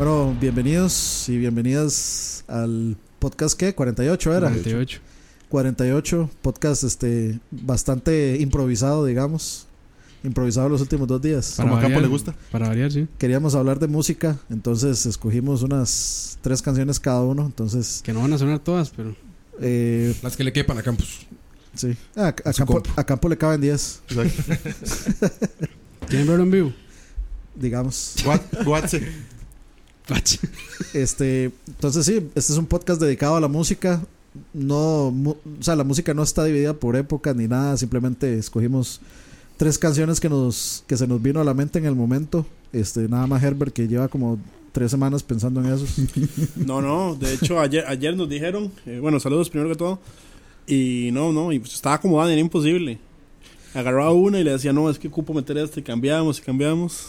Bueno, bienvenidos y bienvenidas al podcast que 48 era. 48. 48, podcast este bastante improvisado, digamos. Improvisado los últimos dos días. Como a Campo le gusta. Para variar, sí. Queríamos hablar de música, entonces escogimos unas tres canciones cada uno. Entonces, Que no van a sonar todas, pero. eh, Las que le quepan a Campus. sí. Ah, a, Campo, a Campo le caben 10, Exacto. ¿Quieren verlo en vivo? digamos. Guat- Guatse. Este, entonces sí, este es un podcast dedicado a la música. No, mu- o sea, la música no está dividida por época ni nada, simplemente escogimos tres canciones que nos que se nos vino a la mente en el momento. Este, nada más Herbert que lleva como tres semanas pensando en eso. No, no, de hecho ayer, ayer nos dijeron, eh, bueno, saludos primero que todo, y no, no, y pues estaba acomodado, era imposible. Agarraba una y le decía, no, es que ocupo meter esta y cambiamos y cambiamos.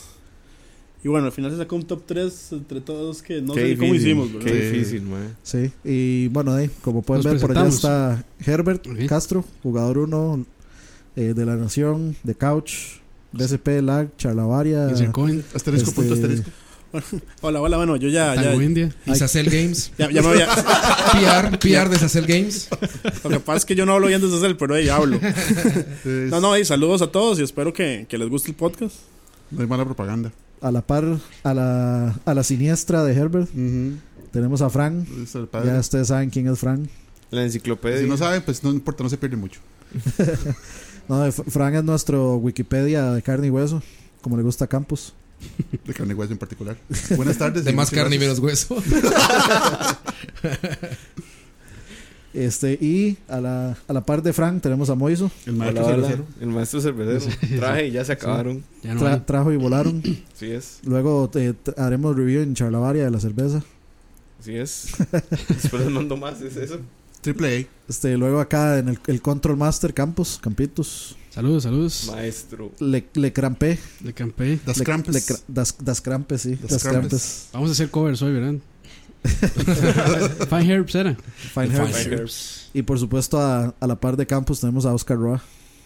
Y bueno, al final se sacó un top 3 entre todos que no Qué sé cómo hicimos, ¿verdad? Qué difícil, man. Sí, y bueno, ahí, como pueden Nos ver, por allá está Herbert. Castro, jugador 1 de la Nación, de Couch, DSP, LAG, Charlavaria. Coin, Asterisco, Este- punto asterisco. Hola, hola, bueno, yo ya, ya, Tango India. Y Sacel Games. ya, ya me había... PR, PR de Sacel Games. Lo que pasa es que yo no hablo bien desde él, pero ahí hablo. No, no, y saludos a todos y espero que, que les guste el podcast. No hay mala propaganda. A la par, a la, a la siniestra de Herbert, tenemos a Frank. Es el padre. Ya ustedes saben quién es Frank. La enciclopedia. Si no saben, pues no importa, no se pierde mucho. No, Frank es nuestro Wikipedia de carne y hueso, como le gusta a Campos. De carne y hueso en particular. Buenas tardes. De más carne y menos hueso. Este, y a la, a la par de Frank tenemos a Moiso. El maestro hola, cervecero. El maestro cervecero. Traje y ya se acabaron. Ya no Tra- hay. trajo y volaron. Sí es. Luego eh, haremos review en Charlavaria de la cerveza. Sí es. Después les mando más, ¿es eso? Triple Este, luego acá en el, el Control Master Campos, Campitos. Saludos, saludos. Maestro. Le, le crampé. De Campé. A. Das Le- Krampus. le cra- das, das Krampes, sí. Das Das. Vamos a hacer covers hoy, ¿verdad? Fine Herbs era. Fine Fine Herbs. Herbs. Y por supuesto a, a la par de Campos tenemos a Oscar Roa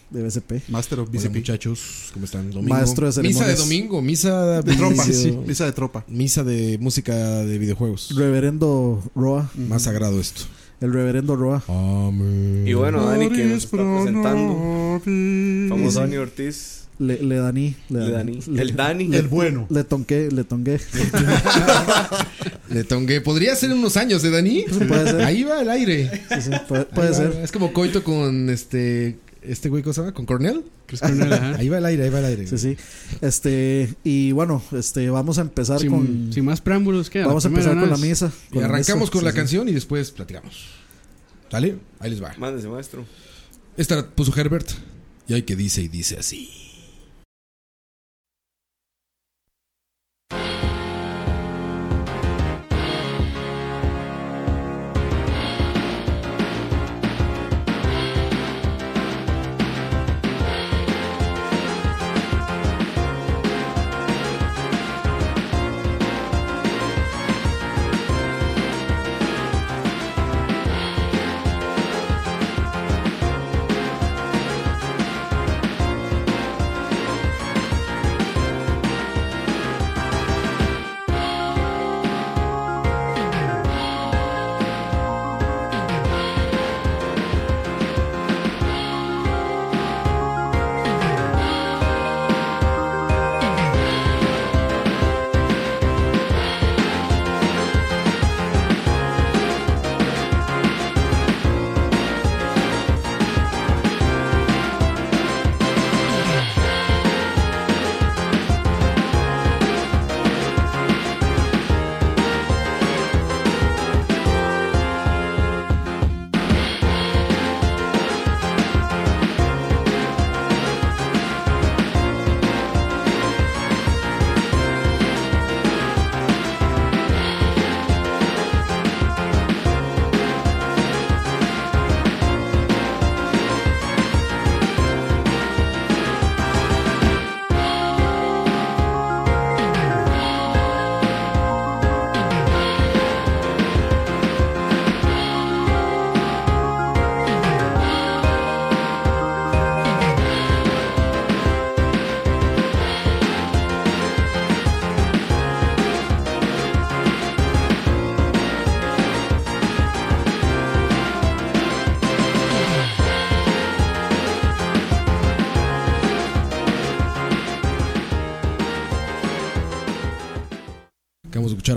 de BCP. Master of Hola, BCP. muchachos, ¿cómo están? Domingo. Maestro de Misa de ceremonias. domingo, misa De tropa. inicio- Misa de tropa. Misa de música de videojuegos. Reverendo Roa. Más sagrado esto. El reverendo Roa. Amén. Y bueno, Dani que nos está presentando. Famoso. Dani Ortiz. Le, le Dani. Le, El Dani. Le, El Dani. El bueno. le tonqué, le tongué. Le tongué. Podría ser unos años, ¿eh, Dani? Puede ser. Ahí va el aire. Sí, sí, puede, puede Ahí va. ser. Es como coito con este. Este güey, ¿cómo se llama? ¿Con Cornell? Chris Cornell, ajá. Ahí va el aire, ahí va el aire. Sí, sí. Este, y bueno, este, vamos a empezar Sin, con. sin más preámbulos, ¿qué? vamos a empezar con la misa. Y arrancamos con Sí, la sí. canción y después platicamos. ¿Sale? Ahí les va. Mándese, maestro. Esta la puso Herbert. Y hay que dice y dice así.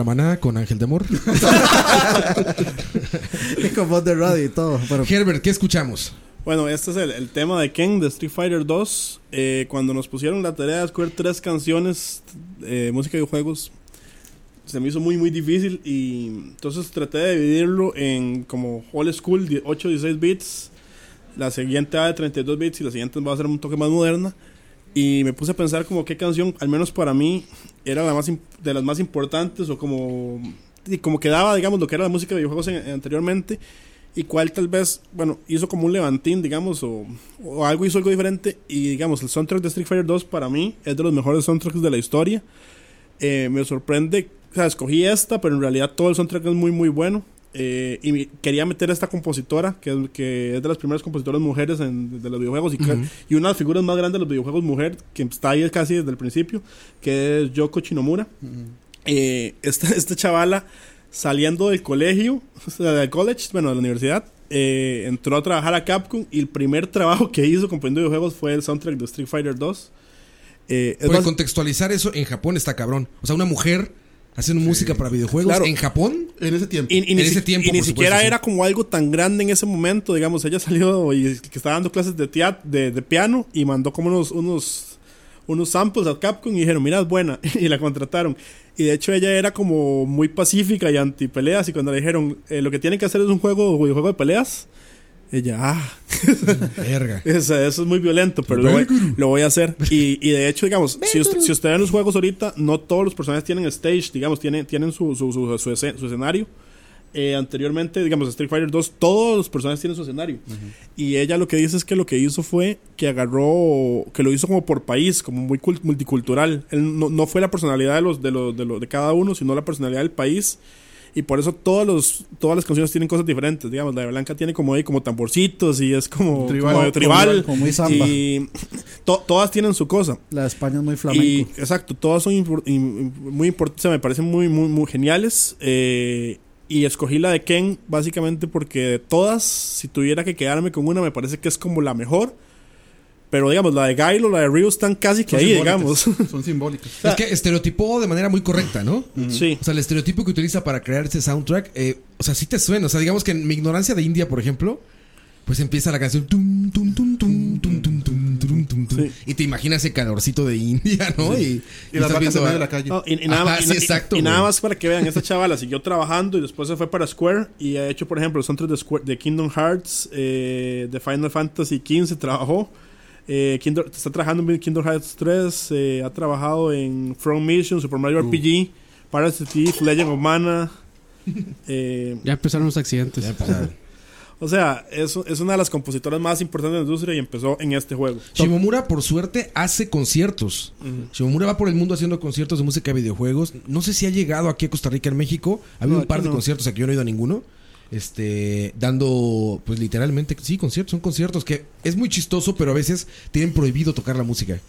Maná con Ángel de Amor. Y con voz de radio y todo. Pero Herbert, ¿qué escuchamos? Bueno, este es el, el tema de Ken de Street Fighter 2. Eh, cuando nos pusieron la tarea de escoger tres canciones de música de juegos, se me hizo muy, muy difícil. Y entonces traté de dividirlo en como old school, die- 8 16 bits. La siguiente va de 32 bits y la siguiente va a ser un toque más moderna. Y me puse a pensar como qué canción, al menos para mí, era la más de las más importantes o como, y como que daba, digamos, lo que era la música de videojuegos en- anteriormente y cuál tal vez, bueno, hizo como un levantín, digamos, o, o algo hizo algo diferente. Y digamos, el soundtrack de Street Fighter 2 para mí es de los mejores soundtracks de la historia. Eh, me sorprende, o sea, escogí esta, pero en realidad todo el soundtrack es muy, muy bueno. Eh, y quería meter a esta compositora, que, es- que es de las primeras compositoras mujeres en- de los videojuegos y, que- y una de las figuras más grandes de los videojuegos mujer, que está ahí casi desde el principio, que es Yoko Shinomura. Eh, esta, esta chavala saliendo del colegio, o sea, del college, bueno, de la universidad, eh, entró a trabajar a Capcom y el primer trabajo que hizo componiendo videojuegos fue el soundtrack de Street Fighter 2. Eh, es contextualizar eso en Japón está cabrón. O sea, una mujer haciendo música para videojuegos Claro. en Japón. En ese tiempo. y, y en ni, ese tiempo, y ni siquiera supuesto, sí. era como algo tan grande en ese momento, digamos, ella salió y que estaba dando clases de teatro, de, de piano y mandó como unos, unos, unos samples a Capcom y dijeron, mira, es buena, y la contrataron. Y de hecho ella era como muy pacífica y anti peleas y cuando le dijeron, eh, lo que tienen que hacer es un juego, videojuego de peleas, ella, ah, Verga. eso, eso es muy violento, pero lo voy, lo voy a hacer. Y, y de hecho, digamos, si usted, si usted ve los juegos ahorita, no todos los personajes tienen stage, digamos, tienen, tienen su, su, su, su escen- su escenario. Eh, anteriormente, digamos, Street Fighter 2, todos los personajes tienen su escenario. Y ella lo que dice es que lo que hizo fue que agarró, que lo hizo como por país, como muy cult- multicultural. Él no, no fue la personalidad de los, de los, de los, de cada uno, sino la personalidad del país. Y por eso todos los, todas las canciones tienen cosas diferentes. Digamos, la de Blanca tiene como ahí como tamborcitos y es como Tribal. como tribal. como muy samba. Y to- todas tienen su cosa. la de España es muy flamenco. Y exacto, todas son impor- muy importantes, me parecen muy, muy, muy geniales. Eh, y escogí la de Ken básicamente porque de todas, si tuviera que quedarme con una, me parece que es como la mejor. Pero digamos, la de Gail o la de Ryu están casi que Son ahí, digamos. Son simbólicas. Es que estereotipó de manera muy correcta, ¿no? sí. O sea, el estereotipo que utiliza para crear ese soundtrack, eh, o sea, sí te suena. O sea, digamos que en mi ignorancia de India, por ejemplo, pues empieza la canción tum, tum, tum, tum, tum, tum, tum, tum, tum, tum, Sí. y te imaginas ese calorcito de India, ¿no? Y, Y las estás vacas en medio de la calle. No, y, y nada, Ajá, y sí, y- exacto, y nada más para que vean, esta chavala siguió trabajando y después se fue para Square y ha hecho, por ejemplo, los soundtracks de, Square- de Kingdom Hearts, eh, de Final Fantasy XV trabajó. Eh, Kingdom- está trabajando en Kingdom Hearts 3, eh, ha trabajado en From Mission, Super Mario RPG, Parasite Eve, Legend of Mana. eh, Ya empezaron los accidentes. Ya empezaron. o sea, es, es una de las compositoras más importantes de la industria y empezó en este juego. Shimomura, por suerte, hace conciertos. Shimomura va por el mundo haciendo conciertos de música de videojuegos. No sé si ha llegado aquí a Costa Rica, en México. Ha habido No, un par de no. conciertos, aquí yo no he ido a ninguno. Este, dando, pues literalmente, sí, conciertos, son conciertos que es muy chistoso, pero a veces tienen prohibido tocar la música.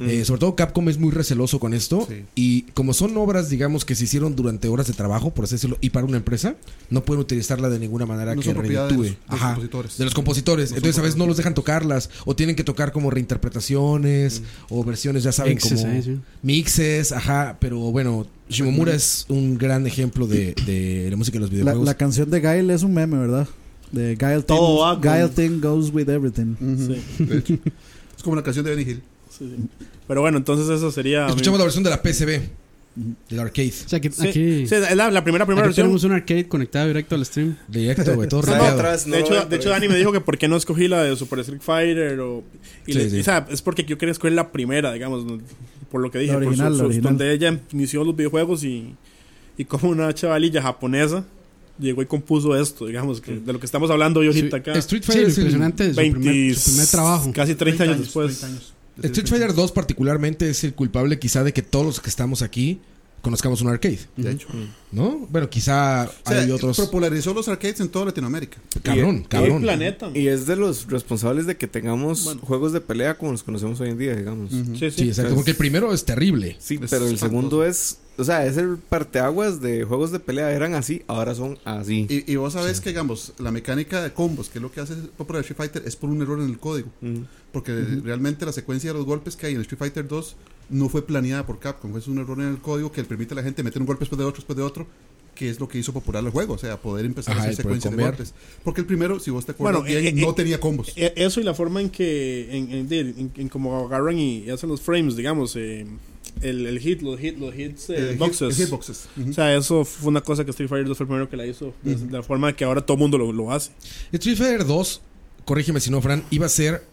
Eh, sobre todo Capcom es muy receloso con esto. Sí. Y como son obras, digamos, que se hicieron durante horas de trabajo, por así decirlo, y para una empresa, no pueden utilizarla de ninguna manera No que son propiedad de reditúe. los- de los Ajá, compositores. De los compositores. No Entonces a veces no los dejan tocarlas. O tienen que tocar como reinterpretaciones. O versiones, ya saben, Mixes como sí. mixes. Ajá. Pero bueno, Shimomura es un gran ejemplo de, de la música de los videojuegos. la canción de Gail es un meme, ¿verdad? De Gail Todo thing, Gail thing goes with everything. Ujú. Sí, De hecho. Es como la canción de Benny Hill. Sí, sí. Pero bueno, entonces eso sería... Escuchamos la versión de la PCB. Del arcade. O sea, que Sí, aquí, sí, es la, la primera, primera aquí versión. tenemos un arcade conectado directo al stream. Directo, güey. Todo No, atrás, no de hecho, de hecho Dani me dijo que por qué no escogí la de Super Street Fighter o, y Sí, le- sí. o sea, es porque yo quería escoger la primera, digamos, por lo que dije, La por original, su- la su- original. donde ella inició los videojuegos y, y como una chavalilla japonesa llegó y compuso esto, digamos, que de lo que estamos hablando hoy ahorita acá, Street Sí, Fighter lo es impresionante es su, 20 primer, su primer trabajo. casi 30 años 30 después. 30 años. Street Fighter 2 particularmente es el culpable quizá de que todos los que estamos aquí conozcamos un arcade, De hecho. ¿no? Bueno, quizá O sea, hay otros... popularizó los arcades en toda Latinoamérica. Cabrón, Y- cabrón. el planeta. Y es de los responsables de que tengamos Bueno. juegos de pelea como los conocemos hoy en día, digamos. sí, sí. Sí, exacto. Porque el primero es terrible. Sí, Es pero el espantoso. segundo es o sea, es el parteaguas de juegos de pelea. Eran así, ahora son así. Y, y vos sabés que, digamos, la mecánica de combos, que es lo que hace Popular Street Fighter, es por un error en el código. Mm. Porque realmente la secuencia de los golpes que hay en Street Fighter 2 no fue planeada por Capcom. Es un error en el código que le permite a la gente meter un golpe después de otro, después de otro, que es lo que hizo popular el juego. O sea, poder empezar Ajá, a hacer secuencias de golpes. Porque el primero, si vos te acuerdas Bueno, bien, eh, eh, no eh, tenía combos. E- Eso y la forma en que en, en, en- en como agarran y hacen los frames, digamos, eh, el, el hit, los hit, los hits, eh, Eh, hit- boxes. hitboxes. O sea, eso fue una cosa que Street Fighter 2 fue el primero que la hizo, de, de la forma que ahora todo el mundo lo, lo hace. Street Fighter 2, corrígeme si no, Fran, iba a ser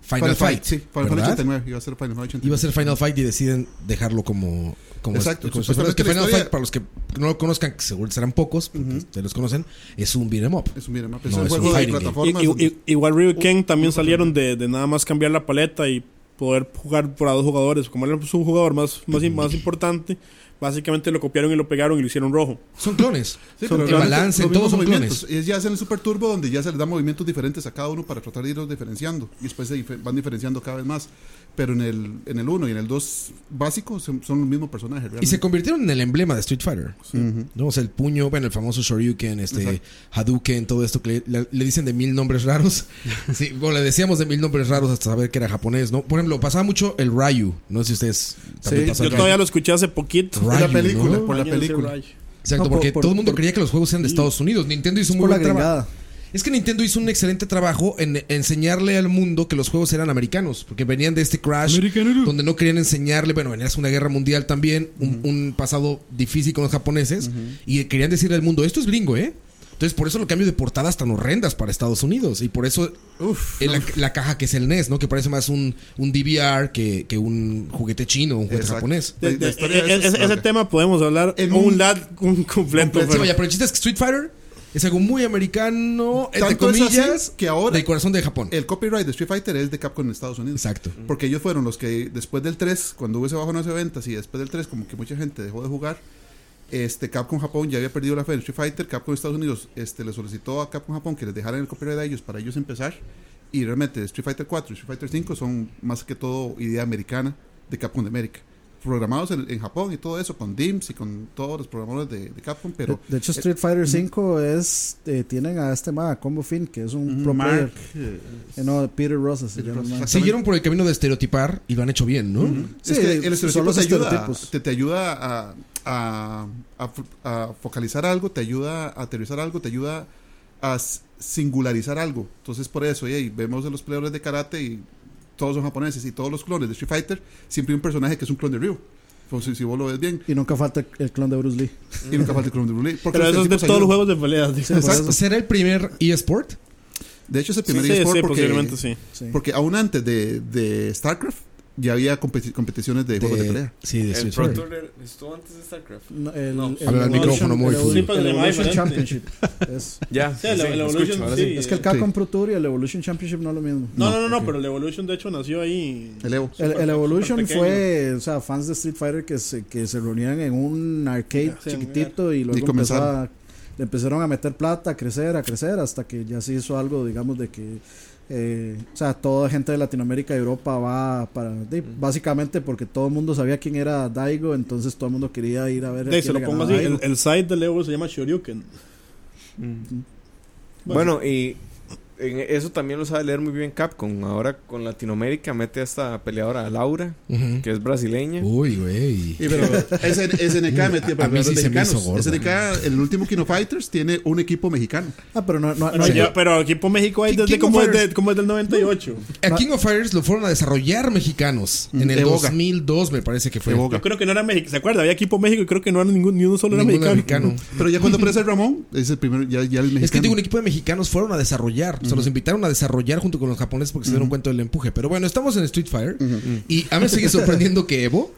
Final, Fight. Sí, Final Fight ¿verdad? 89. Iba a ser Final Fight 89. Iba a ser Final Fight y deciden dejarlo como. como Exacto, como- supuestamente que Final historia- Fight, para los que no lo conozcan, que seguro serán pocos, Ujú. ustedes los conocen, es un beat'em up. Es un beat'em up, es No, un es un juego de fighting game. I- plataformas. igual Ryu y Ken también salieron de, de nada más cambiar la paleta y poder jugar por a dos jugadores. Como era su jugador más, más, más importante, básicamente lo copiaron y lo pegaron y lo hicieron rojo. Son clones. Sí, Son pero el realmente balance, los todos son movimientos. Y ya hacen el Super Turbo donde ya se les da movimientos diferentes a cada uno para tratar de irlos diferenciando. Y después se van diferenciando cada vez más. Pero en el, en el 1 y en el 2 básico son, son los mismos personajes. Y se convirtieron en el emblema de Street Fighter. Ujú. ¿no? O sea, el puño, bueno, el famoso Shoryuken, este, Exacto. Hadouken, todo esto que le, le dicen de mil nombres raros. Sí, bueno, le decíamos de mil nombres raros hasta saber que era japonés, ¿no? Por ejemplo, pasaba mucho el Ryu. No sé si ustedes también Sí, Yo todavía lo escuché hace poquito. Por la película, ¿no? por la película. Exacto, No, por- porque por- todo el mundo por- creía que los juegos eran de Estados Unidos. Nintendo hizo muy por Es que Nintendo hizo un excelente trabajo en enseñarle al mundo que los juegos eran americanos, porque venían de este crash donde no querían enseñarle, bueno, venía una guerra mundial también, un, un pasado difícil con los japoneses, y querían decirle al mundo, esto es gringo, ¿eh? Entonces, por eso lo cambio de portadas tan horrendas para Estados Unidos. Y por eso Uf, eh, la, la caja que es el NES, ¿no? Que parece más un, un DVR que, que un juguete chino, un juguete Exacto. japonés. De- de- historia e- de eso es ese, tema podemos hablar En un- un lat un completo. Sí, pero- vaya, pero el chiste es que Street Fighter es algo muy americano, entre comillas, que ahora- del corazón de Japón. El copyright de Street Fighter es de Capcom en Estados Unidos. Exacto. Porque ellos fueron los que después del 3, cuando hubo ese bajo de ventas y después del 3 como que mucha gente dejó de jugar, este Capcom Japón ya había perdido la fe en Street Fighter, Capcom Estados Unidos este, le solicitó a Capcom Japón que les dejaran el copyright a ellos para ellos empezar y realmente Street Fighter 4 y Street Fighter 5 son más que todo idea americana de Capcom de América. Programados en, en Japón y todo eso, con DIMS y con todos los programadores de, de Capcom, pero de, de hecho, Street Fighter 5 es. eh, tienen a este ma, Combo Fin, que es un pro Mark, player. eh, Eh, no, Peter Rosas se llama. Siguieron por el camino de estereotipar y lo han hecho bien, ¿no? Sí, es que el son estereotipo los te ayuda, estereotipos. te, te ayuda a, a, a fo- a focalizar algo, te ayuda a aterrizar algo, te ayuda a singularizar algo. Entonces, por eso, y vemos de los peleadores de karate y todos son japoneses y todos los clones de Street Fighter, siempre hay un personaje que es un clon de Ryu. Pues, si, si vos lo ves bien, Y nunca falta el, clon de Bruce Lee. y nunca falta el clon de Bruce Lee. porque Pero eso es de todos los juegos de eso. ¿Será el primer eSport? De hecho, es el primer sí, eSport sí, porque, posiblemente sí. Sí. porque aún antes de, de StarCraft ya había competi- competiciones de, juegos de pelea. Sí, de El Street Pro. Tour estuvo antes de StarCraft. No, el, No. el Habla Evolution- micrófono muy el full. Sí, el va Evolution. Championship. Es, Ya. Sí, el, el lo Evolution, escucho, sí. sí. es que el Sí. Capcom Pro Tour y el Evolution Championship no es lo mismo. No, no, no, no, pero el Evolution de hecho nació ahí. El Evo. El, el Evolution fue, o sea, fans de Street Fighter que se, que se reunían en un arcade Sí, chiquitito y luego Y comenzaron. empezó a- le empezaron a meter plata, a crecer, a crecer, hasta que ya se hizo algo, digamos, de que, eh, o sea, toda gente de Latinoamérica y Europa va para, de- básicamente porque todo el mundo sabía quién era Daigo, entonces todo el mundo quería ir a ver. De, quién se lo le pongo ganaba así, el, site del Evo se llama Shoryuken. Bueno, y eso también lo sabe leer muy bien Capcom. Ahora con Latinoamérica mete a esta peleadora Laura, que es brasileña. Uy, güey. SNK metió A mí sí los se me hizo mexicanos. gordo. SNK, el último Kino Fighters, tiene un equipo mexicano. Ah, pero no, no, no Pero, hay- ya- pero equipo México hay desde como es, de, como es del 98. A King of Fighters lo fueron a desarrollar mexicanos en el Evoga. 2002, me parece que fue. Evoga. Yo creo que no era México. ¿Se acuerda? Había equipo México y creo que no era ningún, ni uno solo era mexicano. mexicano. Pero ya cuando aparece Ramón, es el primero, ya, ya el mexicano. Es que digo, un equipo de mexicanos fueron a desarrollar. O sea, los invitaron a desarrollar junto con los japoneses porque se dieron cuenta del empuje. Pero bueno, estamos en Street Fighter. Y a mí me sigue sorprendiendo que Evo.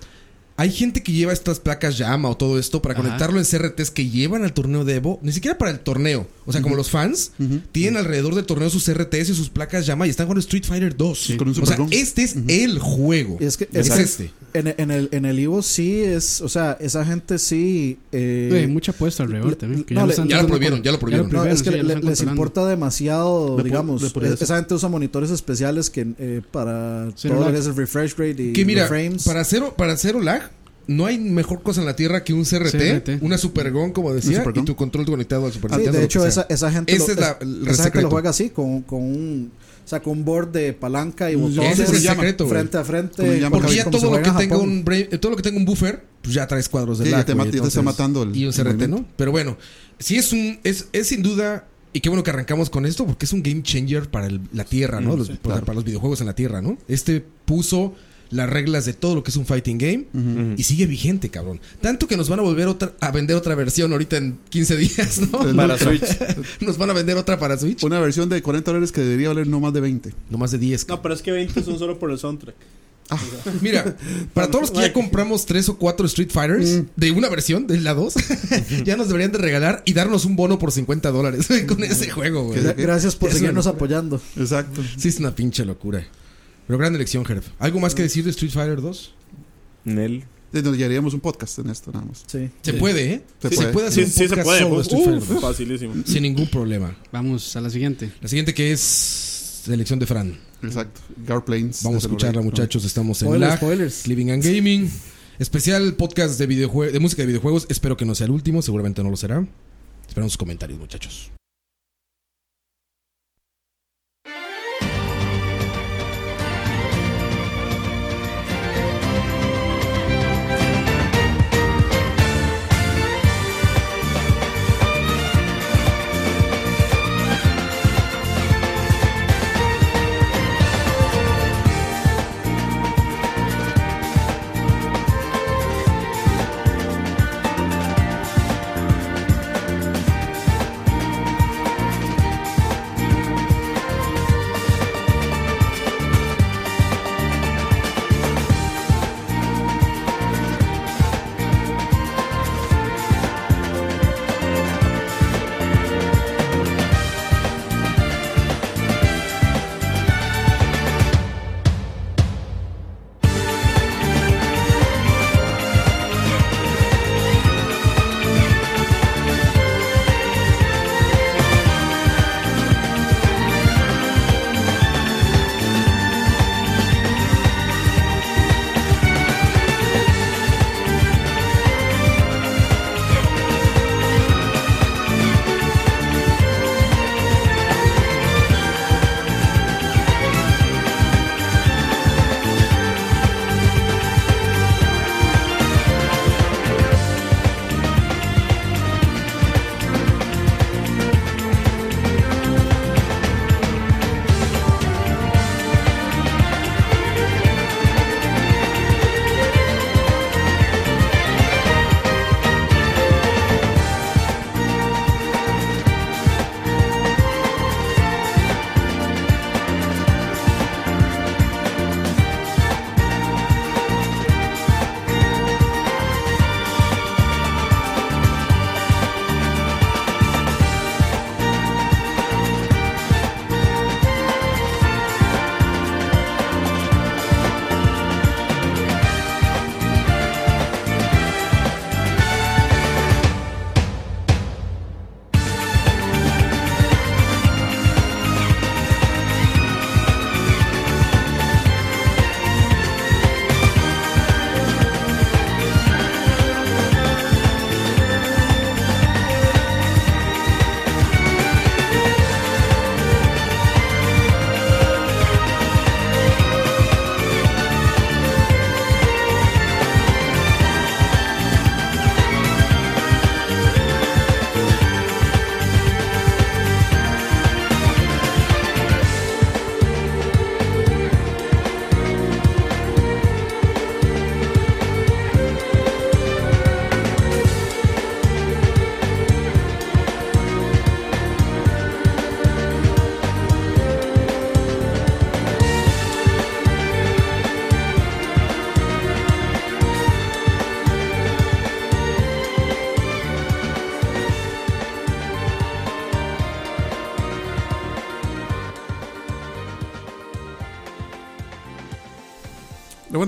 Hay gente que lleva estas placas llama o todo esto para Ajá. conectarlo en CRTs que llevan al torneo de Evo, ni siquiera para el torneo. O sea, como los fans tienen alrededor del torneo sus CRTs y sus placas llama y están jugando Street Fighter 2. con un o sea, este es el juego. Y es que es es que este. en, en el en el Ivo sí es, o sea, esa gente sí eh, Hay mucha apuesta alrededor también. que no, ya lo Ya prohibieron, con- ya lo prohibieron. No, es que sí, le- les controlando. importa demasiado, digamos. eh, esa gente usa monitores especiales que eh, para todo lo que es el refresh rate y Que mira, los frames. para cero, para cero lag, no hay mejor cosa en la Tierra que un CRT, CRT. una Supergon, como decía, Supergon. y tu control conectado al Super Sí, Nintendo. de hecho, que esa, esa gente, Ese lo, es la- el esa gente lo juega así, con, con un, o sea, con un board de palanca y botones. Ese es el secreto, frente a frente. Porque ya todo lo que tenga un brain- eh, todo lo que tenga un buffer, pues ya traes cuadros de Sí, ya lag, te, ya te está entonces- matando el y un CRT. ¿no? Pero bueno, sí es un es, es sin duda y qué bueno que arrancamos con esto porque es un game changer para el- la Tierra, ¿no? Mm, Los- sí, para, para los videojuegos en la Tierra, ¿no? Este puso las reglas de todo lo que es un fighting game y sigue vigente, cabrón. Tanto que nos van a volver otra, a vender otra versión ahorita en 15 días, ¿no? Para Switch. Nos van a vender otra para Switch. Una versión de 40 dólares que debería valer no más de 20. No más de 10. No, pero es que 20 son solo por el soundtrack. Mira, para todos los que ya compramos tres o cuatro Street Fighters de una versión, de la 2, ya nos deberían de regalar y darnos un bono por 50 dólares con ese juego, güey. Gra- Gracias por seguirnos apoyando. Exacto. Sí, es una pinche locura. Pero gran elección, Herb. ¿Algo más que decir de Street Fighter 2? Nel. Entonces, ya haríamos un podcast en esto, nada más. Sí. Se Sí. puede, ¿eh? Se puede. puede hacer Sí, un sí se podcast puede. solo de pues, Street Fighter uf, 2. facilísimo. Sin ningún problema. Vamos a la siguiente. La siguiente que es selección de Fran. Exacto. Gar Planes. Vamos a escucharla, muchachos. Estamos en Spoilers, lag. spoilers. Living and Gaming. Especial podcast de, videojue- de música de videojuegos. Espero que no sea el último, seguramente no lo será. Esperamos sus comentarios, muchachos.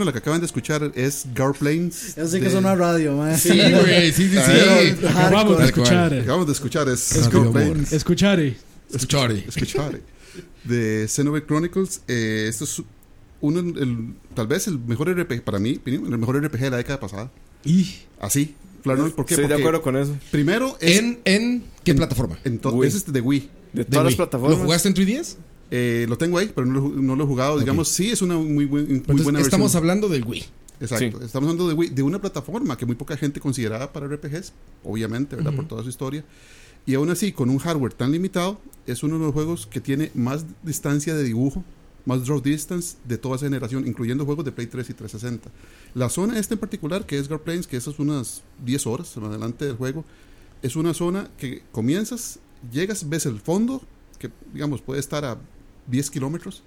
Bueno, lo que acaban de escuchar es Gar Planes. Eso sí que de- es una radio, man. Sí, güey, sí, sí, sí. Pero- Acabamos de escuchar. Acabamos de escuchar es. Planes. Escuchare. Escuchare. Escuchar. De Xenoblade Chronicles. Eh, esto es uno, el, tal vez el mejor RPG, para mí, opinión, el mejor RPG de la década pasada. Y Así. Flanoid, ¿por qué? Estoy de Porque acuerdo con eso. Primero es ¿En, ¿En qué plataforma? en Wii. es este de Wii. De De todas las Wii. plataformas. ¿Lo jugaste en 3DS? Eh, lo tengo ahí, pero no lo, no lo he jugado. Digamos, sí, es una muy, buen- muy Entonces, buena estamos versión. hablando del Wii. Exacto. Sí. Estamos hablando de, Wii, de una plataforma que muy poca gente consideraba para RPGs, obviamente, ¿verdad? Por toda su historia. Y aún así, con un hardware tan limitado, es uno de los juegos que tiene más distancia de dibujo, más draw distance de toda esa generación, incluyendo juegos de Play 3 y 360. La zona esta en particular, que es Guard Plains, que esas unas 10 horas más adelante del juego, es una zona que comienzas, llegas, ves el fondo, que digamos puede estar a 10 kilómetros,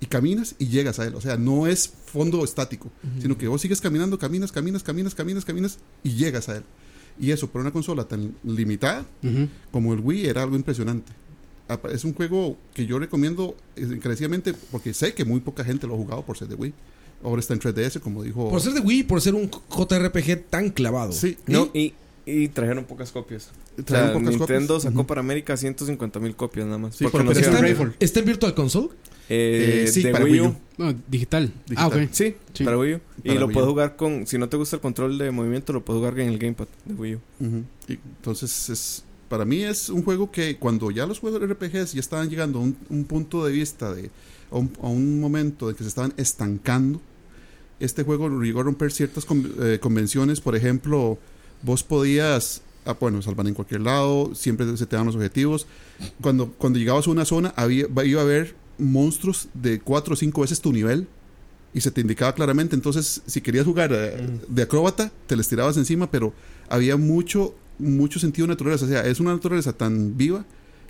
y caminas y llegas a él. O sea, no es fondo estático, sino que vos sigues caminando, caminas, caminas, caminas, caminas, caminas y llegas a él. Y eso, por una consola tan limitada como el Wii, era algo impresionante. Es un juego que yo recomiendo encarecidamente porque sé que muy poca gente lo ha jugado por ser de Wii. Ahora está en 3DS, como dijo. Por ser de Wii, por ser un JRPG tan clavado. Sí, No, y y, y trajeron pocas copias. trajeron O sea, pocas Nintendo copias. sacó para América 150 mil copias nada más. Sí, porque no ¿Está, en, está en Virtual Console? Eh, Eh, sí, de para Wii Wii U. No, digital. Digital. Ah, ok. Sí, Sí. para Wii U. Y Para lo puedes jugar con. Si no te gusta el control de movimiento, lo puedes jugar en el Gamepad de Wii U. Y entonces, es, para mí es un juego que cuando ya los juegos de RPGs ya estaban llegando a un, un punto de vista, de, a, un, a un momento de que se estaban estancando, este juego llegó a romper ciertas con- eh, convenciones. Por ejemplo, vos podías, ah, bueno, salvar en cualquier lado, siempre se te dan los objetivos. Cuando, cuando llegabas a una zona, había, iba a haber monstruos de cuatro o cinco veces tu nivel. Y se te indicaba claramente. Entonces, si querías jugar eh, de acróbata, te les tirabas encima, pero había mucho, mucho sentido de naturaleza. O sea, es una naturaleza tan viva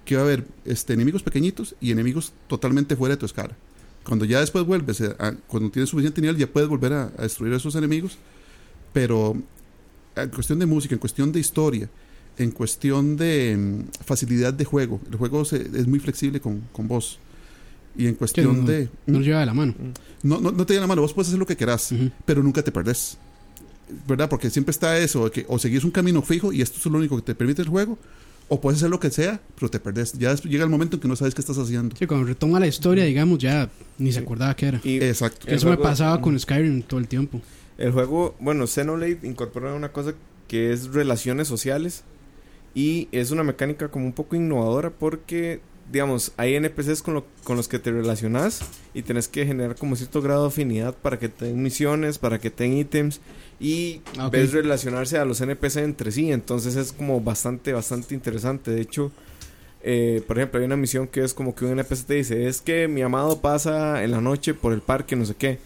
que va a haber este, enemigos pequeñitos y enemigos totalmente fuera de tu escala. Cuando ya después vuelves, eh, a- cuando tienes suficiente nivel, ya puedes volver a, a destruir a esos enemigos. Pero en cuestión de música, en cuestión de historia, en cuestión de mm, facilidad de juego, el juego se- es muy flexible con, con vos. Y en cuestión no- de... No lo lleva de la mano. No, no, no te da la mano, vos puedes hacer lo que querás, pero nunca te perdés. ¿Verdad? Porque siempre está eso, que o seguís un camino fijo y esto es lo único que te permite el juego, o puedes hacer lo que sea, pero te perdés. Ya llega el momento en que no sabes qué estás haciendo. Sí, cuando retoma la historia, digamos, ya ni se acordaba qué era. Y Exacto. Eso me pasaba con Skyrim todo el tiempo. El juego, bueno, Xenoblade incorpora una cosa que es relaciones sociales. Y es una mecánica como un poco innovadora porque, digamos, hay NPCs con, lo- con los que te relacionas y tenés que generar como cierto grado de afinidad para que te den misiones, para que te den ítems y Ah, ves relacionarse a los NPC entre sí. Entonces es como bastante, bastante interesante. De hecho, eh, por ejemplo, hay una misión que es como que un NPC te dice, es que mi amado pasa en la noche por el parque, no sé qué.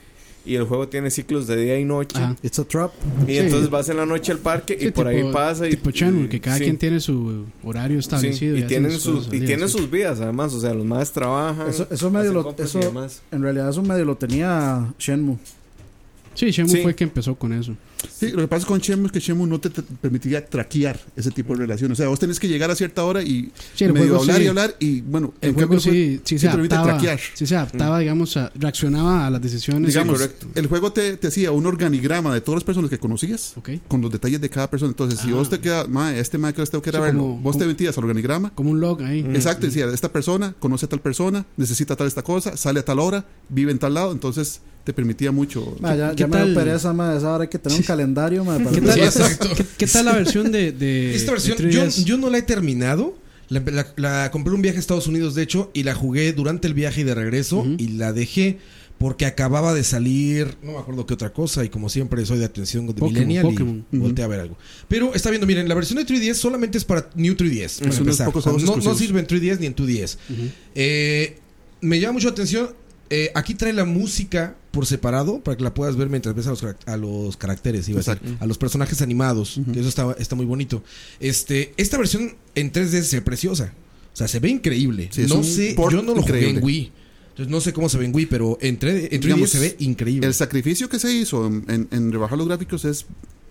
Y el juego tiene ciclos de día y noche. Ajá. It's a trap. Y Sí. entonces vas en la noche al parque y por tipo- ahí pasa y Tipo Shenmue, que cada sí, quien tiene su horario sí, establecido. y hacen tienen sus y día, tienen sí. sus vidas además, o sea, los más trabajan. Eso, eso medio lo, y eso, en realidad eso medio lo tenía Shenmue. Sí, Shenmue Sí. fue el que empezó con eso. Sí, lo que pasa con Shenmue es que Shenmue no te, te permitía traquear ese tipo de relaciones. O sea, vos tenés que llegar a cierta hora y Sí, el medio juego hablar sí. y hablar y bueno, El en juego sí, sí, se te adaptaba. traquear. Sí se adaptaba, digamos, a- reaccionaba a las decisiones. Digamos, correcto. el juego te, te hacía un organigrama de todas las personas que conocías Ok. con los detalles de cada persona. Entonces, si Ah. vos te quedas, mae, este mae que tengo que ir a Sí, verlo, como- vos te metías al organigrama. Como un log ahí. Mm. Exacto, decía, esta persona conoce a tal persona, necesita tal esta cosa, sale a tal hora, vive en tal lado, entonces te permitía mucho. Ma, ya ya me tal? pereza, ma, esa hora hay que tener un calendario, ma, para ¿Qué tal, Sí. ¿qué, qué tal la versión de, de Esta versión, de yo, 3DS? yo no la he terminado. La, la- la compré un viaje a Estados Unidos, de hecho, y la jugué durante el viaje y de regreso. Y la dejé porque acababa de salir, no me acuerdo qué otra cosa. Y como siempre, soy de atención de Pokémon, Millennial. Pokémon. Y volteé a ver algo. Pero está viendo, miren, la versión de 3DS solamente es para New 3DS. Para empezar. pocos O sea, juegos no, no sirve en 3DS ni en 2DS. Ujú. Eh, me llama mucho la atención. Eh, aquí trae la música por separado para que la puedas ver mientras ves a los, a los caracteres, iba a, decir, a los personajes animados. que eso está, está muy bonito. Este, esta versión en 3D se ve preciosa. O sea, se ve increíble. Sí, no sé, yo no lo jugué en Wii. Entonces no sé cómo se ve en Wii, pero en 3D, en 3D Digamos, se ve increíble. El sacrificio que se hizo en, en- en rebajar los gráficos es,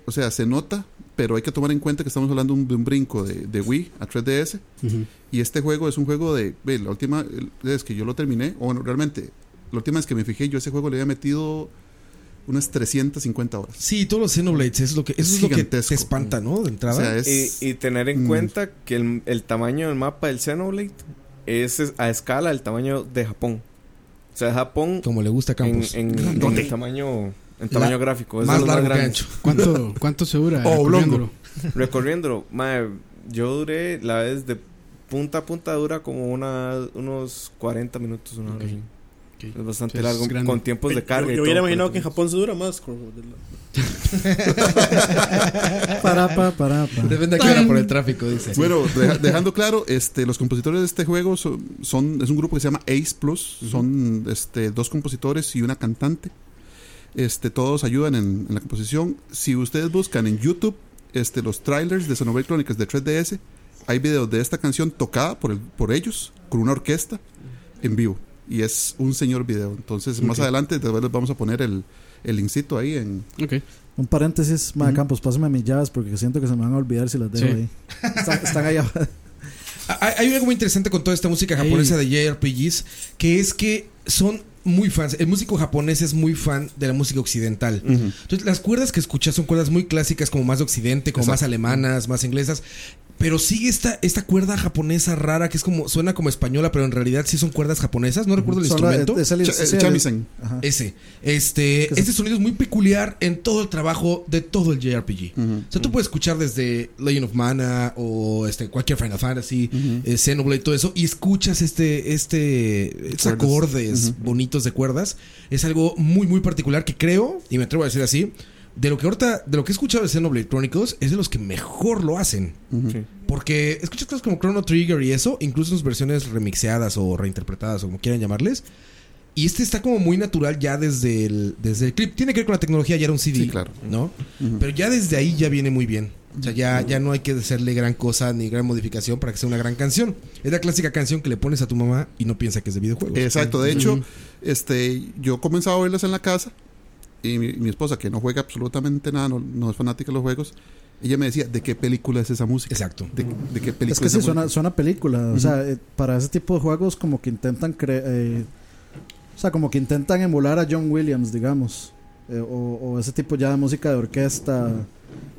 o sea, se nota, pero hay que tomar en cuenta que estamos hablando un- de un brinco de, de Wii a 3DS. Ujú. Y este juego es un juego de. La última vez que yo lo terminé, o bueno, realmente, la última vez que me fijé, yo a ese juego le había metido unas 350 horas. Sí, todos los Xenoblades, es lo que, eso Es es lo que te gigantesco. espanta, ¿no? De O entrada. sea, es. Y, y tener en Mm. cuenta que el, el tamaño del mapa del Xenoblade es a escala del tamaño de Japón. O sea, Japón como le gusta a en, Campos. en, en Grandote. el tamaño En tamaño gráfico. Es Más los largo que grandes. ancho. ¿Cuánto, cuánto se dura? Oh, recorriéndolo? Recorriéndolo, yo duré la vez de punta a punta dura como una, unos 40 minutos, una hora Es bastante Sí, largo, con tiempos de carga. Yo, hubiera imaginado que en 40 Japón se dura más. de Para, pa, para, pa. Depende a qué hora por el tráfico, dice. Bueno, deja- dejando claro, este, los compositores de este juego son, son- es un grupo que se llama Ace Plus, son este, dos compositores y una cantante. Este, todos ayudan en, en la composición. Si ustedes buscan en YouTube este, los trailers de Xenoblade Chronicles de 3DS, hay videos de esta canción tocada por, el- por ellos con una orquesta en vivo. Y es un señor video. Entonces, más adelante, después les vamos a poner el, el linkcito ahí en, Ok. Un paréntesis, Mae. Campos, pásame mis llaves porque siento que se me van a olvidar si las dejo Sí. ahí. Están, están ahí abajo. Hay, hay algo muy interesante con toda esta música japonesa de JRPGs, que es que son muy fans. El músico japonés es muy fan de la música occidental. Entonces, las cuerdas que escuchas son cuerdas muy clásicas, como más de occidente, como más alemanas, más inglesas. Pero sigue esta, esta cuerda japonesa rara que es como, suena como española, pero en realidad sí son cuerdas japonesas. No recuerdo el Son la- instrumento. es el- eh, el-. Ajá. Ese. Este, este sonido es muy peculiar en todo el trabajo de todo el JRPG. Ujú. O sea, tú puedes escuchar desde Legend of Mana o este, cualquier Final Fantasy, eh, Xenoblade, todo eso, y escuchas este, este, estos acordes Ujú. De cuerdas. Es algo muy, muy particular que creo, y me atrevo a decir así, de lo que ahorita, de lo que he escuchado de Xenoblade Chronicles, es de los que mejor lo hacen. Sí. Porque escuchas cosas como Chrono Trigger y eso, incluso en sus versiones remixeadas o reinterpretadas o como quieran llamarles. Y este está como muy natural ya desde el, desde el clip. Tiene que ver con la tecnología, ya era un CD. Sí, claro. ¿No? Pero ya desde ahí ya viene muy bien. O sea, ya, ya no hay que hacerle gran cosa ni gran modificación para que sea una gran canción. Es la clásica canción que le pones a tu mamá y no piensa que es de videojuegos. Exacto, de hecho. Este, yo comenzaba a verlas en la casa y mi, mi esposa, que no juega absolutamente nada, no, no es fanática de los juegos, ella me decía, ¿de qué película es esa música? Exacto. ¿De, de qué película Es que sí, suena, música? suena película. O sea, eh, para ese tipo de juegos como que intentan crear... o sea, como que intentan emular a John Williams, digamos. Eh, o, o ese tipo ya de música de orquesta.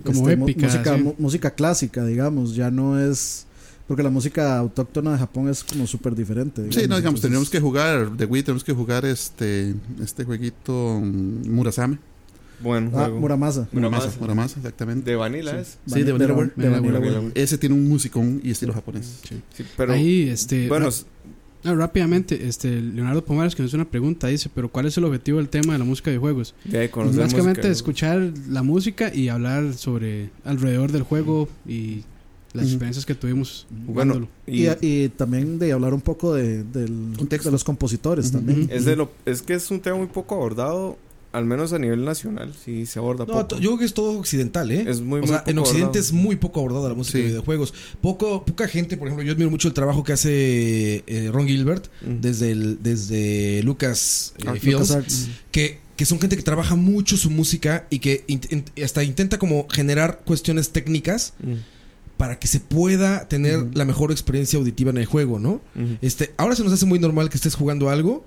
Como mu- épica, Música, sí. música clásica, digamos. Ya no es... Porque la música autóctona de Japón es como súper diferente. Sí, no, digamos, Entonces, tendríamos que jugar de Wii, tenemos que jugar este, este jueguito mm, Murasame. Buen Ah. Muramasa. Muramasa. Muramasa, exactamente. De Vanilla es. Sí, de. Vanillaware. Ese tiene un musicón y estilo japonés. Sí, pero Ahí, este. bueno, ah, rápidamente, este, Leonardo Pomares que nos hace una pregunta, dice, pero ¿cuál es el objetivo del tema de la música de juegos? de ahí conocer Básicamente música. escuchar la música y hablar sobre alrededor del juego y las experiencias que tuvimos Bueno, jugándolo. y Y, y también de hablar un poco de, del- texto. de los compositores también. Es de lo es que es un tema muy poco abordado, al menos a nivel nacional, sí se aborda No, poco. yo creo que es todo occidental, ¿eh? Es muy, o muy sea, en Occidente abordado. es muy poco abordada la música Sí. de videojuegos. Poco, poca gente, por ejemplo, yo admiro mucho el trabajo que hace eh, Ron Gilbert Mm. desde, el, desde Lucas eh, Ah, LucasArts. que, que son gente que trabaja mucho su música y que hasta intenta como generar cuestiones técnicas Mm. Para que se pueda tener la mejor experiencia auditiva en el juego, ¿no? Este, ahora se nos hace muy normal que estés jugando algo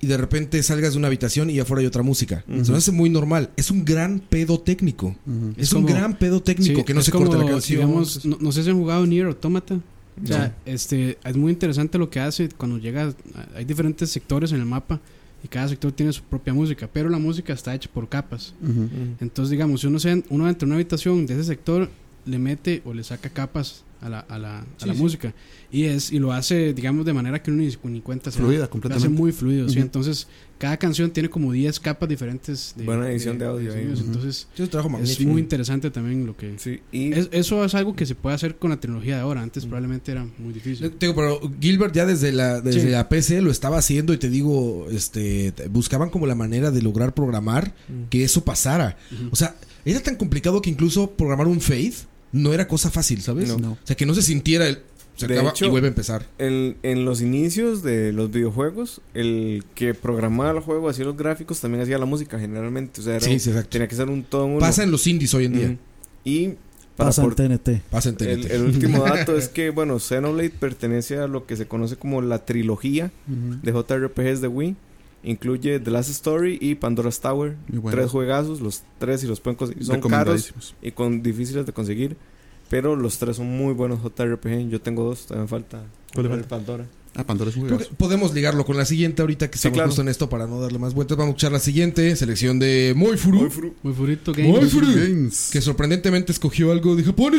y de repente salgas de una habitación y afuera hay otra música. Se nos hace muy normal. Es un gran pedo técnico. Es, un como- gran pedo técnico Sí, que no se corte la como, canción. digamos, no, no sé si han jugado Nier Automata. O sea, este, es muy interesante lo que hace cuando llega. Hay diferentes sectores en el mapa y cada sector tiene su propia música, pero la música está hecha por capas. Entonces, digamos, si uno, se, uno entra en una habitación de ese sector, le mete o le saca capas a la, a la, a la sí. música. Y, es, y lo hace, digamos, de manera que uno ni, ni cuenta. Fluida Lo hace completamente. muy fluido, ¿sí? Entonces, cada canción tiene como 10 capas diferentes. De, Buena edición de audio ahí. sonidos. Ujú. Entonces, Es un trabajo es magnífico. muy interesante también lo que... Sí, y Es- eso es algo que se puede hacer con la tecnología de ahora. Antes probablemente era muy difícil. Digo, pero Gilbert ya desde la desde Sí. la PC lo estaba haciendo y te digo, este te- buscaban como la manera de lograr programar que eso pasara. O sea, era tan complicado que incluso programar un fade no era cosa fácil, ¿sabes? No. No. O sea, que no se sintiera el se De acaba hecho, y vuelve a empezar. en, en los inicios de los videojuegos, el que programaba el juego, hacía los gráficos, también hacía la música generalmente. O sea, era Sí, un- sí, exacto. tenía que ser un todo uno. Pasa en los indies hoy en día. Y Pasa en por- TNT. Pasa en el, TNT. el último dato es que, bueno, Xenoblade pertenece a lo que se conoce como la trilogía de JRPGs de Wii. Incluye The Last Story y Pandora's Tower. Bueno. Tres juegazos, los tres y los pueden conseguir. Son caros y con difíciles de conseguir. Pero los tres son muy buenos JRPG. Yo tengo dos, me falta. ¿Cuál le falta? Pandora. Ah, Pandora es un Creo que juegazo. podemos ligarlo con la siguiente ahorita que estamos claro. justo en esto para no darle más vueltas. Vamos a escuchar la siguiente selección de Moifuru. Muy furito game. Moifuru. Games. Que sorprendentemente escogió algo de Japón.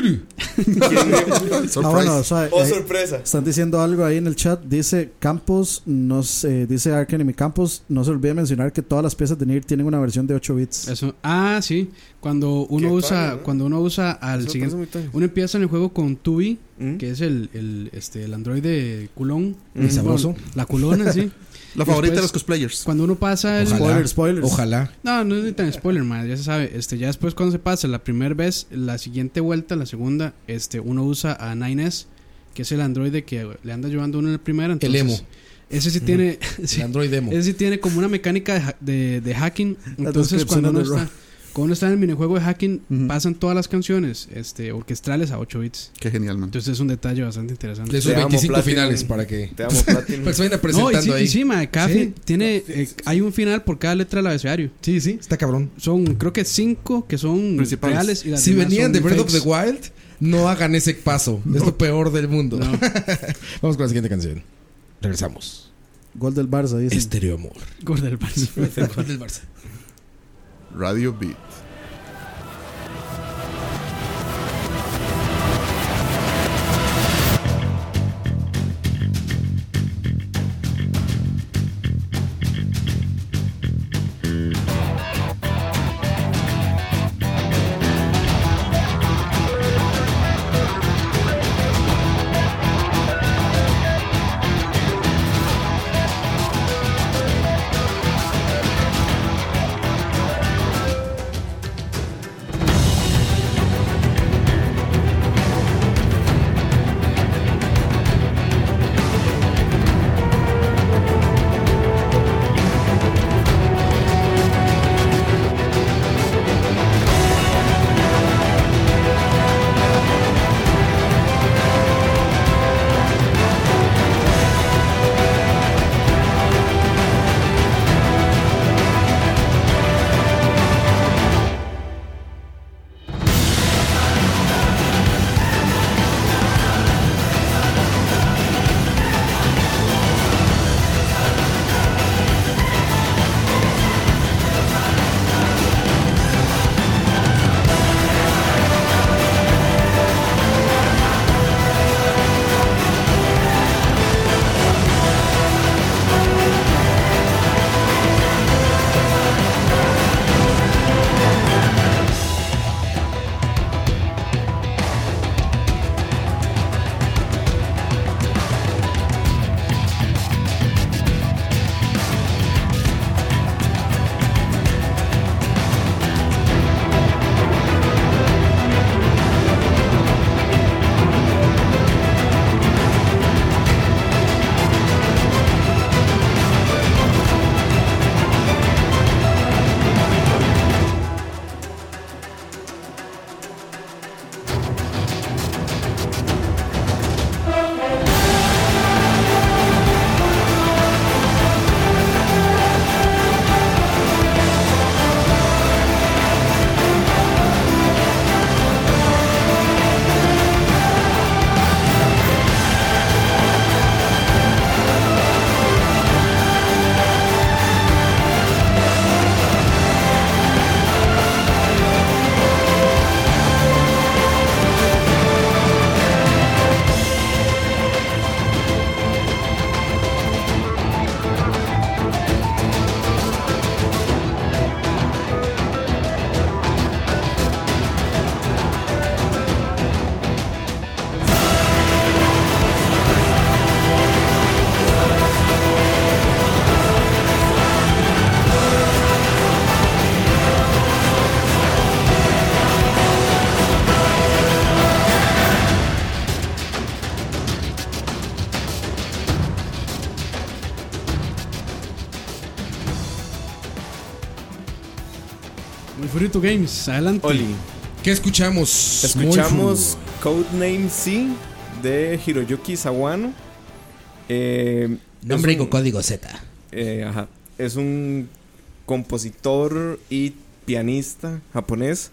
Ah, bueno, o sea, Oh, eh, sorpresa. están diciendo algo ahí en el chat. Dice Campos, nos, eh, dice Ark Enemy Campos, no se olvide mencionar que todas las piezas de Nier tienen una versión de 8 bits. Eso. Ah, sí. Cuando uno Qué usa, padre, ¿no? cuando uno usa al siguiente, uno empieza en el juego con Tubi, ¿Mm? que es el, el, este, el androide culón. Mm. sabroso. Bueno, la culona, sí. La favorita de los cosplayers. Cuando uno pasa el... Ojalá. Spoiler, spoilers. Ojalá. No, no es ni tan spoiler, man, ya se sabe. Este, ya después cuando se pasa la primera vez, la siguiente vuelta, la segunda, este, uno usa a 9S, que es el androide que le anda llevando a uno en la primera. El emo. Ese sí tiene... sí, El Android Demo. ese sí tiene como una mecánica de, de, de hacking. Entonces cuando uno está... Cuando uno está en el minijuego de hacking, pasan todas las canciones este, orquestrales a 8 bits. Qué genial, man. Entonces es un detalle bastante interesante. De esos Te amo, 25 Platinum. finales para que. Te amo, se vayan No, y presentando sí, ahí. y sí, cada tiene, eh, hay un final por cada letra del abecedario. Sí, sí, está cabrón. Son, creo que cinco que son Principales. reales y las Si venían de Breath of the. Wild, no hagan ese paso. Es lo peor del mundo. No. Vamos con la siguiente canción. Regresamos. Gol del Barça, dice. Estéreo Amor. Gorda del Barça. Gol del Barça. Radio Beat. Games, adelante. Oli, ¿Qué escuchamos? escuchamos Codename C de Hiroyuki Sawano. Eh, Nombre un- con código Z. eh, ajá, es un compositor y pianista japonés.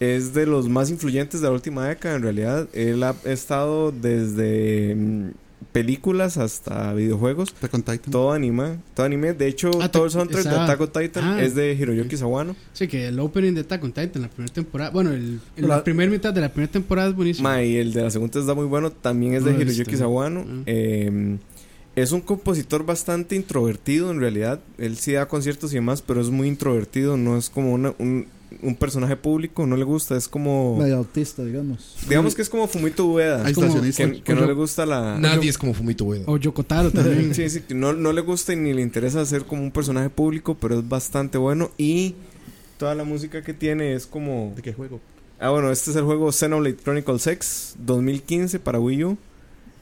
Es de los más influyentes de la última década, en realidad. Él ha estado desde mm, películas hasta videojuegos. Attack on Titan. Todo anime, todo anime. De hecho, Ah, todo el soundtrack de Attack on Titan ah. es de Hiroyuki Sawano. Sí, que el opening de Attack on Titan, la primera temporada. Bueno, el, el- La- la primera mitad de la primera temporada es buenísimo. Ma, y el de la segunda está muy bueno. También es de No, Hiroyuki este, Sawano. ah. Eh, es un compositor bastante introvertido en realidad. Él sí da conciertos y demás, pero es muy introvertido. No es como una- un, un personaje público. No le gusta. Es como. Medio autista, digamos. Digamos que es como Fumito Ueda. Ahí como-. Que, que no le gusta la. Nadie es como Fumito Ueda. O Yokotaro también. Sí, sí, que no, no le gusta y ni le interesa ser como un personaje público, pero es bastante bueno. Y toda la música que tiene es como. ¿De qué juego? Ah, bueno, este es el juego Xenoblade Chronicles X 2015 para Wii U.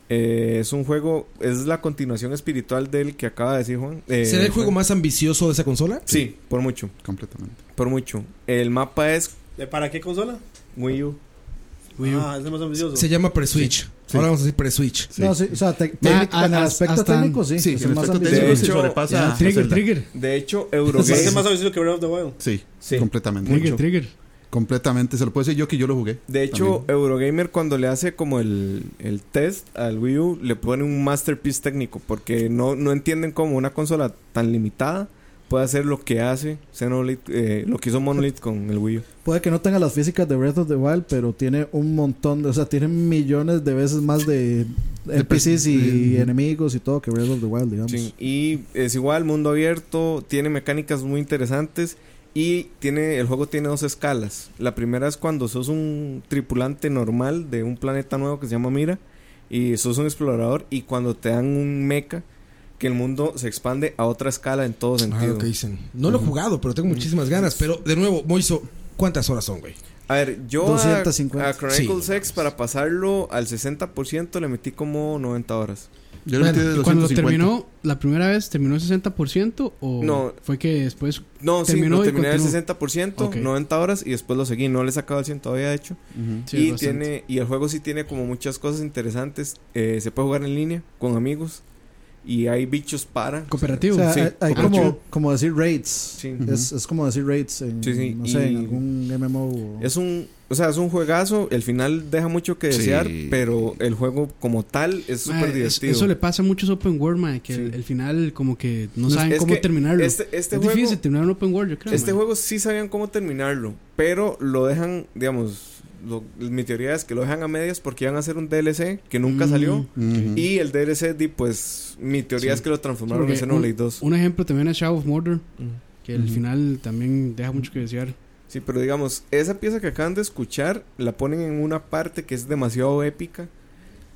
Eh, es un juego, es la continuación espiritual del que acaba de decir Juan. Eh, ¿Será el juego Juan. más ambicioso de esa consola? Sí, por mucho, Completamente. Por mucho. El mapa es ¿De ¿Para qué consola? Wii U. Wii U. Ah, es más ambicioso. Se llama pre-Switch. Sí. Ahora vamos a decir pre-Switch. Sí. No, sí, o sea, te- ah, en el aspecto hasta- técnico, sí. Sí, en el aspecto técnico hecho, sobrepasa Ya, trigger, Zelda. trigger. De hecho, Eurogame. es más ambicioso que Breath of the Wild. Sí, Sí. completamente. Trigger, Mucho. trigger. Completamente. Se lo puedo decir yo que yo lo jugué. De hecho, También. Eurogamer cuando le hace como el, el test al Wii U, le pone un masterpiece técnico, porque no, no entienden cómo una consola tan limitada puede hacer lo que hace Xenoblade, eh, lo que hizo Monolith con el Wii U. Puede que no tenga las físicas de Breath of the Wild, pero tiene un montón de, o sea, tiene millones de veces más de NPCs y enemigos y todo que Breath of the Wild, digamos. Sí, y es igual, mundo abierto, tiene mecánicas muy interesantes y tiene el juego tiene dos escalas. La primera es cuando sos un tripulante normal de un planeta nuevo que se llama Mira y sos un explorador y cuando te dan un mecha que el mundo se expande a otra escala en todo Ah, sentido. lo que dicen. No lo he jugado, pero tengo muchísimas ganas. Pero, de nuevo, Moiso, ¿cuántas horas son, güey? A ver, yo a- 250. a, Chronicles Sí. X para pasarlo al 60% le metí como 90 horas. Yo le metí de ¿Y cuando 250. terminó la primera vez, terminó el 60% o No. fue que después No, sí, Terminó lo y terminé al continuó. 60%, Ok. 90 horas y después lo seguí. No le he sacado el 100 todavía, de hecho. Ujú. Sí, y tiene y el juego sí tiene como muchas cosas interesantes. Eh, se puede jugar en línea con amigos y hay bichos para. cooperativo. O sea, Sí, hay, como, como decir raids. Sí. Es, es como decir raids en, Sí, sí, no sé, en algún MMO. o- Es un, o sea, es un juegazo. El final deja mucho que Sí. desear, pero el juego como tal es súper es- divertido. eso le pasa a muchos open world, ma, que el, Sí. el final como que no No, saben es cómo que terminarlo. Este, este es juego, difícil terminar un open world, yo creo. este juego sí sabían cómo terminarlo, pero lo dejan, digamos, lo- mi teoría es que lo dejan a medias porque iban a hacer un DLC que nunca Mm. salió. Ujú. Y el DLC, di, pues, mi teoría Sí. es que lo transformaron en Porque Xenoblade un, 2. un ejemplo también es Shadow of Mordor, que el Ujú. final también deja mucho que desear. Sí, pero digamos, esa pieza que acaban de escuchar la ponen en una parte que es demasiado épica,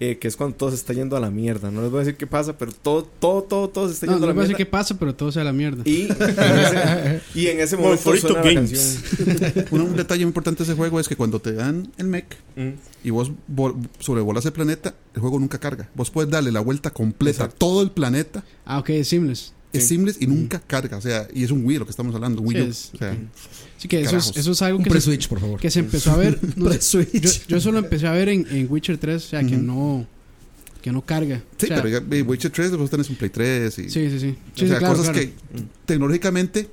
eh, que es cuando todo se está yendo a la mierda. No les voy a decir qué pasa, pero todo, todo, todo, todo se está No, yendo no a les la voy a decir mierda. qué pasa, pero todo sea la mierda. Y en ese, y en ese momento suena la canción. Un, un detalle importante de ese juego es que cuando te dan el mech Mm. y vos vol- sobrevolas el planeta, el juego nunca carga. Vos puedes darle la vuelta completa a todo el planeta. Ah, ok, es seamless. Es Sí. seamless y nunca carga. O sea, y es un Wii lo que estamos hablando, Wii Sí, U. es- O sea, Sí, que eso es, eso es algo que se, por favor. que se empezó a ver. no yo, yo solo empecé a ver en, en Witcher 3, o sea, que Ujú. no que no carga. sí, O sea, pero ya, Witcher 3 vos tenés un Play 3 y... Sí, sí, sí. o Sí, sea, sí, claro, cosas claro. que tecnológicamente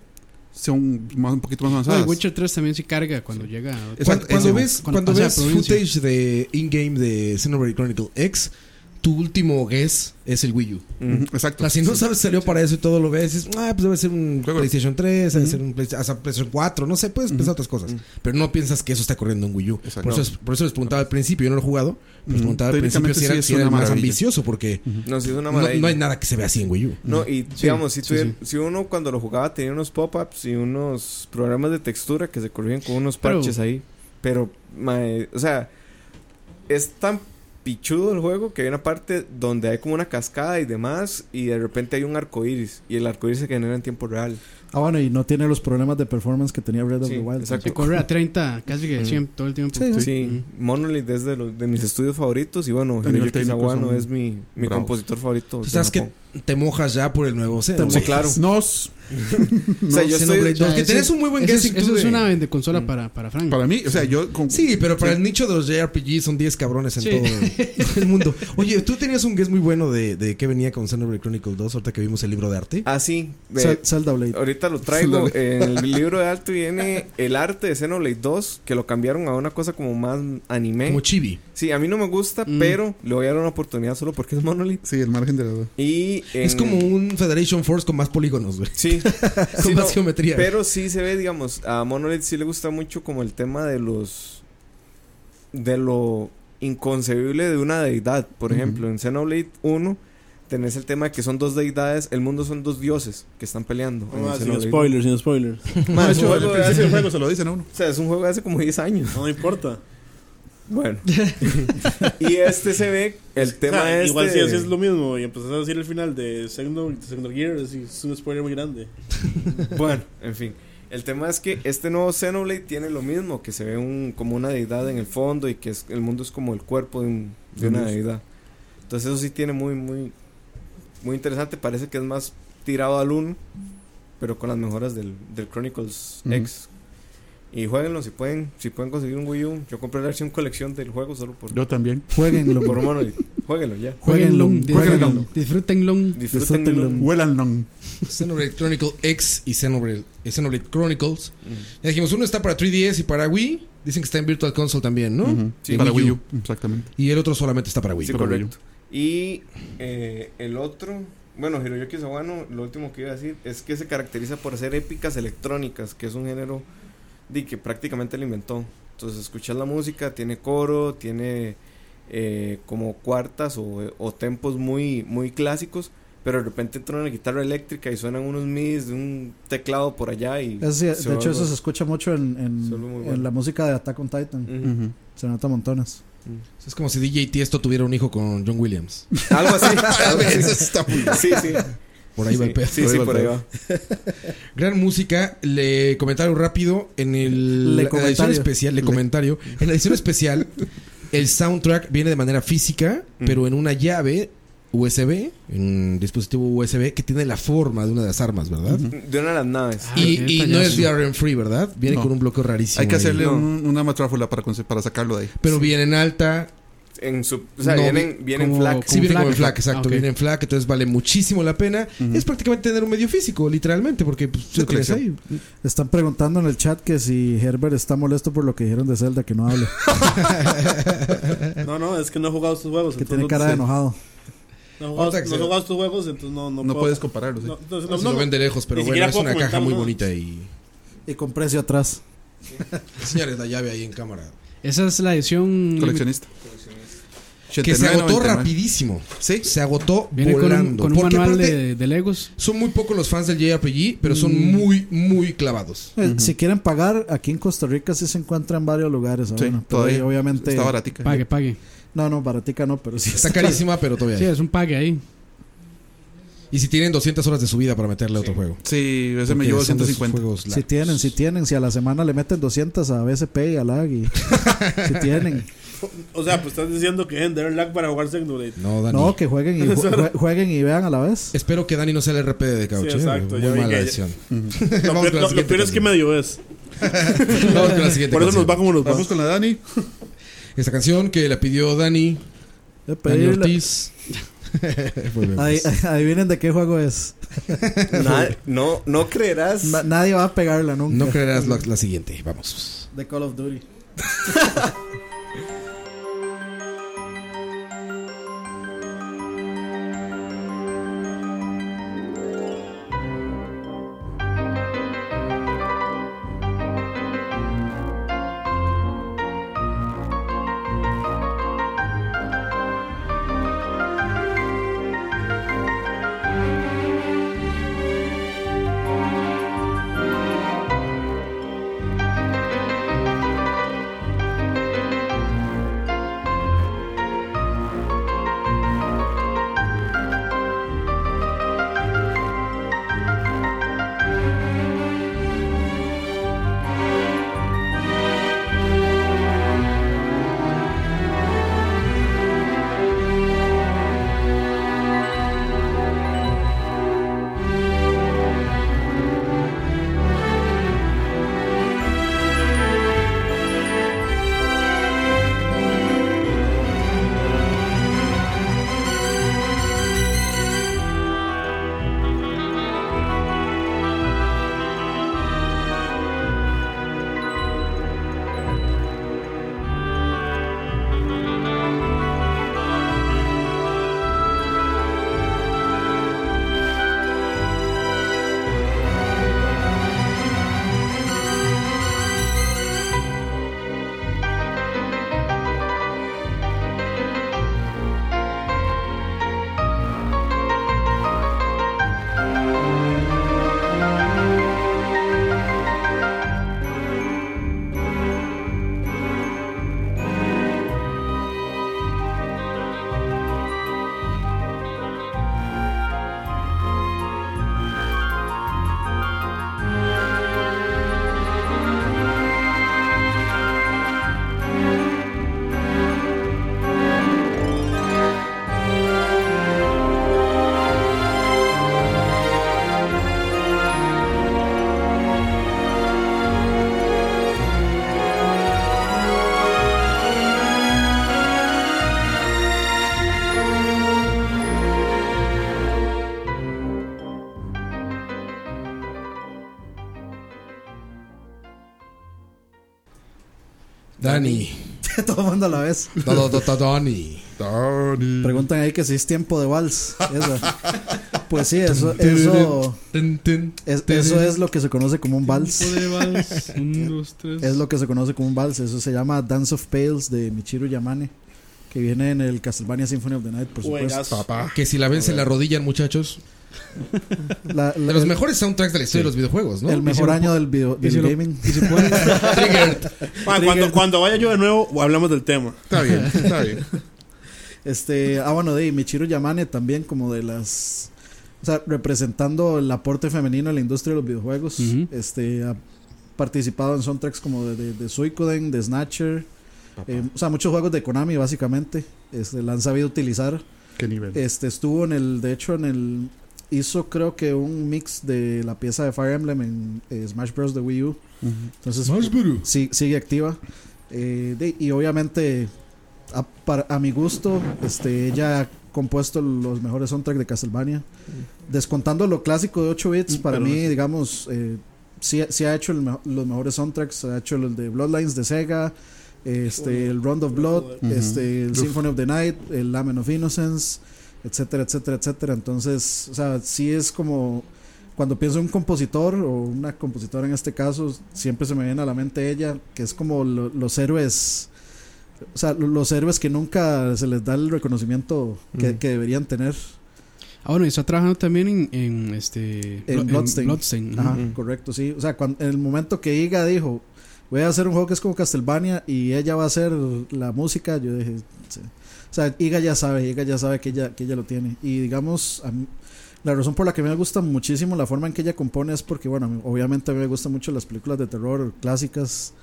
son más, un poquito más No, avanzadas. el Witcher 3 también sí carga cuando llega. a- Exacto, Cuando, cuando ves, cuando cuando ves footage de in-game de Xenoblade Chronicle X, tu último guess es el Wii U. Mm. Ujú, Exacto. O sea, si no sabes si salió para eso y todo lo ves, dices, ah, pues debe ser un Juego. PlayStation 3, debe ser un Play- hasta PlayStation 4, no sé, puedes pensar otras cosas. Pero no piensas que eso está corriendo en Wii U. Exacto. Por eso, es- por eso les preguntaba al principio, yo no lo he jugado, pero les preguntaba al principio si era, sí es si era una el más ambicioso, porque No, sí es una no, maravilla. no hay nada que se vea así en Wii U. No, y Sí, digamos, si, sí, tuviera- sí. si uno cuando lo jugaba tenía unos pop-ups y unos programas de textura que se corrían con unos Pero- parches ahí. Pero, mae, o sea, es tan pichudo el juego que hay una parte donde hay como una cascada y demás y de repente hay un arco iris y el arco iris se genera en tiempo real. Ah, bueno, y no tiene los problemas de performance que tenía Breath of Sí, the Wild. exacto. Se corre a 30, casi que Mm. 100 todo el tiempo. Sí, Sí, Monolith es de, los, de mis estudios favoritos y bueno, Hiroyuki Sawano es mi, mi compositor favorito. Sabes que te mojas ya por el nuevo Xenoblade. Sí, claro. Nos o sea, yo estoy. Xenoblade O sea, 2, que ese- tenés un muy buen ese guessing Eso es de- una vende consola para, para Frank. Para mí, o sea, yo. con- Sí, pero para el nicho de los JRPG son 10 cabrones en Sí. todo el mundo. Oye, tú tenías un guess muy bueno de, de qué venía con Xenoblade Chronicle 2, ahorita que vimos el libro de arte. Ah, sí. Zelda Blade. ahorita lo traigo. en el libro de arte viene el arte de Xenoblade 2, que lo cambiaron a una cosa como más anime. Como chibi. Sí, a mí no me gusta, Mm. pero le voy a dar una oportunidad solo porque es Monolith. Sí, el margen de la duda. Y Es como un Federation Force con más polígonos, güey. Sí, Con más no, geometría. pero sí se ve, digamos, a Monolith sí le gusta mucho como el tema de los. de lo inconcebible de una deidad. Por ejemplo, en Xenoblade 1 tenés el tema de que son dos deidades, el mundo son dos dioses que están peleando. en el Ah, sin spoilers, sin spoilers. 1. Ma, es un juego de hace- juego se lo dicen a uno. o sea, es un juego de hace como 10 años. No, no importa. Bueno. y este se ve, el tema O sea, es. Igual si así es lo mismo y empezás a decir el final de Xenoblade Xenogears, es, es un spoiler muy grande. Bueno, en fin. El tema es que este nuevo Xenoblade tiene lo mismo, que se ve un, como una deidad en el fondo y que es, el mundo es como el cuerpo de, un- de una deidad. Entonces eso sí tiene muy, muy, muy interesante. Parece que es más tirado al 1, pero con las mejoras del, del Chronicles. X. Y jueguenlo si pueden, si pueden conseguir un Wii U. Yo compré la versión colección del juego solo por, Yo también. Jueguenlo. por Monolith. Jueguenlo ya. Jueguenlo, Jueguenlo, disfrútenlo. Disfrútenlo. Disfrútenlo. Disfrútenlo. Huelan long. Xenoblade Chronicle X y Xenoblade, Xenoblade Chronicles. Mm. Ya dijimos, uno está para 3DS y para Wii. Dicen que está en Virtual Console también, ¿no? Sí, para Wii Wii U. U. Exactamente. Y el otro solamente está para Wii. Sí, para Wii U. correcto. Y eh, el otro, bueno, Hiroyuki Sawano, lo último que iba a decir es que se caracteriza por hacer épicas electrónicas, que es un género de que prácticamente lo inventó. Entonces, escuchas la música, tiene coro, tiene eh, como cuartas o, o tempos muy, muy clásicos, pero de repente entra una guitarra eléctrica y suenan unos midis de un teclado por allá y... De hecho, eso se escucha mucho en, en, bueno. la música de Attack on Titan. Se nota montones. Es como si DJ Tiesto tuviera un hijo con John Williams. Algo así. algo así. Eso está muy Sí, sí. Por ahí va el sí, pedo. sí, sí, por ahí va. Gran música. Le comentario rápido. En el, Le la edición comentario. especial, le comentario. En la edición especial, el soundtrack viene de manera física, Mm. pero en una llave USB, un dispositivo USB que tiene la forma de una de las armas, ¿verdad? De una de las naves. Ah, Y, no es. DRM free, ¿verdad? Viene No. con un bloqueo rarísimo. Hay que hacerle un- una matráfula para, para sacarlo de ahí. Pero viene en alta. En su, o sea, No, vienen, vienen como- flac. Sí, Como viene como en FLAC. FLAC, exacto. Ah, ok. Viene en FLAC, entonces vale muchísimo la pena. Es prácticamente tener un medio físico, literalmente, porque pues, Sí, lo ahí. Están preguntando en el chat que si Herbert está molesto por lo que dijeron de Zelda, que no hable. No, no, es que no he jugado estos juegos. que tiene cara de enojado. No he jugado, Otra que no he se- jugado estos juegos, entonces no, no, No, puedo- puedes compararlo. sí. No, No, no, se no, lo ven de lejos, pero bueno, es una caja muy bonita y... Y con precio atrás. Señores, la llave ahí en cámara. Esa es la edición. Coleccionista. Que se agotó 89.99. rapidísimo. Sí. Se agotó Viene con un, volando. con un manual aparte, de, de Legos. son muy pocos los fans del JRPG, pero son Mm. muy, muy clavados. Eh. Si quieren pagar, aquí en Costa Rica sí se encuentra en varios lugares. Sí, todavía. obviamente. Está baratica. Pague, pague. No, no, baratica no, pero sí Está carísima, pero todavía Sí, hay. es un pague ahí. Y si tienen 200 horas de su vida para meterle a otro juego. Sí, ese me Porque llevó de esos 150. juegos Si tienen, si tienen, si a la semana le meten 200 a BSP y a lag y si tienen. O sea, pues estás diciendo que en Darren Lag para jugar Xenoblade. No, Dani. No, que jueguen y ju- jue- jueguen y vean a la vez. Espero que Dani no sea el RP de Couch. Sí, exacto, Muy ya vi mala que- decisión. Lo, Vamos peor- con la lo- lo siguiente peor es que canción. medio es. Vamos con la siguiente Por eso canción. nos va como nos va. Vamos con la Dani. Esta canción que la pidió Dani, De Dani pedirle- Ortiz. Ahí- pues. adivinen de qué juego es. Na- no, no creerás. Na- nadie va a pegarla nunca. No creerás la, la siguiente. Vamos. De Call of Duty. A la vez. Preguntan ahí que si es tiempo de vals. Esa. Pues sí, eso, eso, es, eso es lo que se conoce como un vals. Tiempo de vals. Un, dos, tres. Es lo que se conoce como un vals. Eso se llama Dance of Pales de Michiru Yamane. Que viene en el Castlevania Symphony of the Night, por supuesto. Juegazo. Que si la ven se la rodillan, muchachos. La- la- De los el, mejores soundtracks de la historia de los videojuegos, ¿no? el mejor año del, video, del si lo- gaming. Si pueden, Ma, cuando, cuando vaya yo de nuevo, hablamos del tema. Está bien, está bien. Este, ah, bueno, de Michiru Yamane también como de las... O sea, representando el aporte femenino en la industria de los videojuegos. Este, ha participado en soundtracks como de, de, de Suikoden, de Snatcher. eh, o sea, muchos juegos de Konami, básicamente. Este, la han sabido utilizar. ¿Qué nivel? Este, estuvo en el... De hecho, en el... Hizo creo que un mix de la pieza de Fire Emblem en eh, Smash Bros. de Wii U. Entonces, sí, sigue activa. Eh, de- y obviamente, a, para- a mi gusto, este, ella ha compuesto los mejores soundtracks de Castlevania. Descontando lo clásico de 8 bits, Mm, para pero mí, no- digamos, eh, sí, sí ha hecho el los mejores soundtracks. Ha hecho el de Bloodlines de Sega, este, el Round of Blood, este, el Uf. Symphony of the Night, el Lament of Innocence, etcétera, etcétera, etcétera. Entonces, o sea, sí es como cuando pienso en un compositor o una compositora en este caso, siempre se me viene a la mente ella, que es como lo- los héroes, o sea, lo- los héroes que nunca se les da el reconocimiento que, Mm. que deberían tener. Ah, bueno, y está trabajando también en, en este. En Blo- Bloodstain. Bloodstain, Ajá, correcto, sí. O sea, cuando, en el momento que Iga dijo, voy a hacer un juego que es como Castlevania y ella va a hacer la música, yo dije, o sea, Iga ya sabe, Iga ya sabe que ella, que ella lo tiene. Y digamos, a mí- la razón por la que me gusta muchísimo la forma en que ella compone es porque, bueno, obviamente a mí me gustan mucho las películas de terror clásicas.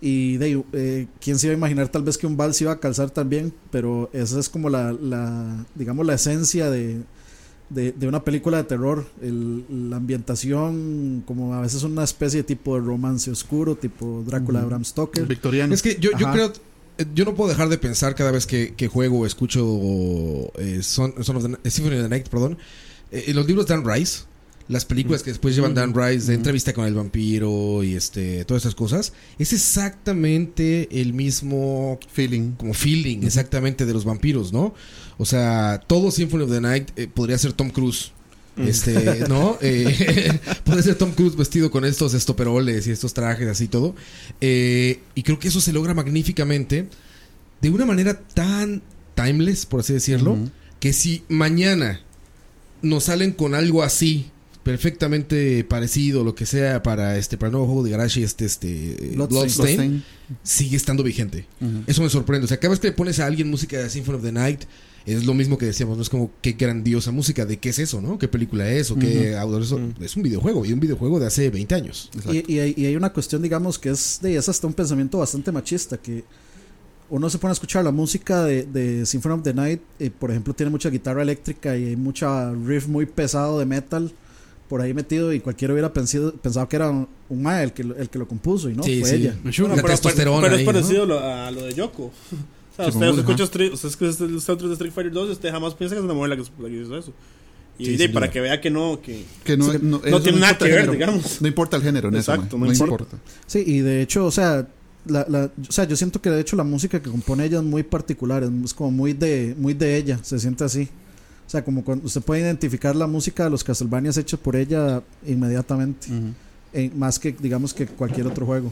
Y de, eh, quién se iba a imaginar tal vez que un vals iba a calzar también, pero esa es como la, la digamos, la esencia de, de, de una película de terror. El- la ambientación, como a veces una especie de tipo de romance oscuro, tipo Drácula de Bram Stoker. Victoriano. Es que yo, yo creo. Yo no puedo dejar de pensar cada vez que, que juego o escucho eh, Son, Son of the, eh, Symphony of the Night, perdón. eh, los libros de Dan Rice, las películas que después llevan Dan Rice de entrevista con el vampiro y este todas esas cosas, es exactamente el mismo Feeling. como feeling exactamente de los vampiros, ¿no? O sea, todo Symphony of the Night eh, podría ser Tom Cruise. Este, ¿no? Eh, puede ser Tom Cruise vestido con estos estoperoles y estos trajes así todo. Eh, y creo que eso se logra magníficamente de una manera tan timeless, por así decirlo, que si mañana nos salen con algo así perfectamente parecido lo que sea para este para el nuevo juego de Garage este este Bloodstain. Sigue estando vigente. Eso me sorprende. O sea, cada vez que le pones a alguien música de Symphony of the Night, es lo mismo que decíamos, no es como qué grandiosa música, de qué es eso, ¿no? ¿Qué película es o qué autor es? eso? Es un videojuego y un videojuego de hace 20 años. Y, y hay, y hay una cuestión, digamos, que es de es hasta un pensamiento bastante machista, que uno se pone a escuchar la música de, de Symphony of the Night, y por ejemplo tiene mucha guitarra eléctrica y hay mucha riff muy pesado de metal por ahí metido y cualquiera hubiera pensado, pensado que era un, un mae el que, lo- el que lo compuso y no, Sí, fue sí. ella. La pero, pero es ahí, ¿no? parecido lo- a lo de Yoko. O sea, usted escucha. Street, usted escucha de Street Fighter 2 y usted jamás piensa que es una mujer la que, la que hizo eso. Y Sí, para que vea que no, que... Que no, no, no tiene nada que ver, género. digamos. No importa el género en Exacto, eso, no no importa. importa. Sí, y de hecho, o sea, la, la- o sea, yo siento que de hecho la música que compone ella es muy particular, es, es como muy de, muy de ella, se siente así. Sea, como cuando usted puede identificar la música de los Castlevanias hecha por ella inmediatamente, eh, más que digamos que cualquier otro juego.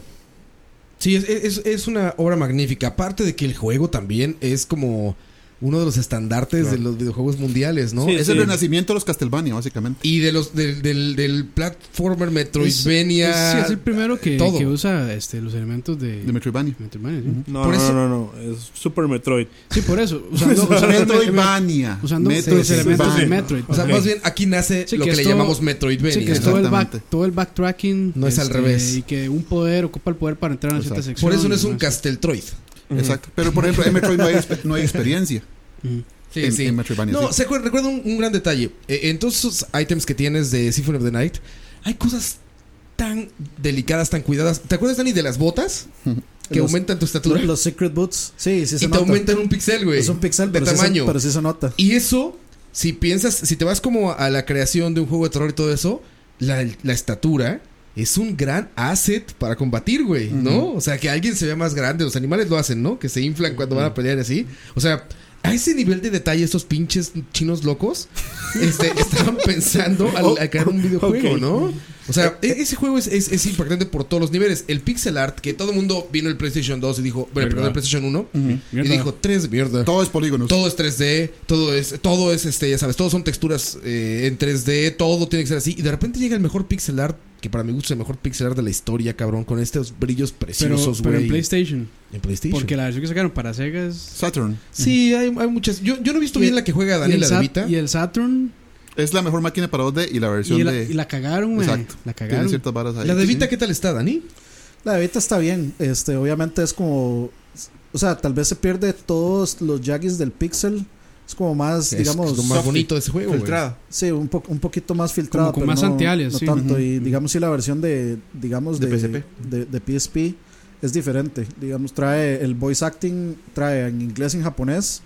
Sí, es, es, es una obra magnífica. Aparte de que el juego también es como uno de los estandartes de los videojuegos mundiales, ¿no? Sí, Es sí. el renacimiento de los Castlevania, básicamente. Y de los del, del, del platformer Metroidvania. Es- sí, es el primero que, todo. que usa este, los elementos de, De Metroidvania. Metroidvania, ¿sí? No, Por no, eso- no, no, es Super Metroid. Sí, por eso. Usando, usando, Metroidvania. usando los Metroidvania. elementos de Metroid. O sea, más bien aquí nace Sí, lo que que, es le todo- llamamos Metroidvania. Sí, que es todo el, back, Exactamente. todo el backtracking. este, No es al revés. Y que un poder ocupa el poder para entrar a una cierta sección. Por eso no es un Exacto. Pero por ejemplo, en Metroid no hay, no hay experiencia. Sí, en, sí. en Metroidvania. No, sí. se recuerdo un, un gran detalle. Eh, en todos esos items que tienes de Symphony of the Night, hay cosas tan delicadas, tan cuidadas. ¿Te acuerdas, Dani, de las botas? Que Los- aumentan tu estatura. Los, Secret Boots, sí, sí se y te nota. aumentan un pixel, güey. es un pixel de pero sí se- tamaño. pero sí se nota. Y eso, si piensas, si te vas como a la creación de un juego de terror y todo eso, la, la estatura es un gran asset para combatir, güey, ¿no? O sea, que alguien se vea más grande. Los animales lo hacen, ¿no? Que se inflan cuando van a pelear así. O sea, a ese nivel de detalle, estos pinches chinos locos este, estaban pensando al, al crear un videojuego. ¿no? O sea, e- ese juego es, es, es impactante por todos los niveles. El pixel art, que todo el mundo vino el PlayStation 2 y dijo, bueno, perdón, el PlayStation 1, y dijo, 3 mierda. Todo es polígonos. Todo es 3D, todo es, todo es este, ya sabes, todos son texturas eh, en 3D, todo tiene que ser así. Y de repente llega el mejor pixel art, que para mi gusto es el mejor pixel art de la historia, cabrón, con estos brillos preciosos, pero güey. en PlayStation. En PlayStation. Porque la versión que sacaron para Sega es. Saturn. Sí, hay, hay muchas. Yo, yo no he visto bien el- la que juega Daniela de Sat- Vita. y el Saturn. Es la mejor máquina para 2D y la versión Y la, de. y la cagaron, güey. Exacto. La Tiene cagaron. ciertas varas ahí. La de Sí. Vita, ¿qué tal está, Dani? La de Vita está bien. Este, obviamente es como. O sea, tal vez se pierde todos los jaggies del pixel. Es como más, Es- digamos. es lo más bonito de ese juego, güey. Filtrada. Sí, un, po- un poquito más filtrado. con pero más no, antialias, no sí. tanto. Y digamos, si la versión de, digamos, De de, PSP. de, de PSP es diferente. Digamos, trae el voice acting, trae en inglés y en japonés.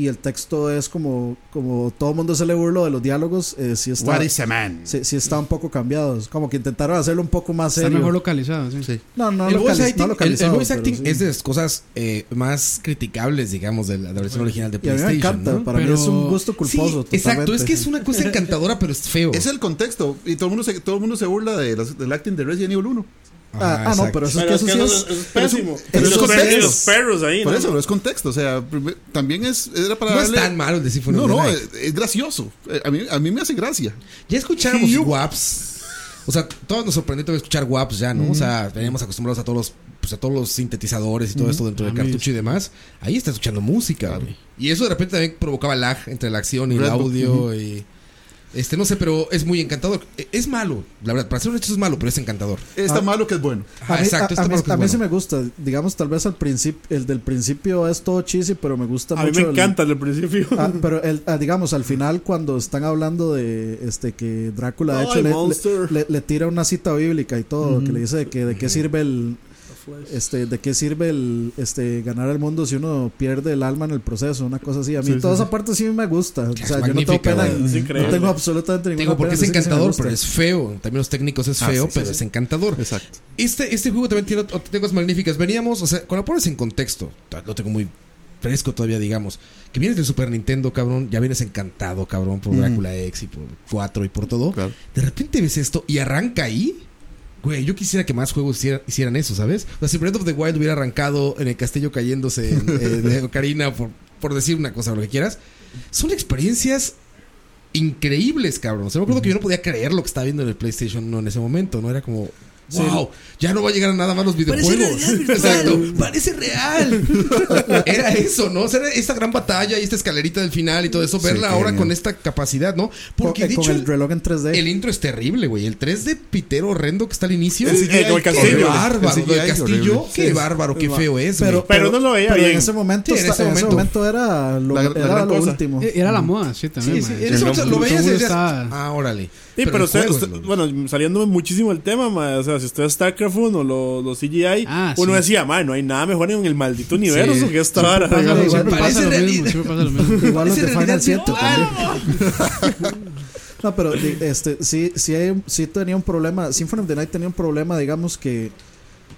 Y el texto es como, como todo el mundo se le burló de los diálogos. Eh, sí, está, What is a man? sí, sí está un poco cambiado. Es Como que intentaron hacerlo un poco más Está mejor localizado, sí. Sí. No, no, el, voice no acting, el- el, localizado, voice pero acting sí. es de las cosas eh, más criticables, digamos, de la, de la versión original de Y a mí me PlayStation. encanta. ¿no? Para Pero- mí es un gusto Sí, culposo. exacto. Es que es una cosa encantadora, pero es feo. Es el contexto. Y todo el mundo se, todo el mundo se burla de las- del acting de Resident Evil 1. Ah, ah, no, exacto. pero eso es Pero que es eso que sí eso es. eso es pésimo. pero es los, perros, los perros ahí, Por ¿no? eso, pero es contexto. O sea, también es. Era para No es tan malo el de Symphony No, of the no, Night. es, es gracioso. Eh, A mí, a mí me hace gracia. Ya escuchábamos WAPs. O sea, todos nos sorprendió escuchar WAPs ya, ¿no? O sea, veníamos acostumbrados a todos los, pues, a todos los sintetizadores y todo esto dentro del Ah, cartucho y demás. Ahí está escuchando música. Y eso de repente también provocaba lag entre la acción y el audio y... Este, no sé, pero es muy encantador. E- Es malo, la verdad. Para ser honesto es malo, pero es encantador. Está Ah. malo que es bueno. A mí, exacto, a- está a mí- malo que es a mí sí me gusta. Digamos, tal vez al principio, el del principio es todo cheesy, pero me gusta A mí mucho. me el- encanta el principio. Ah, pero el, ah, digamos, al final, cuando están hablando de este que Drácula, de hecho, le- le tira una cita bíblica y todo, que le dice de que de qué sirve el este de qué sirve el este ganar el mundo si uno pierde el alma en el proceso, una cosa así. A mí Sí, toda sí. esa parte sí me gusta. O sea, yo no tengo pena. en- no tengo absolutamente ninguna Digo, porque pena es encantador, pero es feo. En términos técnicos es Ah, feo, pero sí. es encantador. Exacto. Este, este juego también tiene cosas magníficas. Veníamos, o sea, cuando lo pones en contexto, lo tengo muy fresco todavía, digamos. Que vienes del Super Nintendo, cabrón, ya vienes encantado, cabrón, por Ujú. Drácula X y por 4 y por todo. Claro. De repente ves esto y arranca ahí. Güey, yo quisiera que más juegos hiciera- hicieran eso, ¿sabes? O sea, si Breath of the Wild hubiera arrancado en el castillo cayéndose en, eh, de Ocarina, por, por decir una cosa o lo que quieras, son experiencias increíbles, cabrón. O sea, me acuerdo que yo no podía creer lo que estaba viendo en el PlayStation 1 en ese momento, ¿no? Era como, wow, ya no va a llegar a nada más los videojuegos. Exacto, parece real. Era eso, ¿no? O sea, era esta gran batalla y esta escalerita del final y todo eso, verla ahora genial. con esta capacidad, ¿no? Porque con, con hecho, el reloj en 3D. el intro es terrible, güey. El 3D pitero horrendo que está al inicio. El Eh, el Qué castillo. bárbaro, El castillo. horrible. Qué Sí. bárbaro, qué feo es, pero, güey. Pero no lo veía pero bien. en ese momento, Sí, en ese en ese momento. momento era lo, La- era lo último. Eh, Era la moda, sí, también. Sí, sí, man. en ese momento lo veías y decías, ah, órale. Sí, pero, usted, juego es usted- lo- bueno, saliéndome muchísimo el tema, ma, o sea, si usted es StarCraft 1, los, los CGI, Ah, uno sí. decía, ma, no hay nada mejor en el maldito universo que esta siempre parece pasa lo mismo, realidad. siempre pasa lo mismo. Igual los de Parece Final realidad 7 virtual. también. No, pero este, sí, sí, hay- sí tenía un problema. Symphony of the Night tenía un problema, digamos que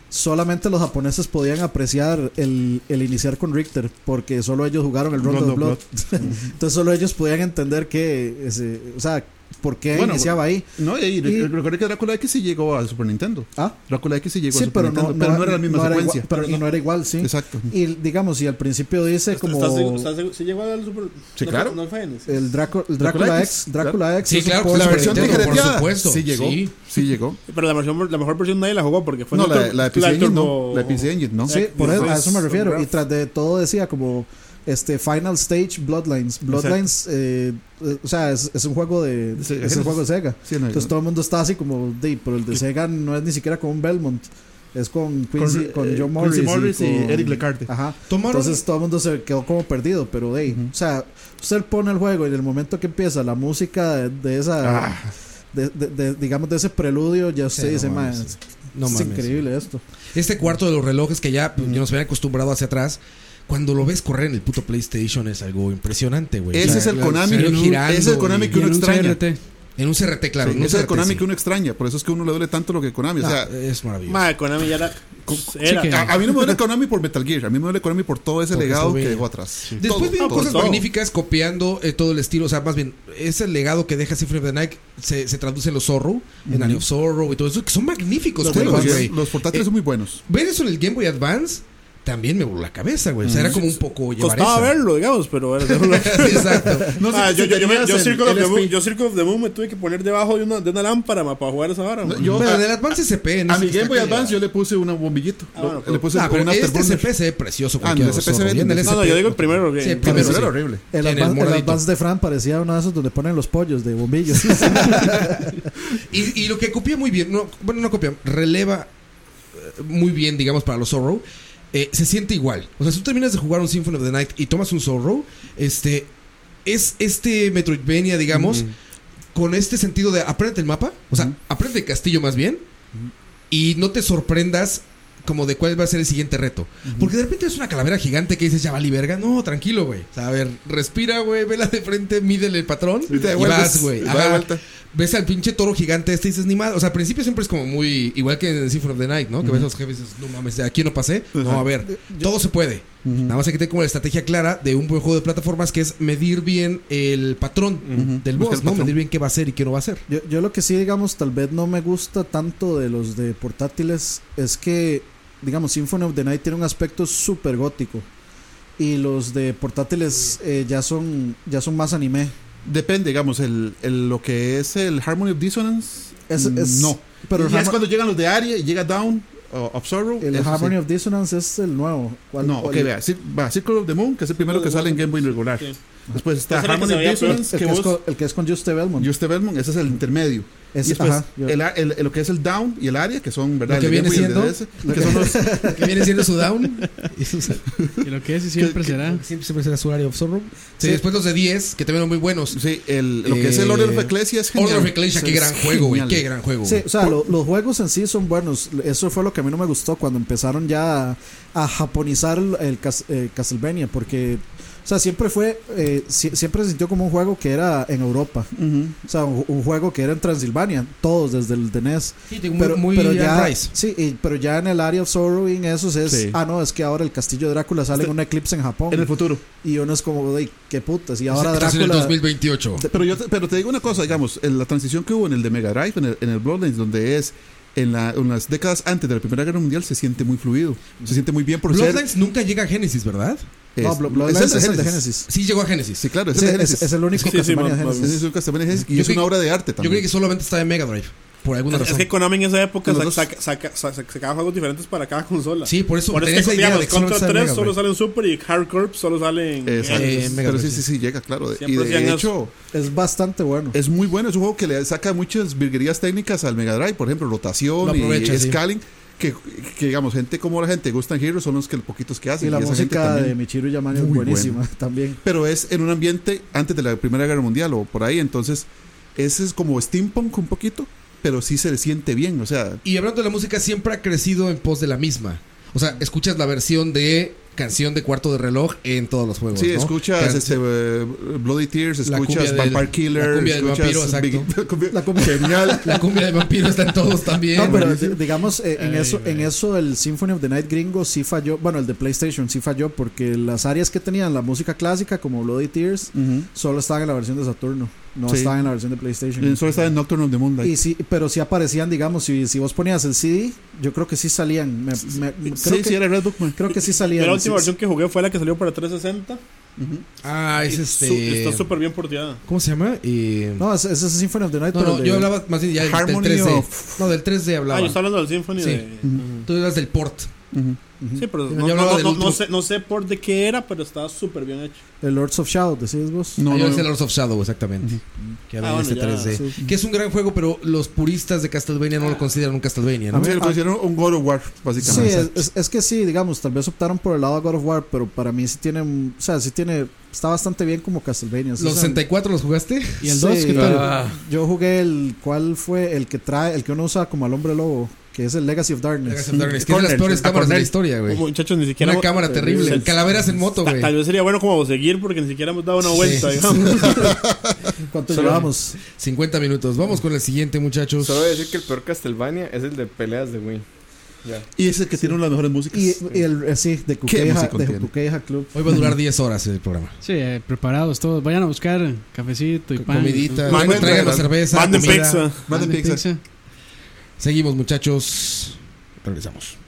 solamente los japoneses podían apreciar el, el iniciar con Richter, porque solo ellos jugaron el Rondo Blood. of Entonces solo ellos podían entender que, ese, o sea, por qué Bueno, iniciaba ahí. No, y, Y- recuerda que Drácula X sí llegó al Super Nintendo. Ah, Drácula X sí llegó sí, al Super pero no, Nintendo, pero no era la misma no secuencia. igual, pero no era igual, sí. Exacto. Y digamos, y al principio dice como ¿Estás seguro- estás seguro- ¿Sí llegó al Super? Sí, claro. No, fue Genesis. el Drácula, el Drácula Drácula X, X, Drácula X. Sí, claro, La versión Nintendo, por supuesto. Sí llegó. Sí. Sí, llegó. Pero la, versión, la mejor versión nadie la jugó porque fue No, la, la de PC Engine no. La de PC Engine no. Sí, por eso, a eso me refiero. Y tras de todo decía como este Final Stage Bloodlines. Bloodlines, eh, eh, o sea, es, es un juego de Sí, es un juego de Sega. Sí, no, Entonces todo el mundo está así como, de, pero el de Sega no es ni siquiera con un Belmont. Es con Quincy, con, eh, John Morris, Quincy Morris y, con- Eric Lecarte. Ajá. Tomaron Entonces todo el mundo se quedó como perdido, pero de, o sea, usted pone el juego y en el momento que empieza la música de, de esa, Ah. de, de- de- digamos de ese preludio, ya usted dice, no "Man, mames. es, No es mames. increíble esto. Este cuarto de los relojes que ya pues, ya nos habían acostumbrado hacia atrás. Cuando lo ves correr en el puto PlayStation es algo impresionante, güey. Ese O sea, es el Konami. Sí, no, girando, ese es el Konami que uno un extraña. CRT. En un CRT, claro. Sí, en un ese de CRT, Konami sí. que uno extraña, por eso es que a uno le duele tanto lo que Konami. o sea, Ah, es maravilloso. Madre, Konami ya era. era- que- a, a mí no me duele Konami por Metal Gear, a mí me duele Konami por todo ese legado que dejó atrás. Después todo, cosas todo. magníficas copiando eh, todo el estilo. O sea, más bien, ese legado que deja Symphony of the Night se, se traduce en los Zorro, en Area of Sorrow y todo eso, que son magníficos Los, juegos, los- güey. los portátiles Eh, son muy buenos. Ver eso en el Game Boy Advance también me voló la cabeza, güey. O sea, era como un poco llevar Costaba esa. verlo, digamos, pero era. Sí, exacto. No sé Ah, si yo, yo, yo, me- yo Circle of the Moon, yo Circle of the Moon me tuve que poner debajo de una, de una lámpara ma, para jugar esa hora. No, yo- Pero a- en el Advance SP, no A mi Game Boy Advance yo le puse un bombillito. Ah, bueno, le puse Ah, con pero un este. SP se ve precioso. Ah, en el cualquiera SP de se ve en el no, no, yo digo el primero. Sí, el Pero primero, era horrible. El, En el Advance, el moradito. Advance de Fran parecía uno de esos donde ponen los pollos de bombillos. Y, y lo que copia muy bien, no, bueno, no copia, releva eh, muy bien, digamos, para los Zorro, eh, se siente igual. O sea, si tú terminas de jugar un Symphony of the Night y tomas un Zorro, este, es este Metroidvania, digamos, con este sentido de aprende el mapa, o sea, aprende el castillo más bien, y no te sorprendas como de cuál va a ser el siguiente reto. Porque de repente es una calavera gigante que dices, ya vale verga. No, tranquilo, güey. O sea, a ver, respira, güey, vela de frente, mídele el patrón. Y te y vas, güey. Ves al pinche toro gigante este y dices, ni mal. O sea, al principio siempre es como muy. Igual que en Symphony of the Night, ¿no? Que ves a los jefes y dices, no mames, de aquí no pasé. No, a ver, todo se puede. Nada más hay que tener como la estrategia clara de un buen juego de plataformas que es medir bien el patrón del boss, ¿no? patrón. Medir bien qué va a hacer y qué no va a hacer. yo, yo lo que sí, digamos, tal vez no me gusta tanto de los de portátiles es que, digamos, Symphony of the Night tiene un aspecto súper gótico. Y los de portátiles eh, ya son ya son más anime. Depende, digamos, el, el- lo que es el Harmony of Dissonance. Es- mm, es- no. pero y es cuando llegan los de Aria y llega Down o of Sorrow. El Harmony sí. of Dissonance es el nuevo. ¿Cuál- No, cuál- ok, vea. Va, Circle of the Moon, que es el primero que sale en Game Boy regular. Sí. Después está Harmony of. Dissonance, el, que que es con, el que es con Juste Belmont. Juste Belmont, ese es el intermedio. Es- y después ajá, yo- el, el- el- lo que es el Down y el Aria, que son, ¿verdad? Lo que viene siendo- DS, que son los, que viene siendo su down. y sus- Y lo que es y siempre será. Siempre, siempre será su área of sorrow. Sí, Sí. después los de 10, que también son muy buenos. sí, el, lo que es el Eh, Order of Ecclesia es genial. Order of Ecclesia, Sí, qué gran juego, güey. Qué gran juego. Sí, o sea, lo- los juegos en sí son buenos. Eso fue lo que a mí no me gustó cuando empezaron ya a, a japonizar el, el Cas- eh, Castlevania, porque, o sea, siempre fue, eh, si- siempre se sintió como un juego que era en Europa. O sea, un, un juego que era en Transilvania, todos desde el de NES. Sí, muy, Pero, muy pero ya, Rice. sí, y- pero ya en el Area of Sorrow y en esos es, Sí. ah, no, es que ahora el castillo de Drácula sale en un eclipse en Japón. En el futuro. y uno es como, "Ey, qué putas. Y ahora Estás en el Drácula. 2028. Pero yo te, pero te digo una cosa, digamos, en la transición que hubo en el de Mega Drive, en el, en el Bloodlines, donde es en, la- en las décadas antes de la Primera Guerra Mundial, se siente muy fluido. Se siente muy bien por ser. Bloodlines nunca llega a Genesis, ¿verdad? Es- No, Blo- Bloodlines es el es el de Genesis. Sí, llegó a Genesis. Sí, claro, es Sí, el de es, Genesis. es el único Sí, Castlevania de Genesis. Es un Castlevania Genesis y Yo es creí- una obra de arte Yo también. creí que solamente estaba en Mega Drive. Por alguna Es, razón. es que Konami en esa época Los sa- dos. saca- saca- sa- sacaba juegos diferentes para cada consola. Sí, por eso Por eso es que digamos, Contra estaba en 3 Mega solo Drive. sale en Super y Hard Corp solo sale en. Eh, Mega pero Drive, sí, sí, sí. sí, llega, claro. De- Y Siempre hacían de eso. hecho, Es bastante bueno. es muy bueno. Es un juego que le saca muchas virguerías técnicas al Mega Drive, por ejemplo, rotación y sí. Que, que, digamos, gente como la gente gustan Heroes son los que poquitos que hacen. Y la música de Michiru Yamane es buenísima también. pero es en un ambiente antes de la Primera Guerra Mundial o por ahí, entonces ese es como steampunk un poquito, pero sí se le siente bien, o sea, Y hablando de la música, siempre ha crecido en pos de la misma. O sea, escuchas la versión de canción de cuarto de reloj en todos los juegos. sí, ¿no? escuchas Can- este, Bloody Tears, La cumbia escuchas del- Vampire Killer, la cumbia escuchas vampiro, exacto. Cumbia- La cumbia- genial. La cumbia de vampiro está en todos también. No, pero digamos, eh, en, Ay, eso, en eso el Symphony of the Night gringo sí falló. Bueno, el de PlayStation sí falló porque las áreas que tenían la música clásica, como Bloody Tears, solo estaban en la versión de Saturno. No Sí. estaban en la versión de PlayStation. Y Solo está en Nocturne of the Moonlight. Y sí, pero sí aparecían, digamos, si, si vos ponías el CD, yo creo que sí salían. Me- me- creo, sí, que, sí, era Red Bookman. creo que sí salían. la última versión que jugué fue la que salió para 360. Ah, es este. su- Está súper bien porteada. ¿Cómo se llama? No, ese ese es Symphony of the Night. no, pero no, el de- yo hablaba más bien ya del, del Harmony 3D. of- No, del 3D Ah, hablaba. yo estaba hablando del Symphony Sí. de. Tú hablas del port. Sí, pero no, no, no, último- sé, no sé por de qué era, pero estaba súper bien hecho. El Lords of Shadow, decís vos. No, Ah, yo no, es el. Lords of Shadow, exactamente. Que habla Ah, de este bueno, ya, 3D. sí. Que es un gran juego, pero los puristas de Castlevania no lo consideran un Castlevania, ¿no? A mí me lo consideran un God of War, Sí, básicamente. es, es- es que sí, digamos, tal vez optaron por el lado de God of War, pero para mí sí tiene, o sea, sí tiene, está bastante bien como Castlevania. sí ¿Los son- 64 los jugaste? ¿Y el Sí, 2 qué tal? Ah, Yo jugué el, ¿cuál fue? El que trae, el que uno usa como al hombre lobo, que es el Legacy of Darkness. Legacy of Darkness, que es de las peores cámaras de la historia, güey. Muchachos, ni siquiera. Una cámara terrible. Sí. Calaveras en moto, güey. Tal vez sería bueno como seguir porque ni siquiera hemos dado una vuelta, Sí. digamos. ¿Cuánto Solo- llevamos? 50 minutos. Vamos con el siguiente, muchachos. Solo voy a decir que el peor Castlevania es el de peleas de Wii. Ya. Y ese que tiene una de las mejores músicas. Y, y el, eh, sí, de ¿Qué Cuqueja, de Club. Hoy va a durar 10 horas el programa. Sí, eh, preparados todos. Vayan a buscar cafecito y pan. Comidita. Manden- Traigan la cerveza. Manden pizza. Manden pizza. Seguimos, muchachos. Regresamos.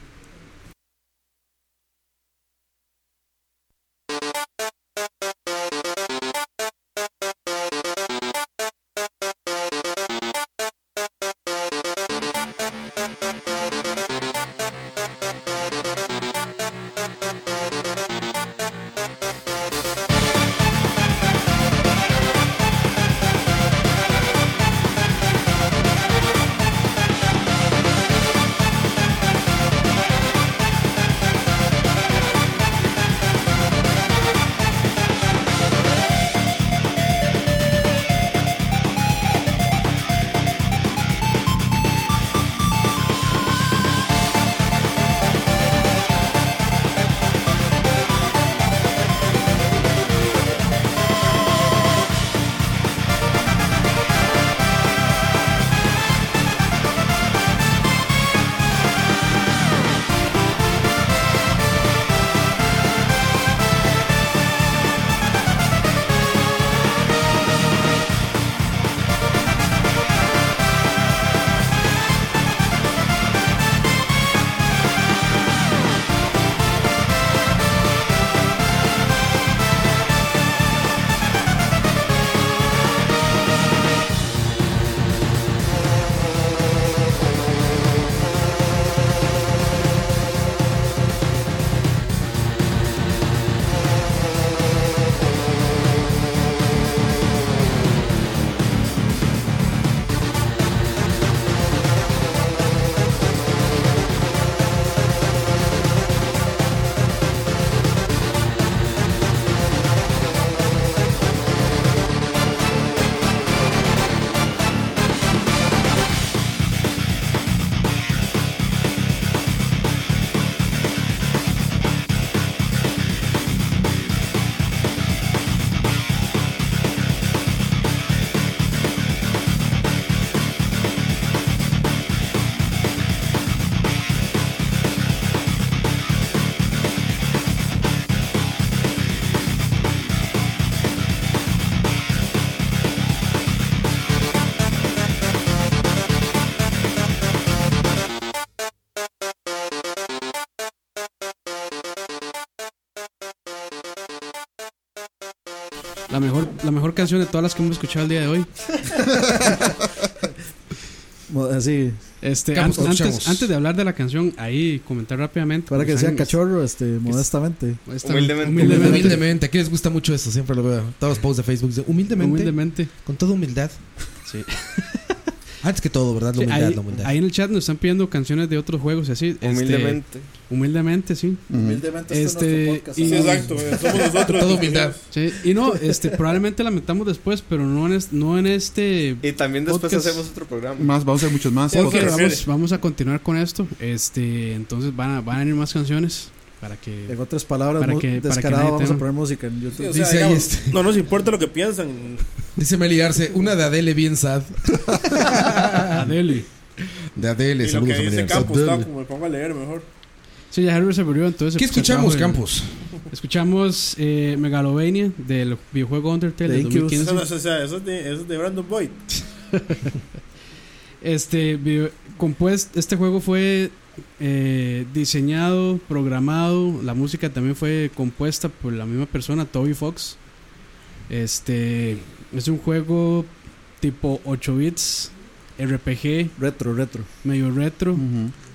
Mejor, canción de todas las que hemos escuchado el día de hoy. Así, Este, an- antes, antes de hablar de la canción, ahí comentar rápidamente. para que sea cachorro, este, modestamente. Esta- Humildemente. humildemente. Humildemente. Aquí les gusta mucho eso. Siempre lo veo. Todos los posts de Facebook. Humildemente. Humildemente. Con toda humildad. Sí. Antes que todo, ¿verdad? La Sí, humildad, ahí, la humildad. ahí en el chat nos están pidiendo canciones de otros juegos y así. este, Humildemente. humildemente, sí. Humildemente, Este, y- Sí, exacto. eh, Somos nosotros. Toda humildad. Sí, y no, este, probablemente la metamos después, pero no en, es- no en este. Y también después Podcast. hacemos otro programa. Más, vamos a hacer muchos más. Porque vamos, vamos a continuar con esto. Este, entonces van a, van a venir más canciones para que. En otras palabras, Para que- para que descarado, vamos a poner música en YouTube. Sí, o sea, Dice ahí digamos, este. No nos importa lo que piensan. Dice Meli Arce, una de Adele bien sad. Adele. De Adele, Y lo saludos que a Meli dice. Campos, está Adele. como me pongo a leer mejor. Sí, ya Harry se murió, entonces. ¿Qué pues, escuchamos, Campos? Escuchamos eh, Megalovania del videojuego Undertale De de Incubus. 2015. Eso, o sea, eso, es de, eso es de Brandon Boyd. Este, video- compuest- este juego fue eh, diseñado, programado, la música también fue compuesta por la misma persona, Toby Fox. Este, es un juego tipo 8 bits, RPG, Retro, retro. medio retro,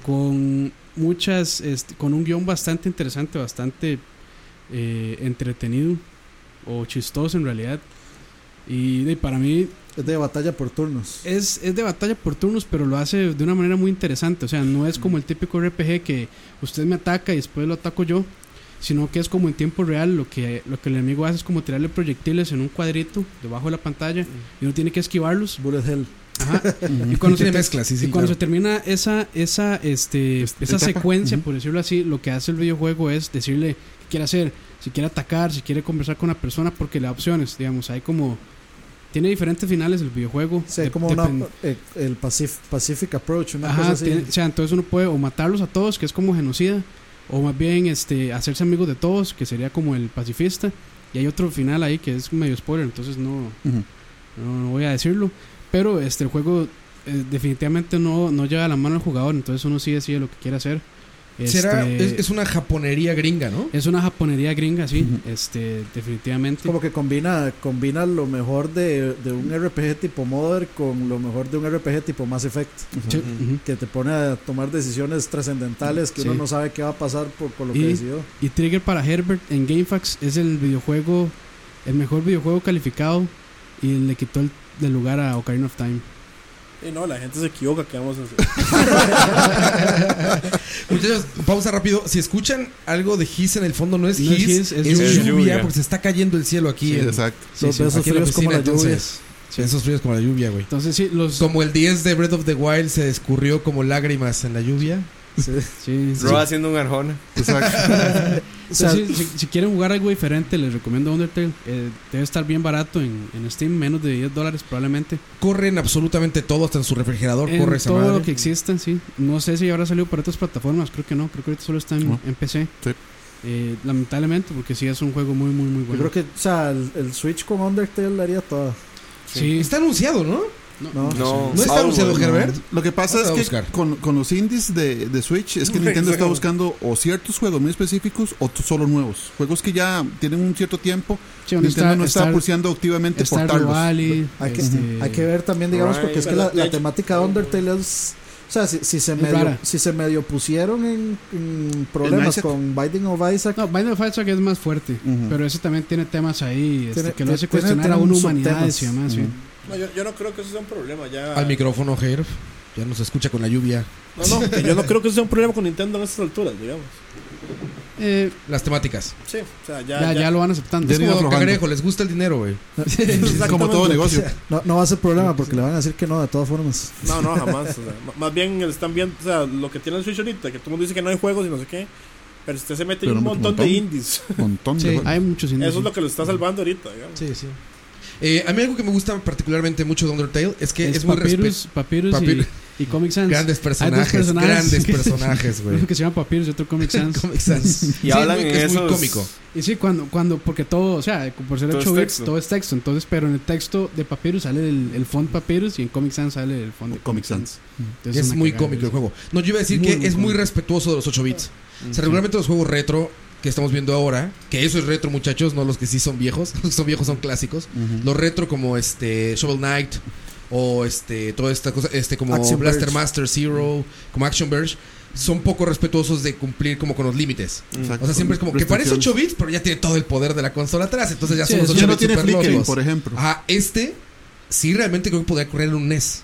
con muchas, este, con un guion bastante interesante, bastante eh, entretenido o chistoso en realidad. Y para mí Es de batalla por turnos. es, es de batalla por turnos, pero lo hace de una manera muy interesante. O sea, no es como el típico RPG que usted me ataca y después lo ataco yo, sino que es como en tiempo real. Lo que, lo que el enemigo hace es como tirarle proyectiles en un cuadrito debajo de la pantalla y uno tiene que esquivarlos. Bullet Hell. Ajá. Y cuando, se, mezclas, sí, sí, y cuando claro. se termina esa, esa, este, esa etapa. secuencia, por decirlo así, lo que hace el videojuego es decirle qué quiere hacer, si quiere atacar, si quiere conversar con una persona, porque le da opciones, digamos, hay como tiene diferentes finales el videojuego. Sí, Dep- como una, eh, el Pacif- Pacific Approach, una Ajá, cosa así. tiene- o sea, entonces uno puede o matarlos a todos, que es como genocida, o más bien este hacerse amigos de todos, que sería como el pacifista. Y hay otro final ahí que es medio spoiler, entonces no, no, no voy a decirlo. Pero este el juego eh, definitivamente no, no lleva la mano al jugador, entonces uno sí decide lo que quiere hacer. Será, Este, es, es una japonería gringa, ¿no? es una japonería gringa, sí, este definitivamente. Como que combina, combina lo mejor de, de un RPG tipo Modern con lo mejor de un RPG tipo Mass Effect. Que te pone a tomar decisiones trascendentales que Sí. uno no sabe qué va a pasar por, por lo que decidió. Y Trigger para Herbert en GameFAQs es el videojuego, el mejor videojuego calificado y le quitó el, el lugar a Ocarina of Time. Y no, la gente se equivoca, ¿qué vamos a hacer? Muchachos, pausa rápido. Si escuchan algo de His en el fondo, no es No es His, His, es, es lluvia, lluvia. porque se está cayendo el cielo aquí. Sí, en- exacto. Sí, sí. besos aquí fríos como la lluvia. entonces. Esos fríos como la lluvia, güey. Entonces sí, los... Como el 10 de Breath of the Wild se escurrió como lágrimas en la lluvia. Sí. sí, sí. Ro haciendo un Arjona. Exacto. O sea, Sí, si, si quieren jugar algo diferente, les recomiendo Undertale. Eh, debe estar bien barato en, en Steam, menos de 10 dólares probablemente. Corren absolutamente todo, hasta en su refrigerador En corre esa todo madre. lo que exista, sí. No sé si habrá salido para otras plataformas, creo que no. Creo que ahorita solo está en, No. en PC. Sí. Eh, lamentablemente, porque sí es un juego muy, muy, muy yo bueno. creo que, o sea, el, el Switch con Undertale le haría toda. Sí. Está anunciado, ¿no? No, No. No, ¿No está Ah, anunciado. Herbert? Lo que pasa es que con, con los indies de, de Switch es que Nintendo está buscando o ciertos juegos muy específicos o solo nuevos. Juegos que ya tienen un cierto tiempo. Sí, bueno, Nintendo no está Star- pulseando activamente. Valley, Hay que, este, hay que ver también, digamos, Right. porque es que la, temática de Undertale es. O sea, si, si se medio, rara. si se medio pusieron en, en problemas con Binding of Isaac, No, Binding of Isaac es más fuerte, pero ese también tiene temas ahí este, Tiene- que lo hace cuestionar a una un humanidades y demás. sí. No, yo, yo no creo que eso sea un problema. Ya... Al micrófono, Herb. Ya nos escucha con la lluvia. No, no, que yo no creo que eso sea un problema con Nintendo en estas alturas, digamos. Eh, Las temáticas. Sí, o sea, ya. ya, ya, ya lo van aceptando. Es como cangrejo, les gusta el dinero, güey. Como todo negocio. no, no va a ser problema porque le van a decir que no, de todas formas. No, no, jamás. o sea, más bien están viendo, o sea, lo que tiene el Switch ahorita, que todo el mundo dice que no hay juegos y no sé qué. Pero usted se mete en Pero un montón, montón. de indies. Un montón de Sí. Hay muchos indies. Eso es lo que lo está salvando ahorita, digamos. Sí, sí. Eh, a mí algo que me gusta particularmente mucho de Undertale es que es, es muy Papyrus, respeto. Papyrus Papyrus. y, y Comic Sans. Grandes personajes, personajes grandes personajes, güey. Uno que se llama Papyrus y otro Comic Sans. Comic Sans. Y Sí, hablan es muy, en es muy cómico. Y sí, cuando, cuando, porque todo, o sea, por ser Todo 8 es bits, texto. todo es texto. Entonces, pero en el texto de Papyrus sale el, el font Papyrus y en Comic Sans sale el font de Comic Comic Sans. Entonces, Es muy cagada, cómico el juego. No, yo iba a decir Muy, que muy es muy cómico. respetuoso de los 8 bits. O sea, regularmente los juegos retro que estamos viendo ahora, que eso es retro, muchachos, no los que sí son viejos. Los que son viejos son clásicos. Los retro como este Shovel Knight o este toda esta cosa, este como Action Blaster Verge. Master Zero, como Action Verge, son poco respetuosos de cumplir como con los límites. Exacto. O sea, siempre es como que parece Restricciones. 8 bits, pero ya tiene todo el poder de la consola atrás, entonces ya Sí, son los eso 8 Ya no bits tiene super flickering, locos. por ejemplo. Ajá, este sí realmente creo que podría correr en un NES.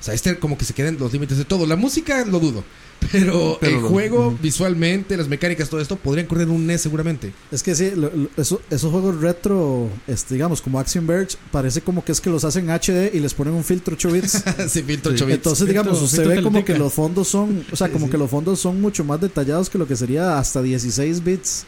O sea, este como que se queden los límites de todo. La música lo dudo. Pero, Pero el juego, visualmente, las mecánicas, todo esto, podrían correr en un NES seguramente. Es que sí, lo- lo- eso- esos juegos retro, este, digamos, como Action Verge, parece como que es que los hacen HD y les ponen un filtro 8 bits. Sin filtro Sí. 8 bits. Entonces, digamos, Filtro- usted filtro ve como que los fondos son, o sea, como que los fondos son mucho más detallados que lo que sería hasta 16 bits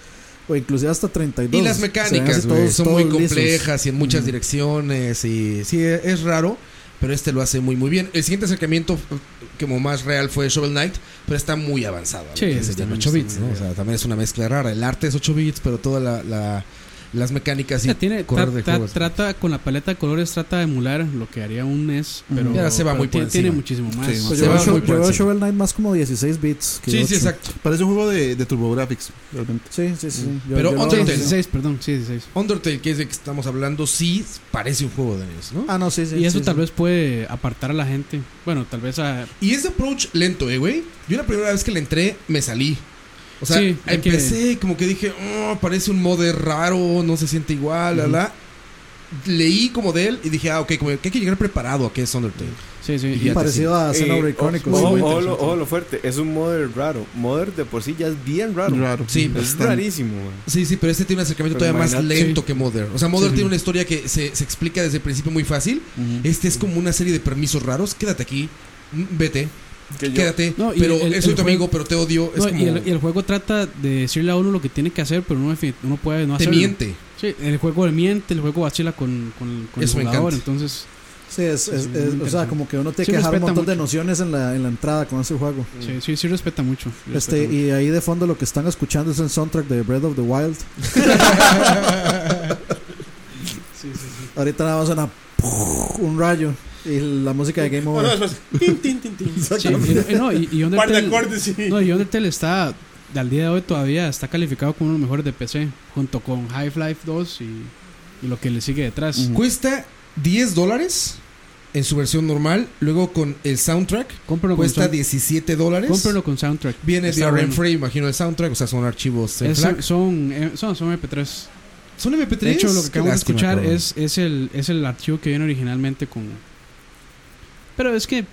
o inclusive hasta 32. Y las mecánicas, todos- son muy lisos. complejas y en muchas direcciones. Y sí, es raro, pero este lo hace muy, muy bien. El siguiente acercamiento, eh, como más real, fue Shovel Knight, pero está muy avanzado. Sí, serían también 8 está bits, ¿no? O sea, también es una mezcla rara. El arte es 8 bits, pero todas la, la- las mecánicas O y sea, tiene, correr tra- de tra- juegos. trata con la paleta de colores, trata de emular lo que haría un NES, pero, se va pero muy por tiene, muchísimo más. Sí, Se yo, va veo. Shovel Knight más como 16 bits. que Sí, sí, 8. exacto. Parece un juego de, de TurboGrafx, realmente. Sí, sí, sí. Yo- Pero Undertale. Sí, 16, perdón, sí, 16. Undertale, que es de que estamos hablando, sí parece un juego de NES, ¿no? Ah, no, sí, sí. y eso sí, tal sí. vez puede apartar a la gente. Bueno, tal vez a... Y ese approach lento, eh, güey. Yo la primera vez que le entré, me salí. O sea, Sí, hay que- empecé como que dije, oh, parece un modder raro, no se siente igual, la, la. Leí como de él y dije, ah, ok, como que hay que llegar preparado a qué es Undertale. Sí, sí. Y y- Parecido a Eh, Xenoblade ojo, Chronicles. ojo, muy ojo, lo- ojo lo fuerte. Es un modder raro. Modder de por sí ya es bien raro. Raro. Sí, Es Bastante. rarísimo. man. Sí, sí, pero este tiene un acercamiento Pero todavía más lento que Mother. O sea, Mother Sí. tiene una historia que se, se explica desde el principio muy fácil. Ujú. Este es como una serie de permisos raros. Quédate aquí, mm, vete, Que yo- quédate. No, y pero el- soy el tu juego- amigo, pero te odio. Es No, como. y, el, y el juego trata de decirle a uno lo que tiene que hacer, pero uno, uno puede no te hacerlo. miente. Sí, el juego miente, el juego vacila con, con, con el Eso jugador, entonces... Sí, es, es- Sí, es- muy o sea, como que uno tiene Sí, que dejar un montón de nociones en la, en la entrada con ese juego. Sí, sí, sí respeta mucho. sí Este, respeta mucho. y ahí de fondo lo que están escuchando es el soundtrack de Breath of the Wild. Ahorita nada más suena un rayo y la música de Game Over. después. Tin, tin, tin, tin. Sí, y, no, y, Undertale, no, y Undertale está, al día de hoy todavía está calificado como uno de los mejores de PC, junto con Half-Life 2 y, y lo que le sigue detrás. Cuesta 10 dólares en su versión normal. Luego con el soundtrack Cómpralo con, cuesta sound- 17 dólares. cómpralo con soundtrack. Viene de bueno. Free, imagino el soundtrack. O sea, son archivos en Es- FLAC. son, eh, son, son MP3. Son MP3. De hecho, lo que acabamos de escuchar es, es, el, es el archivo que viene originalmente con... Pero es que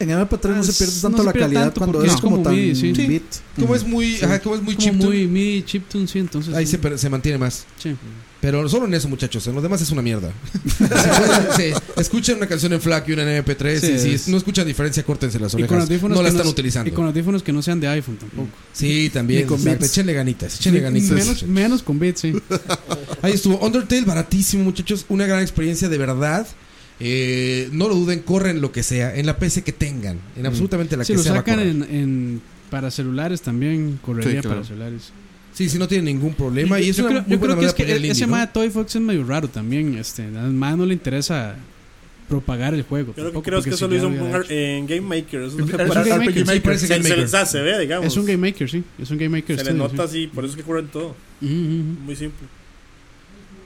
En MP3 no se es- pierde no tanto se la pierde calidad tanto cuando porque es como, como tan MIDI, sí. Sí. beat. Como es muy, Sí. ajá, como es muy como chiptune, muy MIDI chiptune, sí, entonces... ahí sí. se, se mantiene más. Sí. Pero solo en eso, muchachos. En los demás es una mierda. Sí, escuchen una canción en FLAC y una en MP3. Sí, y es- no escuchan diferencia, córtense las Y con orejas. audífonos No la están no- utilizando. Y con audífonos que no sean de iPhone tampoco. Sí, también. Ni con. Beats. Échenle ganitas. Échenle ganitas. Menos, menos con bits, sí. Ahí estuvo. Undertale, baratísimo, muchachos. Una gran experiencia de verdad. Eh, no lo duden, corren lo que sea. En la PC que tengan. En absolutamente la Si que lo sea. a sacan en, en- para celulares también, correría Sí, claro. para celulares. Sí, sí, no tiene ningún problema. Y, es yo una creo, muy yo buena creo que es que el ese indie, ¿no? tema de Toy Fox es medio raro también. Este, además no le interesa propagar el juego. Yo lo que tampoco, creo es que eso si lo hizo en, Game Maker. Eso es lo un Game Maker, sí, se, Game se- Maker. se ve, digamos. Es un Game Maker, sí. Es un Game Maker. Se le nota sí. así, por eso es que corren todo. Muy simple.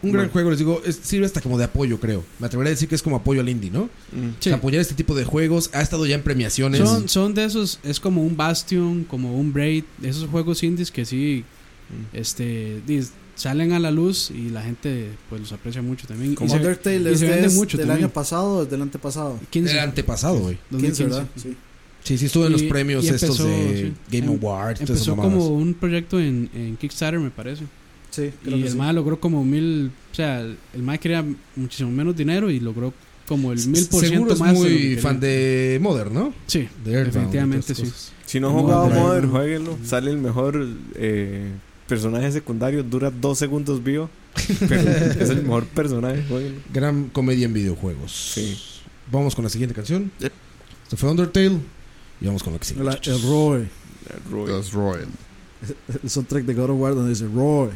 Un gran juego, les digo, es- sirve hasta como de apoyo, creo. Me atrevería a decir que es como apoyo al indie, ¿no? Mm. O sea, apoyar este tipo de juegos. Ha estado ya en premiaciones. Son, son de esos, es como un Bastion, como un Braid, esos juegos indies que sí Mm. este, salen a la luz y la gente pues los aprecia mucho también. Y Como se- Undertale y es se de- vende es mucho del también. año pasado o del antepasado. 15, El antepasado, güey. 15, 2015. ¿verdad? Sí. Sí, sí, estuvo en los premios y estos empezó, de sí. Game Em- Awards. Empezó como un proyecto en, en Kickstarter, me parece. Sí, creo Y que el sí. MAE logró como mil. O sea, el el MAE quería muchísimo menos dinero y logró como el mil por ciento es más. que muy fan de Modern, ¿no? Sí, De Earthbound definitivamente sí. cosas. Si no han Como jugado Drive, Modern, ¿no? jueguenlo. Sale el mejor eh, personaje secundario. Dura dos segundos vivo. Pero es el mejor personaje. jueguenlo. Gran comedia en videojuegos. Sí. Vamos con la siguiente canción. Yep. Esto fue Undertale. Y vamos con lo que sigue. El, muchachos. el Roy. Roy. Right. El soundtrack de God of War donde dice Roy.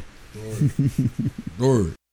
Roar. Thank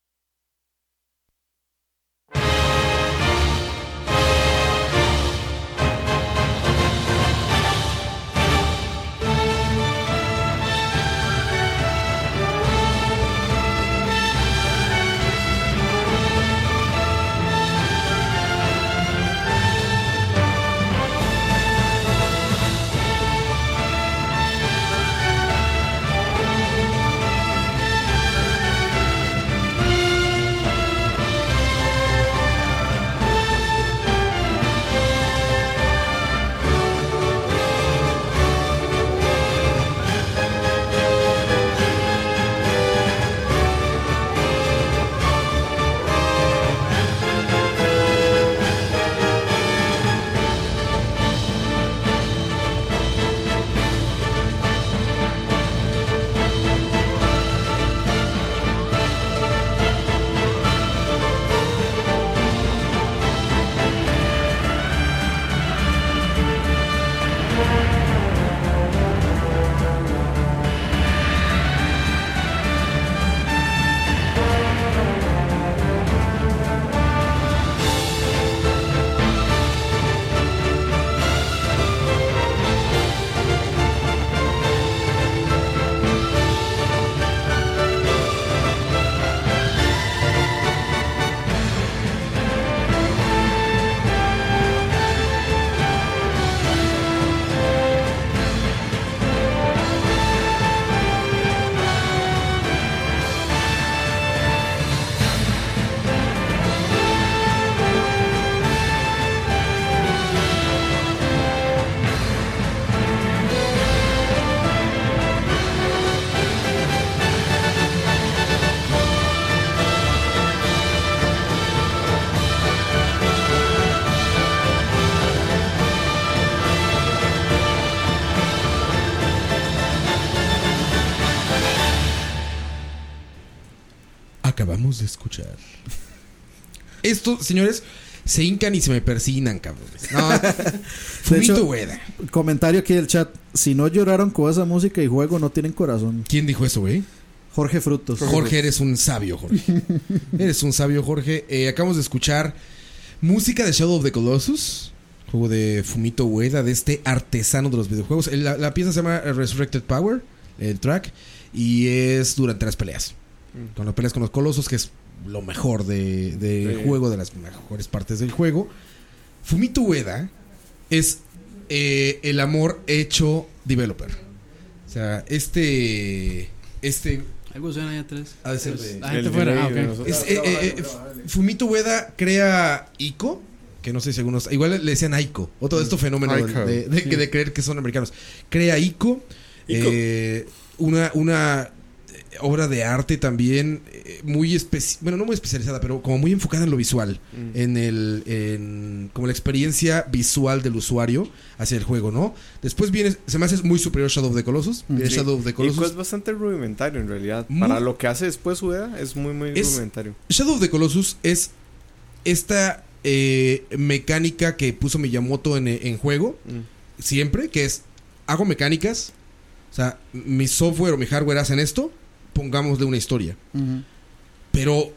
acabamos de escuchar. Esto, señores, se hincan y se me persinan, cabrones. No, Fumito Ueda. Comentario aquí del chat. Si no lloraron con esa música y juego, no tienen corazón. ¿Quién dijo eso, güey? Jorge Frutos. Jorge, eres un sabio, Jorge. eres un sabio, Jorge. Eh, acabamos de escuchar música de Shadow of the Colossus, juego de Fumito Ueda, de este artesano de los videojuegos. La pieza se llama Resurrected Power, el track, y es durante las peleas. Con las peleas con los colosos, que es lo mejor de- del Sí. juego, de las mejores partes del juego. Fumito Ueda es eh, el amor hecho developer. O sea, este. Este Algo suena ahí atrás. de ser de- La gente El fuera. delay Ah, de ok. nosotros. es, eh, eh, Fumito Ueda crea Ico, que no sé si algunos. Igual le decían Aiko. Otro de estos fenómenos Ico. de, de- de creer que son americanos. Crea Ico, Ico. eh, una, una obra de arte también eh, muy especi bueno no muy especializada pero como muy enfocada en lo visual Mm. en el en como la experiencia visual del usuario hacia el juego no después viene se me hace muy superior Shadow of the Colossus viene Sí. Shadow of the Colossus es bastante rudimentario en realidad. Muy- Para lo que hace después Ueda es muy, muy Es- rudimentario. Shadow of the Colossus es esta eh, mecánica que puso Miyamoto en, en juego Mm. siempre, que es hago mecánicas, o sea, mi software o mi hardware hacen esto, pongámosle una historia. Pero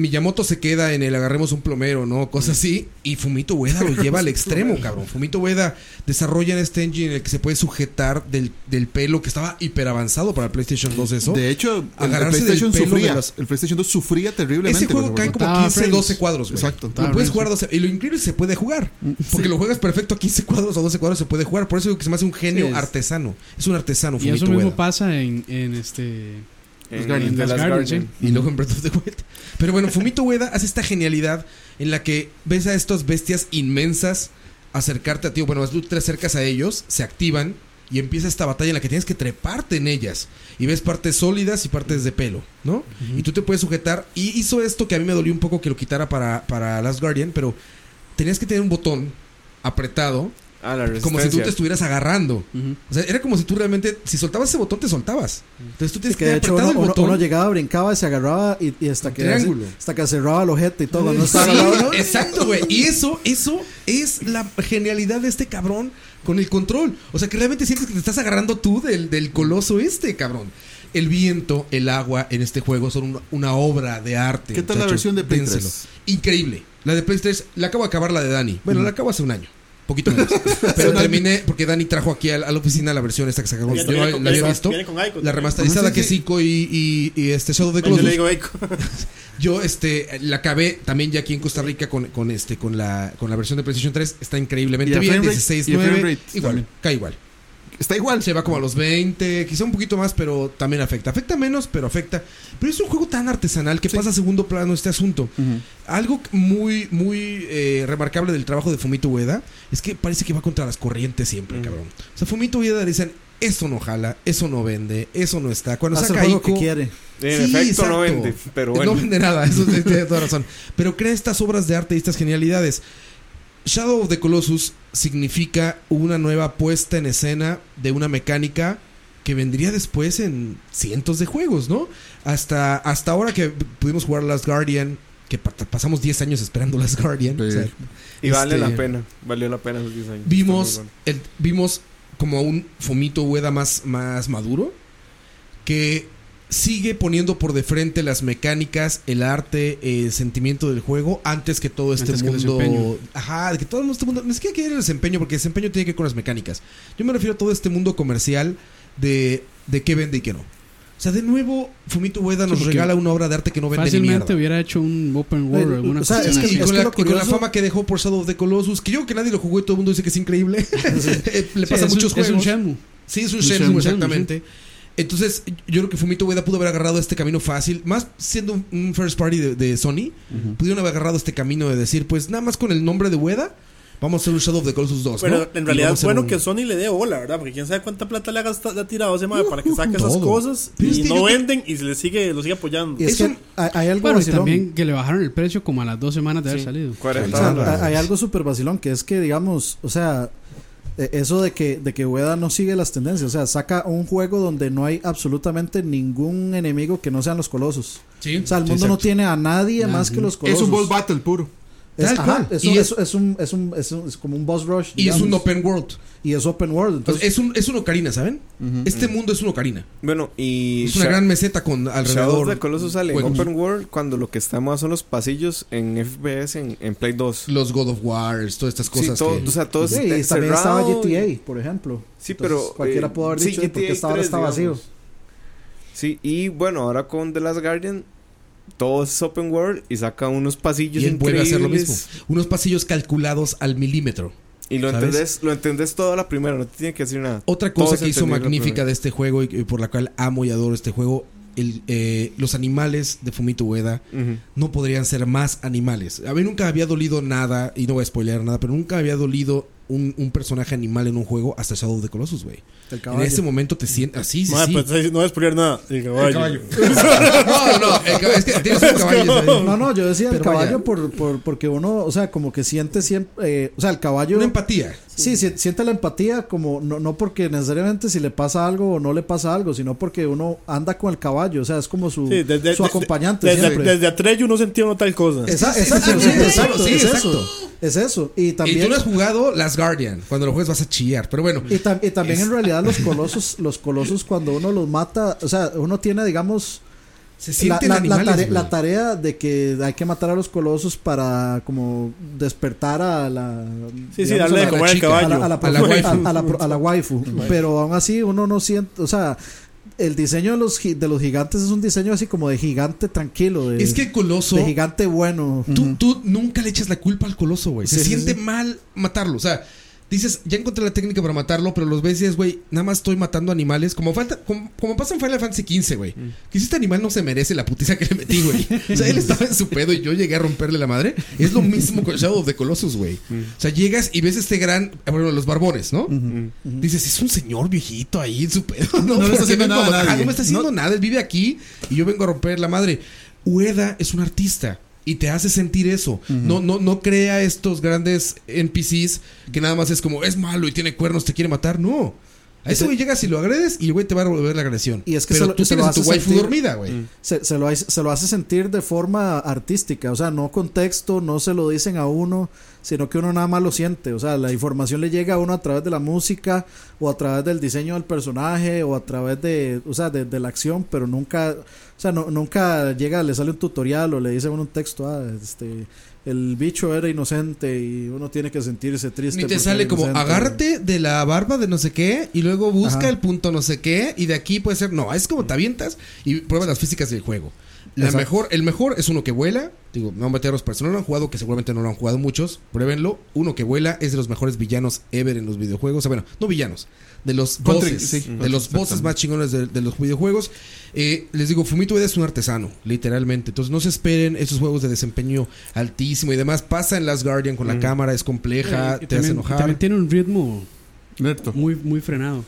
Miyamoto se queda en el agarremos un plomero, ¿no? Cosas así. Y Fumito Ueda lo lleva al extremo, cabrón. Fumito Ueda desarrolla en este engine en el que se puede sujetar del, del pelo que estaba hiper avanzado para el PlayStation 2 eso. De hecho, el, el Agarrarse del PlayStation pelo de sufría. las- El PlayStation 2 sufría terriblemente. Ese juego cae como Estaba 15, frames. 12 cuadros, güey. Exacto. Lo puedes frames. jugar 12. Y lo increíble es que se puede jugar. Porque lo juegas perfecto a 15 cuadros o 12 cuadros se puede jugar. Por eso digo que se me hace un genio Sí, es- artesano. Es un artesano, Y eso Fumito mismo Ueda. pasa en, en este. Last Guardian, Guardian. Y luego en Breath of the Wild. Pero bueno, Fumito Ueda hace esta genialidad en la que ves a estas bestias inmensas acercarte a ti. Bueno, tú te acercas a ellos, se activan y empieza esta batalla en la que tienes que treparte en ellas. Y ves partes sólidas y partes de pelo, ¿no? Y tú te puedes sujetar. Y hizo esto que a mí me dolió un poco que lo quitara para, para Last Guardian, pero tenías que tener un botón apretado Ah, la como si tú te estuvieras agarrando. O sea, era como si tú realmente, si soltabas ese botón, te soltabas. Entonces tú tienes que que de hecho apretado uno, el botón. uno llegaba, brincaba, se agarraba y, y hasta, que, triángulo. hasta que cerraba el ojete y todo. No estaba Sí, exacto, güey. Y eso, eso es la genialidad de este cabrón con el control. O sea, que realmente sientes que te estás agarrando tú del, del coloso este, cabrón. El viento, el agua en este juego son una, una obra de arte. ¿Qué tal la versión de Play Dénselo. 3? Increíble. La de Play 3, la acabo de acabar la de Dani. Bueno, la acabo hace un año. Poquito menos. Pero terminé porque Dani trajo aquí a, la- a la oficina la versión esta que sacamos. Yo viene la, con- la había visto. viene con Ico La remasterizada sí, que es sí. Ico y, y, y este Shadow of the Yo Colossus. le digo Eiko. Yo este la acabé también ya aquí en Costa Rica con, con este con la con la versión de PlayStation 3 está increíblemente bien, frame rate- 16 y el frame 9 rate igual, también. cae igual. Está igual. Se va como a los 20, quizá un poquito más, pero también afecta. Afecta menos, pero afecta. Pero es un juego tan artesanal que pasa a segundo plano este asunto. Algo muy, muy eh, remarcable del trabajo de Fumito Ueda es que parece que va contra las corrientes siempre, cabrón. O sea, Fumito Ueda dicen, eso no jala, eso no vende, eso no está. Cuando Hace el saca juego que Ico, quiere. En Sí, efecto, no vende. Pero bueno. no vende nada, eso tiene toda razón. Pero crea estas obras de arte y estas genialidades. Shadow of the Colossus significa una nueva puesta en escena de una mecánica que vendría después en cientos de juegos, ¿no? Hasta, hasta ahora que pudimos jugar Last Guardian, que pa- pasamos 10 años esperando Last Guardian. Sí. o sea, Y vale este, la pena. Valió la pena esos 10 años. Vimos, el- vimos como un Fumito Ueda más, más maduro que sigue poniendo por de frente las mecánicas, el arte, el sentimiento del juego antes que todo este Antes que mundo. desempeño. Ajá, de que todo este mundo. Ni siquiera quiere el desempeño porque el desempeño tiene que ver con las mecánicas. Yo me refiero a todo este mundo comercial de, de qué vende y qué no. O sea, de nuevo, Fumito Ueda nos regala una obra de arte que no vende ni mierda. Fácilmente hubiera hecho un open world Eh, o alguna o sea, es que- así. y, con la, y con la fama que dejó por Shadow of the Colossus, que yo creo que nadie lo jugó y todo el mundo dice que es increíble. Le Sí, pasa a es un- muchos Es un juegos. Shenmue. Sí, es un Un Shenmue, Shenmue, exactamente. Entonces, yo creo que Fumito Ueda pudo haber agarrado este camino fácil, más siendo un- first party de, de Sony, pudieron haber agarrado este camino de decir, pues nada más con el nombre de Ueda, vamos a hacer un Shadow of the Colossus 2. Pero ¿no? en realidad es bueno un- que Sony le dé bola, ¿verdad? Porque quién sabe cuánta plata le ha, gastado, le ha tirado a ese madre para que saque esas todo. cosas Pero es y que no venden y se le sigue, lo sigue apoyando. Y es que hay, hay algo Bueno, y vacilón. también que le bajaron el precio como a las dos semanas de haber salido. 40 O sea, dólares. hay algo súper vacilón que es que, digamos, o sea, Eso de que, de que Ueda no sigue las tendencias. O sea, saca un juego donde no hay absolutamente ningún enemigo que no sean los colosos. Sí. O sea, el mundo no tiene a nadie más que los colosos. Es un boss battle puro. Es, ajá, Y un- es- es- es un, es, un, es un- es como un boss rush. Y es un open world. Y es open world. Entonces, es un, es un ocarina, ¿saben? Este mundo es un ocarina. Bueno, y. Es una Sha- gran meseta con Shadow alrededor. of the Colossus sale en. Open World cuando lo que está más son los pasillos en FPS en, en Play 2. Los God of Wars, todas estas Sí, cosas. todo, que- o sea, todo sí, es y también estaba GTA, por ejemplo. Sí, Entonces, pero. Cualquiera eh, pudo haber sí, dicho porque GTA esta hora 3, está vacío. Sí, y bueno, ahora con The Last Guardian, todo es open world y saca unos pasillos y él vuelve a hacer lo mismo. increíbles. Unos pasillos calculados al milímetro. Y lo ¿Sabes? entendés, lo entendés todo a la primera, no te tiene que decir nada. Otra cosa que hizo magnífica de este juego y, y por la cual amo y adoro este juego, el, eh, los animales de Fumito Ueda no podrían ser más animales. A mí nunca había dolido nada, y no voy a spoilear nada, pero nunca había dolido un, un personaje animal en un juego hasta Shadow of the Colossus, güey. El En caballo. ese momento te sientes así, sí, Madre, sí. pues, no voy a spoilear nada. El caballo. no, no, el cab- es que tienes un caballo. ¿sabes? No, no, yo decía el caballo por, por, porque uno, o sea, como que siente siempre, eh, o sea, el caballo... Una empatía. Sí, si- siente la empatía como no, no porque necesariamente si le pasa algo o no le pasa algo, sino porque uno anda con el caballo, o sea, es como su, Sí, desde, su desde- acompañante Desde, siempre. desde Atreyu no sentía uno tal cosa. Esa- Sí, sí, exacto, sí, exacto, sí, es exacto. eso. Es eso. Y Y también tú no has jugado Last Guardian. Cuando lo juegues vas a chillar. Pero bueno, y, tam- y también Es- en realidad los colosos, los colosos cuando uno los mata, o sea, uno tiene digamos se la, sienten la- la animales. tare- güey. la tarea de que hay que matar a los colosos para como despertar a la Sí, sí, darle a de la- comer al chica, a la, caballo. a la, A la waifu. a- a la- a la waifu. Pero aún así uno no siente, o sea, el diseño de los, de los gigantes es un diseño así como de gigante tranquilo, de, Es que el coloso. de gigante bueno. Tú, tú nunca le echas la culpa al coloso, güey. Se sí, siente sí. mal matarlo. O sea, dices, ya encontré la técnica para matarlo, pero los ves y dices, güey, nada más estoy matando animales. Como falta, como, como pasa en Final Fantasy XV, güey. Que si este animal no se merece la putiza que le metí, güey. O sea, él estaba en su pedo y yo llegué a romperle la madre. Es lo mismo con Shadow of the Colossus, güey. O sea, llegas y ves este gran, bueno, los barbones, ¿no? Dices, es un señor viejito ahí en su pedo. No, No está haciendo nada ah, no me está haciendo No- nada. Él vive aquí y yo vengo a romper la madre. Ueda es un artista. Y te hace sentir eso. No, no, no crea estos grandes NPCs que nada más es como es malo y tiene cuernos, te quiere matar. No. A ese güey llegas y lo agredes y el güey te va a devolver la agresión. Y es que Pero se lo- tú se lo tienes a tu waifu dormida, güey. se, se lo, hace- se lo hace sentir de forma artística, o sea, no con texto, no se lo dicen a uno, sino que uno nada más lo siente, o sea, la información le llega a uno a través de la música o a través del diseño del personaje o a través de, o sea, de, de la acción, pero nunca, o sea, no, nunca llega, le sale un tutorial o le dice a uno un texto, ah, este, el bicho era inocente y uno tiene que sentirse triste. Ni te sale como agárrate de la barba de no sé qué y luego busca Ajá. el punto no sé qué y de aquí puede ser no, es como te avientas y pruebas las físicas del juego. La Exacto. mejor, el mejor es uno que vuela. Digo, no meteros para si no lo han jugado, que seguramente no lo han jugado muchos. Pruébenlo. Uno que vuela es de los mejores villanos ever en los videojuegos. O sea, bueno, no villanos. De los bosses. sí, de los bosses más chingones de, de los videojuegos. Eh, les digo, Fumito Ueda es un artesano, literalmente. Entonces no se esperen esos juegos de desempeño altísimo y demás. Pasa en Last Guardian con la cámara, es compleja, Y te hace también, enojar. también tiene un ritmo muy, muy frenado.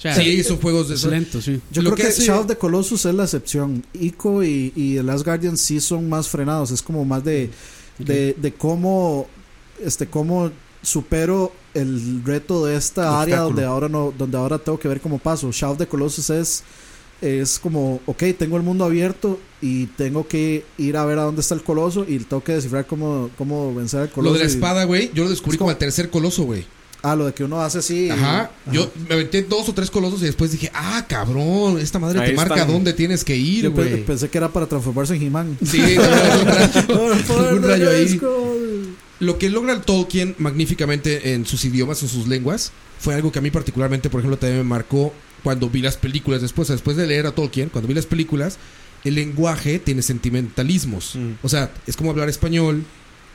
O sea, Sí, son juegos de es lento, sí. Yo Lo creo que que, Shadow of the Colossus es la excepción. Ico y, y The Last Guardian sí son más frenados. Es como más de, de, de cómo este cómo supero el reto de esta El área donde ahora no donde ahora tengo que ver cómo paso. Shadow of the Colossus es es como, ok, tengo el mundo abierto y tengo que ir a ver a dónde está el coloso y tengo que descifrar cómo, cómo vencer al Lo coloso. de la espada, güey, yo lo descubrí Es como- como el tercer coloso, güey. Ah, lo de que uno hace así. Ajá. Ajá. Yo me aventé dos o tres colosos y después dije, ah, cabrón, esta madre Ahí te marca están. dónde tienes que ir, Yo pe- güey. pensé que era para transformarse en He-Man. Sí, algún rayo, ahí. Lo que logra el Tolkien magníficamente en sus idiomas, en sus lenguas, fue algo que a mí particularmente, por ejemplo, también me marcó cuando vi las películas después, después de leer a Tolkien, cuando vi las películas, el lenguaje tiene sentimentalismos. Mm. O sea, es como hablar español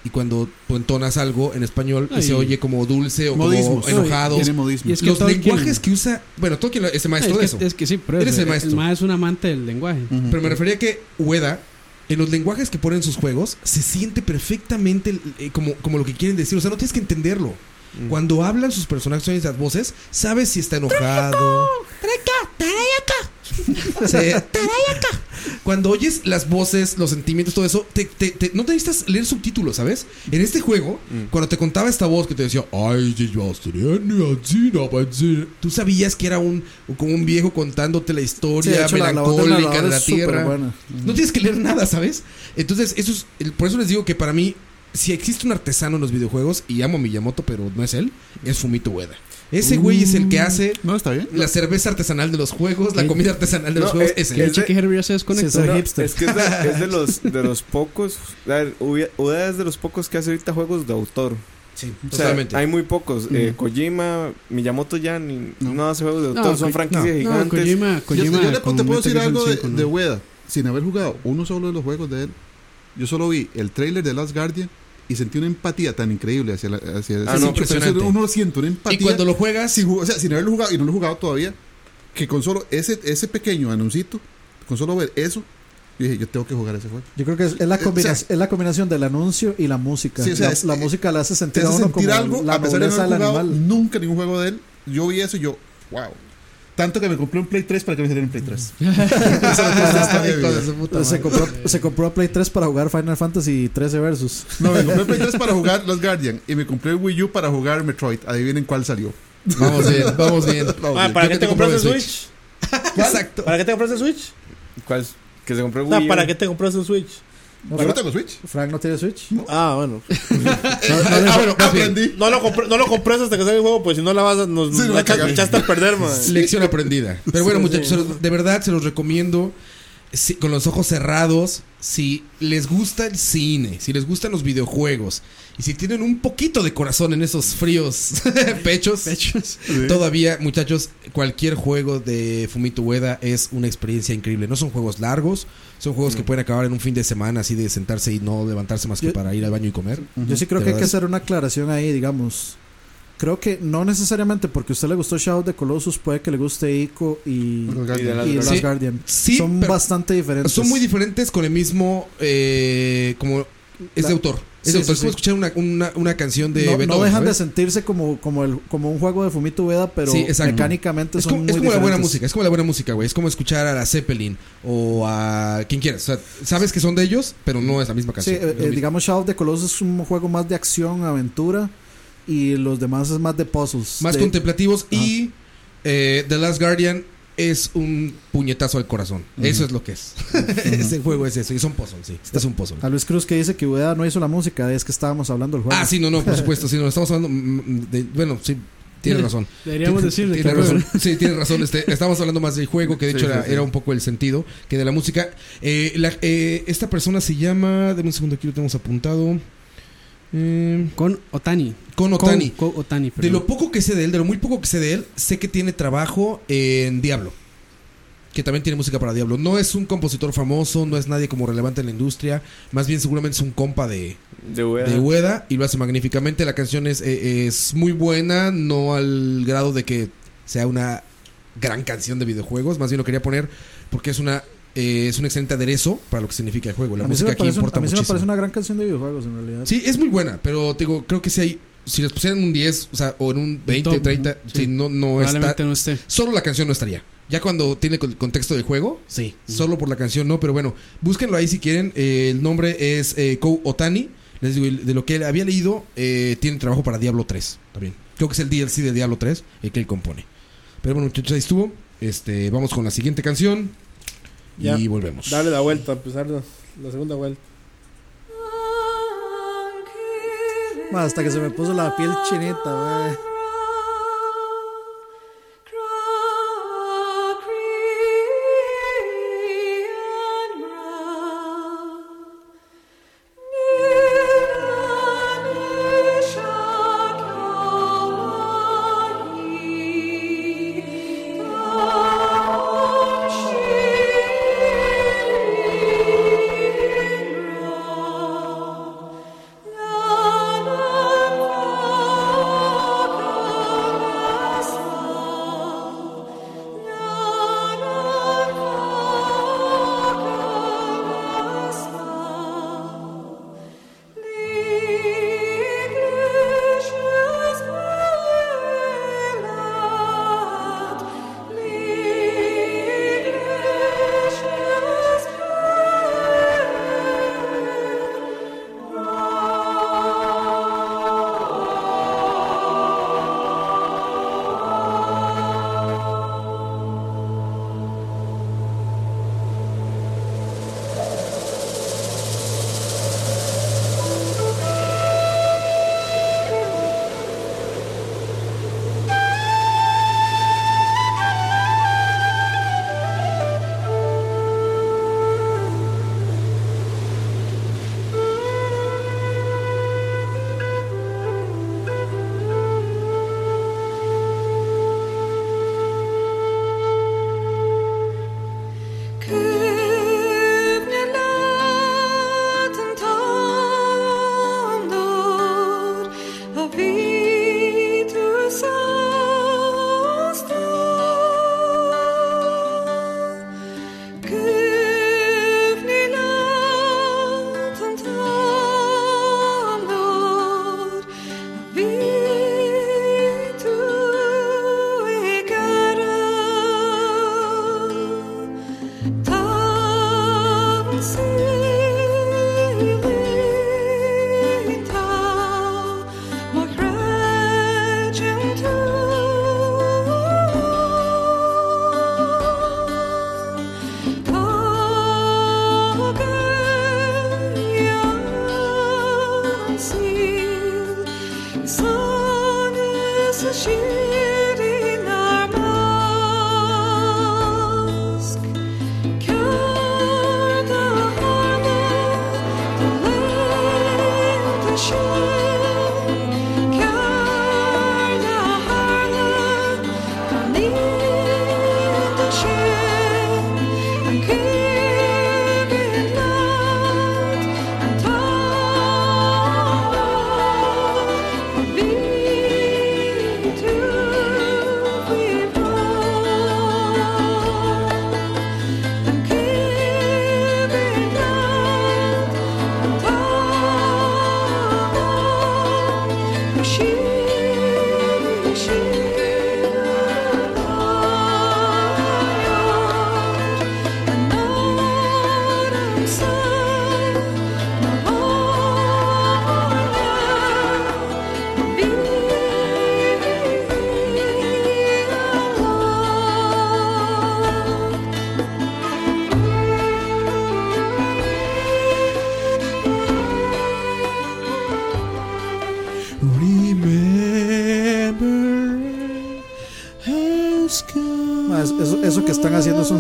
y cuando tú entonas algo en español y se oye como dulce o Modismos. como enojado. Y es que Los lenguajes que usa, bueno, Tolkien es el maestro es, de que, eso. es que sí, pero Eres es- el maestro. mae es un amante del lenguaje. Pero me refería a que Ueda, en los lenguajes que pone en sus juegos, se siente perfectamente eh, como, como lo que quieren decir. O sea, no tienes que entenderlo. Cuando hablan sus personajes y las voces, sabes si está enojado. Se- cuando oyes las voces, los sentimientos, todo eso, te, te- te- no te necesitas leer subtítulos, ¿sabes? En este juego, cuando te contaba esta voz que te decía, ay, ser", tú sabías que era un como un viejo contándote la historia hecho, la- la melancólica de la tierra. buena. No tienes que leer nada, ¿sabes? Entonces, eso es, por eso les digo que para mí, si existe un artesano en los videojuegos, y amo a Miyamoto, pero no es él, es Fumito Ueda. Ese güey es el que hace No, está bien. la cerveza artesanal de los juegos, la comida artesanal de los No, juegos, eh, es que El es de- cheque Herbie ya se desconectó. No. Es que es de, es de los, de los pocos. a ver, Ueda Ueda es de los pocos que hace ahorita juegos de autor. Sí, O sea, hay muy pocos. Eh, Kojima, Miyamoto ya ni, no. hace juegos de No, autor, son Ko- franquicias No, gigantes. Kojima, Yo, Kojima yo le- con te puedo decir algo de, de ¿no? Ueda, sin haber jugado uno solo de los juegos de él. Yo solo vi el trailer de Last Guardian y sentí una empatía tan increíble hacia, la, hacia Ah, ese no, personaje. impresionante. Uno lo siente una empatía. Y cuando lo juegas, sin, o sea, sin haberlo jugado y no lo he jugado todavía, que con solo ese, ese pequeño anuncito, con solo ver eso, yo dije, yo tengo que jugar ese juego. Yo creo que es, es la Eh, o combina- sea- es la combinación del anuncio y la música. Sí, o sea, la, es- la eh, música le hace sentir a hace uno sentir como algo, la a pesar de no haber jugado animal. nunca ningún juego de él. Yo vi eso y yo, wow. Tanto que me compré un Play 3 para que me saliera un Play 3. Hijo de su puta Se compró, se compró Play 3 para jugar Final Fantasy 13 Versus. No, me compré Play 3 para jugar Los Guardian y me compré el Wii U para jugar Metroid. Adivinen cuál salió. Vamos bien, vamos bien. Vamos Ah, bien. ¿para qué te compraste el el Switch? Exacto. ¿Para qué te compraste el Switch? ¿Cuál? es? Que se compró el No, Wii U. ¿para qué te compraste el Switch? No, Yo no tengo Switch. Frank no tiene Switch. Ah, bueno. ah, bueno, aprendí. No lo, compré, no lo compres hasta que salga el juego, pues si no la vas a. Nos, Sí, la la echaste a perder, man. Lección aprendida. Pero bueno, Sí, muchachos, sí. de verdad se los recomiendo. si- con los ojos cerrados, si les gusta el cine, si les gustan los videojuegos y si tienen un poquito de corazón en esos fríos pechos, Pechos. todavía, muchachos, cualquier juego de Fumito Ueda es una experiencia increíble. No son juegos largos, son juegos que pueden acabar en un fin de semana así de sentarse y no levantarse más que Yo- para ir al baño y comer. Yo sí creo De que hay que hacer una aclaración ahí, digamos. Creo que no necesariamente porque a usted le gustó Shadow the Colossus puede que le guste Ico y, Los Y de y Last Sí. Guardian. Sí, Son bastante diferentes. Son muy diferentes con el mismo. eh, como. Es La- de autor. Es Sí, sí, es como sí. escuchar una, una, una canción de no, no dejan de sentirse como, como, el, como un juego de Fumito Ueda, pero Sí, mecánicamente Es son como, muy es como la buena música, es como la buena música, güey. Es como escuchar a la Zeppelin o a quien quieras. O sea, sabes que son de ellos, pero no es la misma Sí, canción. eh, lo eh, digamos Shadow of the Colossus es un juego más de acción, aventura y los demás es más de puzzles. Más de- contemplativos y eh, The Last Guardian es un puñetazo al corazón. Eso es lo que es. Ese juego es eso. Y son puzzles, sí. Es un puzzle. A Luis Cruz que dice que Ueda no hizo la música, es que estábamos hablando del juego. Ah, sí, no, no, por supuesto. Sí, no, estamos hablando mm, de. Bueno, sí, tiene razón. Deberíamos Tiene- decir de tiene razón. Sí, tiene razón. Este, estamos hablando más del juego, que de Sí, hecho sí, era, sí. era un poco el sentido que de la música. Eh, la- eh, esta persona se llama. Deme un segundo, aquí lo tenemos apuntado. Eh, Con Otani. con Otani. Con, con Otani, De lo poco que sé de él, de lo muy poco que sé de él, sé que tiene trabajo en Diablo. Que también tiene música para Diablo. No es un compositor famoso, no es nadie como relevante en la industria. Más bien, seguramente es un compa de, De Ueda. de Ueda y lo hace magníficamente. La canción es, eh, es muy buena, no al grado de que sea una gran canción de videojuegos. Más bien lo quería poner porque es una eh, es un excelente aderezo para lo que significa el juego. La a música aquí un- importa a mí sí me muchísimo. parece una gran canción de videojuegos en realidad. Sí, es muy buena, pero te digo, creo que si hay si les pusieran un 10, o sea, o en un 20, top, 30, ujú, sí, sí. no no Probablemente está no esté. solo la canción no estaría. Ya cuando tiene el contexto del juego, sí. Solo por la canción no, pero bueno, búsquenlo ahí si quieren. Eh, el nombre es eh, Kou Otani. Les digo, y de lo que había leído, eh, tiene trabajo para Diablo 3 también. Creo que es el DLC de Diablo 3 el que él compone. Pero bueno, muchachos, ahí estuvo. Este, vamos con la siguiente canción. Ya. Y volvemos. Darle la vuelta, empezar la, la segunda vuelta. Hasta que se me puso la piel chinita, wey.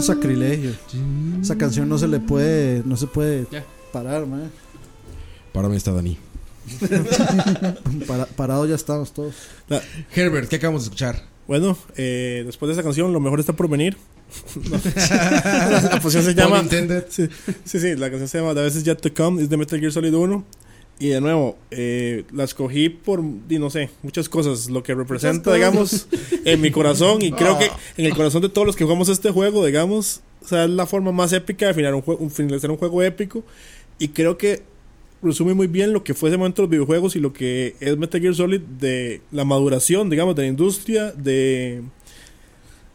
Sacrilegio. Esa canción no se le puede, no se puede Ya. parar, ma. Para mí está Dani. Para- parado ya estamos todos. Herbert, ¿qué acabamos de escuchar? Bueno, eh, después de esa canción, lo mejor está por venir. No. la, la posición se llama. Sí, sí, sí, la canción se llama The Best Is Yet to Come, es de Metal Gear Solid 1. Y de nuevo, eh, la escogí por, di, no sé, muchas cosas. Lo que representa, digamos, en mi corazón. Y creo que en el corazón de todos los que jugamos este juego, digamos, o sea, es la forma más épica de finalizar un, juego, un, finalizar un juego épico. Y creo que resume muy bien lo que fue ese momento de los videojuegos y lo que es Metal Gear Solid de la maduración, digamos, de la industria, de,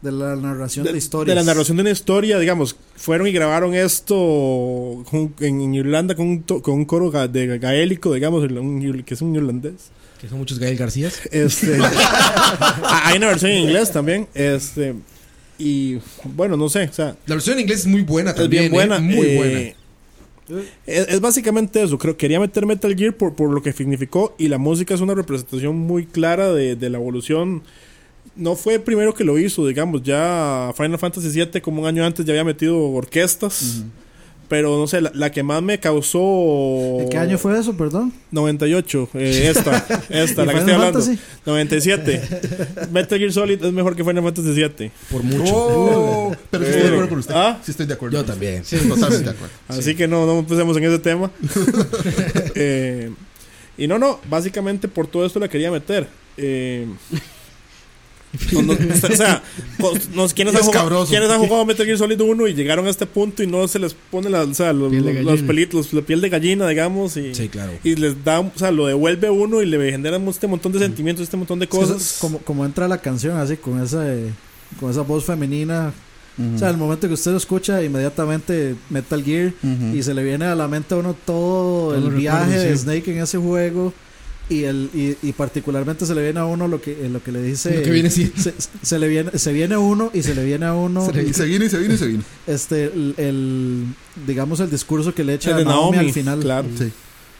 De la narración de, de, historias. de la narración de una historia, digamos, fueron y grabaron esto con- en, en Irlanda con un, to- con un coro ga- de gaélico, digamos, un que es un irlandés. Que son muchos Gael García. Este, hay una versión en inglés también, este, y bueno, no sé, o sea, La versión en inglés es muy buena es también. bien buena, ¿eh? Muy eh, buena. Es, es básicamente eso. Creo quería meter Metal Gear por, por lo que significó. Y la música es una representación muy clara de, de la evolución. No fue el primero que lo hizo, digamos. Ya Final Fantasy VII, como un año antes, ya había metido orquestas. Pero no sé, la, la que más me causó. ¿En qué año fue eso, perdón? 98. eh, esta, esta, ¿Y la que Final estoy hablando. Fantasy? 97. Metal Gear Solid es mejor que Final Fantasy VII. Por mucho. Oh, pero sí estoy de acuerdo con usted. ¿Ah? Sí estoy de acuerdo. Yo también. Sí, totalmente de acuerdo. Así que no, no empecemos en ese tema. Eh, y no, no, básicamente por todo esto la quería meter. Eh, no, no, o sea, pues, no, ¿quiénes, han jugado, quiénes han jugado Metal Gear Solid 1 y llegaron a este punto y no se les pone la, o sea, los, Piel de los- pelitos, la piel de gallina, digamos, y, Sí, claro. y les da, o sea, lo devuelve uno y le genera este montón de sentimientos, este montón de cosas. es como, como entra la canción, así, con esa, eh, con esa voz femenina. O sea, el momento que usted lo escucha, inmediatamente Metal Gear. Y se le viene a la mente a uno todo Todos el viaje recuerdos, de sí. Snake en ese juego. Y, el, y, y particularmente se le viene a uno lo que, lo que le dice. Lo que viene sí. se, se le viene, se viene a uno y se le viene a uno Se le- Y se viene, y se viene, y se viene. este el, el- digamos el discurso que le echa El a de Naomi, Naomi, al final. claro. Sí.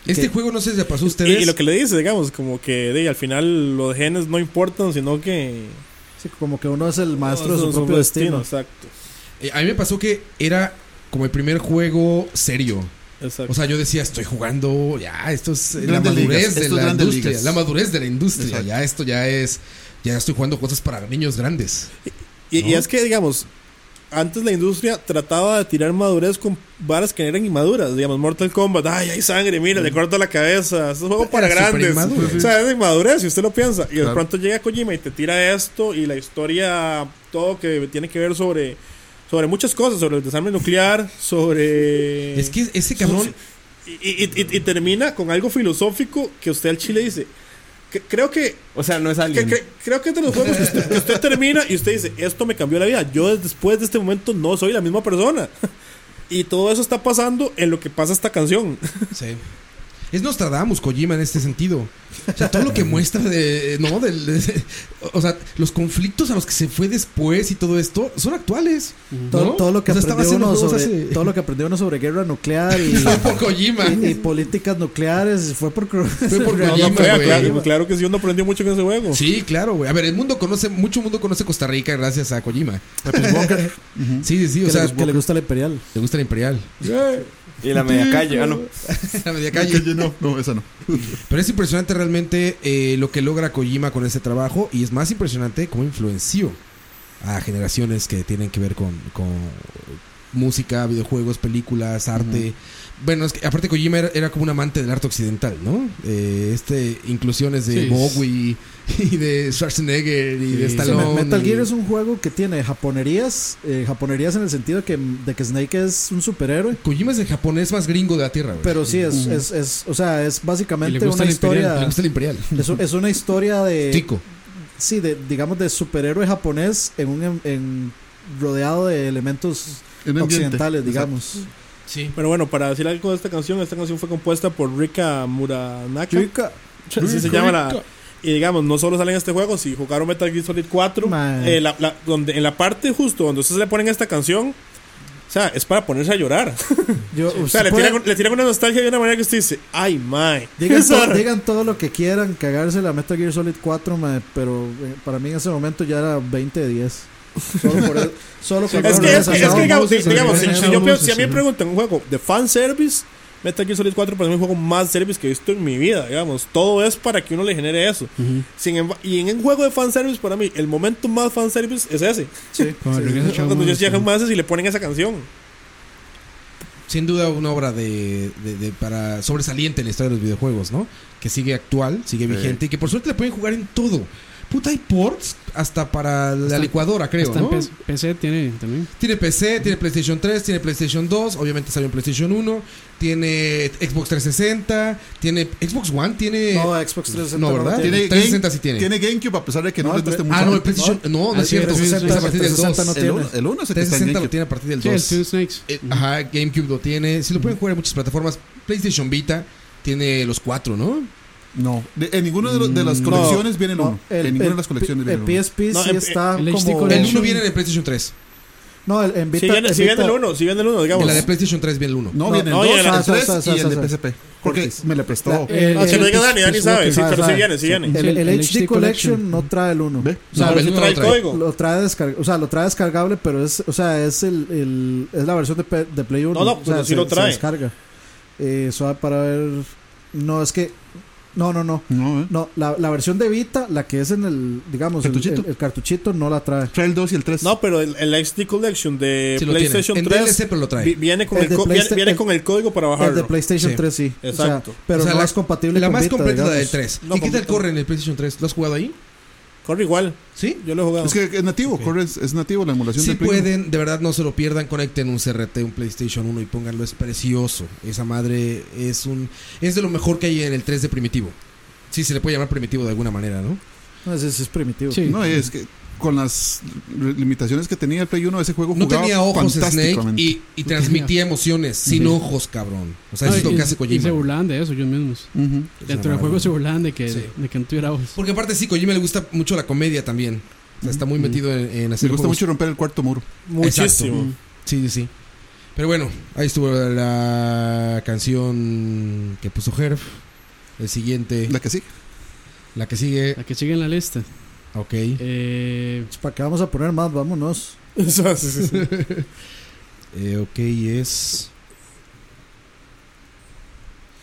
Este ¿Qué? juego no sé si le pasó a ustedes. y lo que le dice, digamos, como que de, al final los genes no importan, sino que... Sí, como que uno es el maestro de su propio destino. Exacto. Eh, a mí me pasó que era como el primer juego serio. Exacto. O sea, yo decía, estoy jugando, ya, esto es la madurez ligas, de esto la industria. ligas. La madurez de la industria. Exacto. Ya esto ya es, ya estoy jugando cosas para niños grandes. Y, es que, digamos, antes la industria trataba de tirar madurez con varas que eran inmaduras. Digamos, Mortal Kombat, ay, hay sangre, mira, le corto la cabeza. Es un juego para Era grandes. O sea, es de inmadurez, si usted lo piensa. Y de pronto llega Kojima y te tira esto y la historia, todo que tiene que ver sobre, sobre muchas cosas, sobre el desarme nuclear, sobre... Es que ese cabrón, Y, y- y- y termina con algo filosófico que usted al chile dice. que- creo que O sea, no es alguien. que- creo que de los juegos que usted, que usted termina y usted dice, esto me cambió la vida. Yo después de este momento no soy la misma persona. Y todo eso está pasando en lo que pasa esta canción. sí. Es Nostradamus, Kojima, en este sentido. O sea, todo lo que muestra de. No, de- o sea, los conflictos a los que se fue después y todo esto son actuales. Todo, ¿no? todo lo que O sea, estaba aprendió uno sobre, hace- todo lo que aprendió uno sobre guerra nuclear y, Fue por Kojima. y- y políticas nucleares fue por Fue por no, Kojima, claro, claro que sí, uno aprendió mucho en ese juego. Sí, claro, güey. A ver, el mundo conoce, mucho mundo conoce Costa Rica gracias a Kojima. Sí, sí, sí. que, O sea, le, que le gusta la imperial. le gusta la Imperial. Y la media calle, ah, no. La media Que calle. no, no, esa no. Pero es impresionante realmente eh, lo que logra Kojima con ese trabajo y es más impresionante cómo influenció. a generaciones que tienen que ver con, con música, videojuegos, películas, arte. Bueno, es que aparte Kojima era, era como un amante del arte occidental, ¿no? Eh, este inclusiones de Sí. Bowie y de Schwarzenegger y de Sí, Stallone. Metal y- Gear es un juego que tiene japonerías, eh, japonerías en el sentido de que, de que Snake es un superhéroe, Kojima es el japonés más gringo de la tierra, güey. pero sí, es, es, es, o sea, es básicamente una Imperial, Le historia, gusta el imperial. es, un- es una historia de, Tico. sí, de, digamos, de superhéroe japonés en un, en, en- rodeado de elementos En un ambiente. occidentales, Exacto. digamos. Sí. Pero bueno, para decir algo de esta canción, esta canción fue compuesta por Rika Muranaka. Así se llama la. Y digamos, no solo sale en este juego, si jugaron Metal Gear Solid 4, Mae. eh, la- la- donde, en la parte justo donde ustedes le ponen esta canción, o sea, es para ponerse a llorar. Yo, O sea, le puede- tiran, le tiran una nostalgia de una manera que usted dice, ay, mae. Digan, to- digan todo lo que quieran, cagarse la Metal Gear Solid 4, mae, pero eh, para mí en ese momento ya era 20 de 10. Solo por el- solo con Es que, es que, es que digamos, digamos, si, si yo, si a mí me sí. preguntan un juego de fanservice, Metal Gear Solid 4 para mí es un juego más service que he visto en mi vida, digamos. Todo es para que uno le genere eso. Sin y en un juego de fanservice, para mí, el momento más fanservice es ese. sí, el Cuando llego sí. más y le ponen esa canción. Sin duda una obra de, de- de- para sobresaliente en la historia de los videojuegos, ¿no? Que sigue actual, sigue vigente y que por suerte le pueden jugar en todo. Puta, hay ports hasta para la Hasta- licuadora, creo, en ¿no? PC, PC tiene también. Tiene PC, tiene PlayStation 3, tiene PlayStation 2, obviamente salió en PlayStation 1, tiene Xbox 360, tiene Xbox One, tiene No, Xbox 360 No, ¿verdad? tiene. Tiene, 360 Game- sí tiene. tiene GameCube a pesar de que no, No, les guste el- mucho. Ah, no, el PlayStation no, no Ah, es cierto, el 360 es a partir del 360 2. no el, tiene. uno, el uno es el que está en 360 lo tiene a partir del Sí, el 2. Two Snakes. Eh, Ajá, GameCube lo tiene. Sí lo pueden jugar en muchas plataformas. PlayStation Vita tiene los cuatro, ¿no? No, de- en ninguna de, lo- de las No, colecciones viene el No, uno. en ninguna de las colecciones el viene el uno. PSP No, sí el- está el como... El 1 viene en el PlayStation 3. No, el, en Vita... Si viene, en si viene Vita- el 1, si viene el 1, digamos. En la de PlayStation 3 viene el 1. No, No, viene el no, 2, y el- el sa- 3 sa- sa- y el de PSP. Porque me le prestó. La- El- Ah, no el- diga Dani, Dani el- sabe, el- sí, Ah, pero sí viene, sí viene. El, el el HD Collection no trae el 1. ¿Ve? O sea, No, el trae no trae. código. Lo trae, o sea, lo trae descargable, pero es, o sea, es el, el- es la versión de, Play 1. No, no, pero sí se- lo se trae. descarga. Eh, suave para ver. No, es que. No, no, no. No, ¿eh? No, la, la versión de Vita, la que es en el, digamos, el, ¿Cartuchito? el- el cartuchito, no la trae. Trae el 2 y el 3. No, pero el, el XD Collection de Sí. PlayStation En 3 DLC, pero lo trae. vi- viene, con El el, viene, viene el- con el código para El de bajarlo. PlayStation Sí. 3 sí. O sea, Exacto. pero O sea, no la- es compatible La con más Vita, completa es la del digamos. 3. No, ¿Y qué tal corre en el PlayStation 3? ¿Lo has jugado ahí? Corre igual. ¿Sí? Yo lo he jugado. Es que es nativo, corre, es, es nativo la emulación Si uno. pueden, de verdad no se lo pierdan, conecten un CRT, un PlayStation 1 y pónganlo, es precioso. Esa madre es un es de lo mejor que hay en el 3 de primitivo. Sí, se le puede llamar primitivo de alguna manera, ¿no? No, ese es primitivo. Sí. No, es que con las limitaciones que tenía el Play 1, ese juego No jugaba tenía ojos Snake fantásticamente. y, y transmitía emociones sin Sí. ojos, cabrón. O sea, No, eso es lo que hace Y se Kojima. burlaban de eso ellos mismos. Dentro del juego se burlaban de que, Sí. de que no tuviera ojos. Porque aparte sí, Kojima le gusta mucho la comedia también. O sea, está muy metido en, en hacer Me gusta juegos. mucho romper el cuarto muro. Muchísimo. Mm. Sí, sí, sí. Pero bueno, ahí estuvo la canción que puso Herb. El siguiente, La que sí. la que sigue. La que sigue en la lista. Ok. Eh, ¿Para qué vamos a poner más? Vámonos. Sí, sí, sí. Eh, ok, es.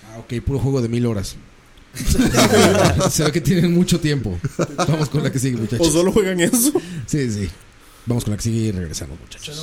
Ah, ok, puro juego de mil horas. Se ve que tienen mucho tiempo. Vamos con la que sigue, O muchachos. solo juegan eso. Sí, sí. Vamos con la que sigue y regresamos, muchachos.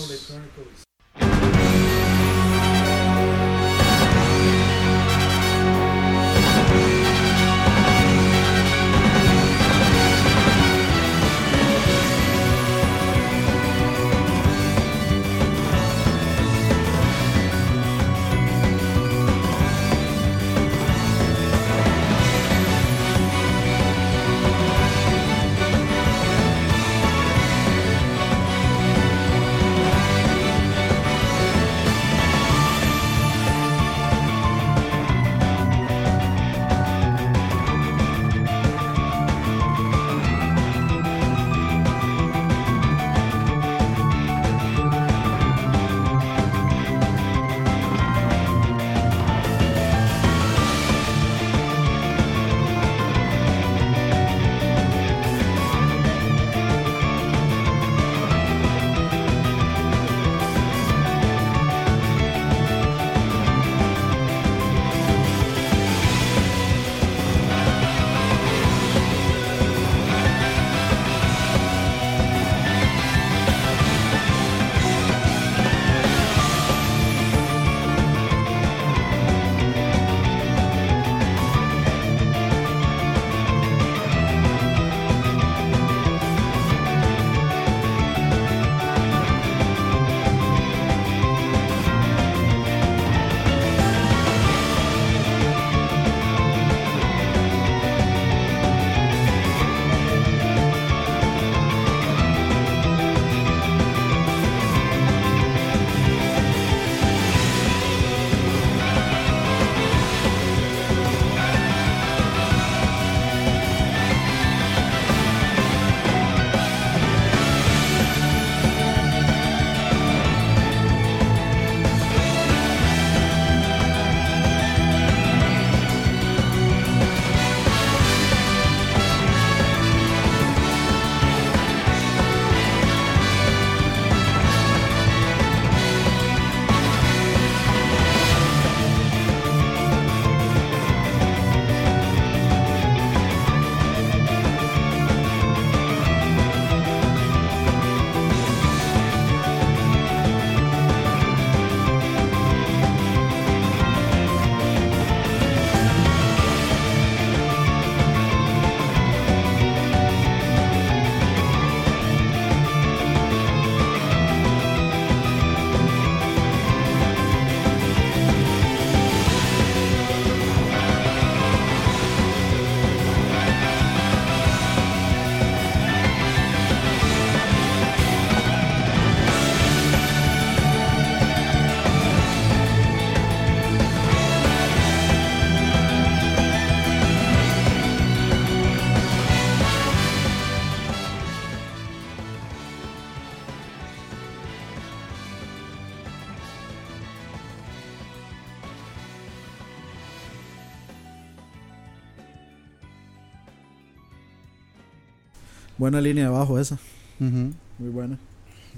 Buena línea de bajo esa. Muy buena.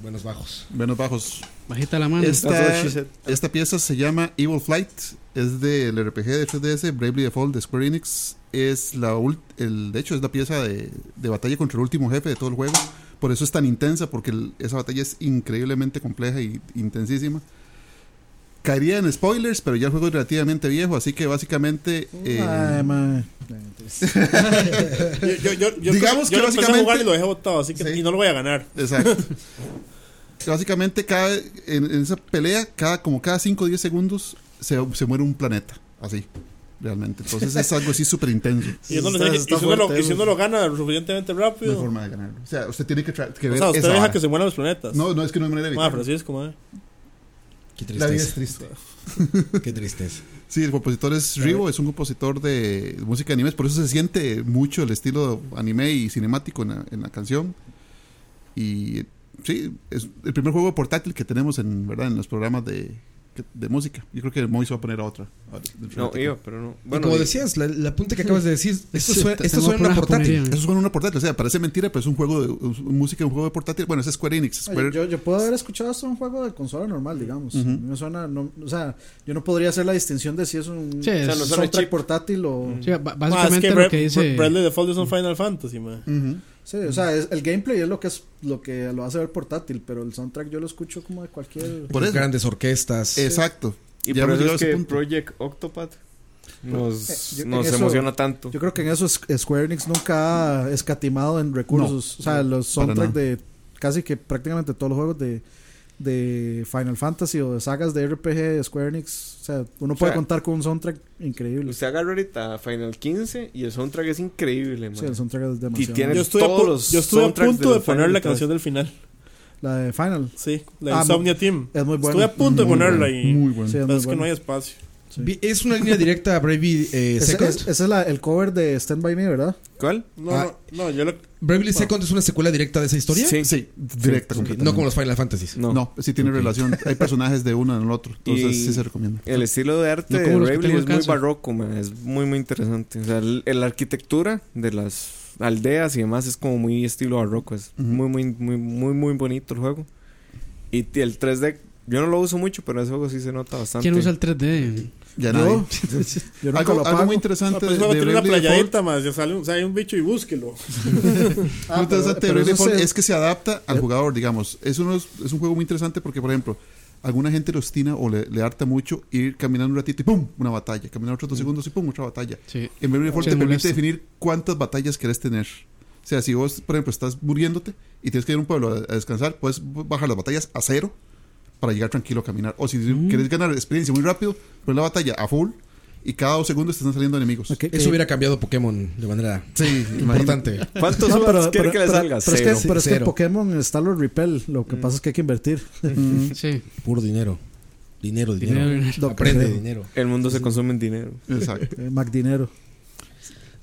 Buenos bajos. Buenos bajos. Bajita la mano. Esta, esta pieza se llama Evil Flight. Es del RPG de 3DS, Bravely Default de Square Enix. Es la ul- el, de hecho, es la pieza de, de batalla contra el último jefe de todo el juego. Por eso es tan intensa, porque el- esa batalla es increíblemente compleja y intensísima. Caería en spoilers, pero ya el juego es relativamente viejo, así que básicamente. eh, Ay, mae. Yo, yo, yo, yo, Digamos yo que lo empecé a básicamente- jugar y lo dejé botado, así que Sí. y no lo voy a ganar. Exacto. Básicamente, cada, en, en esa pelea, cada, como cada 5 o 10 segundos, se, se muere un planeta. Así, realmente. Entonces es algo así súper intenso. Y, si uno lo, fuerte y si eso. uno lo gana lo suficientemente No hay rápido. forma de ganarlo. O sea, usted tiene que, que o ver sea, usted esa deja vara. que se mueran los planetas. No, no es que no hay manera de Ah, evitarlo. pero así es Qué La vida es tristeza. triste. Qué tristeza. Sí, el compositor es Rivo, es un compositor de música de animes, por eso se siente mucho el estilo anime y cinemático en la, en la canción. Y sí, es el primer juego portátil que tenemos en, ¿verdad? en los programas de, de música. Yo creo que Moy se va a poner a otra. No, iba, pero no. y como y- decías, la, la punta que acabas de decir, esto Sí, suena, esto suena una portátil. es con una portátil, o sea, parece mentira, pero es un juego de música, un juego de portátil. Bueno, es Square Enix. Square- yo, yo puedo haber escuchado hasta un juego de consola normal, digamos. Me suena, no, o sea, yo no podría hacer la distinción de si es un Sí, es- O sea, no suena soundtrack chip. portátil o... Sí, ba- Ah, es básicamente que lo que dice. Bradley Default es un Final Fantasy, man. Ujú. Sí, o sea, es- el gameplay es lo que es lo que lo hace ver portátil, pero el soundtrack yo lo escucho como de cualquier... Por eso. Grandes orquestas. Exacto. Y Ya por eso es que punto. Project Octopath nos, Eh, yo- nos eso- emociona tanto. Yo creo que en eso es- Square Enix nunca ha escatimado en recursos. o sea, los soundtracks de casi que prácticamente todos los juegos de, de Final Fantasy o de sagas de RPG de Square Enix. O sea, uno puede sea, contar con un soundtrack increíble. Usted agarra ahorita Final 15 y el soundtrack es increíble, man. Sí, el soundtrack es demasiado. tiene- Yo estuve, a, todos los yo estuve a punto de de poner la canción del final. La de Final. Sí, la Ah, Insomnia Team. Es muy buena. Estuve a punto de Muy ponerla bueno, y. Muy bueno. Sí, es muy es que no hay espacio. Sí. Es una línea directa a Bravely eh, Ese, Second. es- ese es la- el cover de Stand By Me, ¿verdad? ¿Cuál? No, Ah. no, no, yo lo. Bravely Second es una secuela directa de esa historia. Sí. Sí, directa. Completamente. No como los Final Fantasies. No. No, sí tiene relación. Hay personajes de uno en el otro. Entonces Y- sí se recomienda. El estilo de arte No de como los que Bravely es en muy barroco, man. Es muy, muy interesante. O sea, el- la arquitectura de las aldeas y demás es como muy estilo barroco. Es muy, muy, muy, muy, muy bonito el juego. Y el 3D, yo no lo uso mucho, pero ese juego sí se nota bastante. ¿Quién usa el 3D? Ya Yo, nadie. yo nunca Algo, lo algo muy No, interesante de ese juego tiene una Bravely Default playadita más. Ya sale un, sale un bicho y búsquelo. Ah, Lo interesante de pero se- es que se adapta al Eh. jugador, digamos. Es, uno, es un juego muy interesante porque, por ejemplo, alguna gente le ostina o le, le harta mucho ir caminando un ratito y ¡pum! Una batalla. Caminar otros dos segundos y ¡pum! Otra batalla. Sí. En Bravely Default Sí, te es permite molesto. definir cuántas batallas querés tener. O sea, si vos, por ejemplo, estás muriéndote y tienes que ir a un pueblo a, a descansar, puedes bajar las batallas a cero para llegar tranquilo a caminar. O si Mm. querés ganar experiencia muy rápido, pones la batalla a full y cada dos segundos te están saliendo enemigos. Eso eh, hubiera cambiado Pokémon de manera Sí, importante. ¿Cuántos No, quiere que le salga? pero es que, pero es que Cero. Pokémon está los repel. Lo que pasa es que hay que invertir. Sí. Puro dinero. Dinero, dinero. Dinero, dinero. Lo Aprende creo. dinero. El mundo se consume en dinero. Exacto. Eh, Mac Dinero.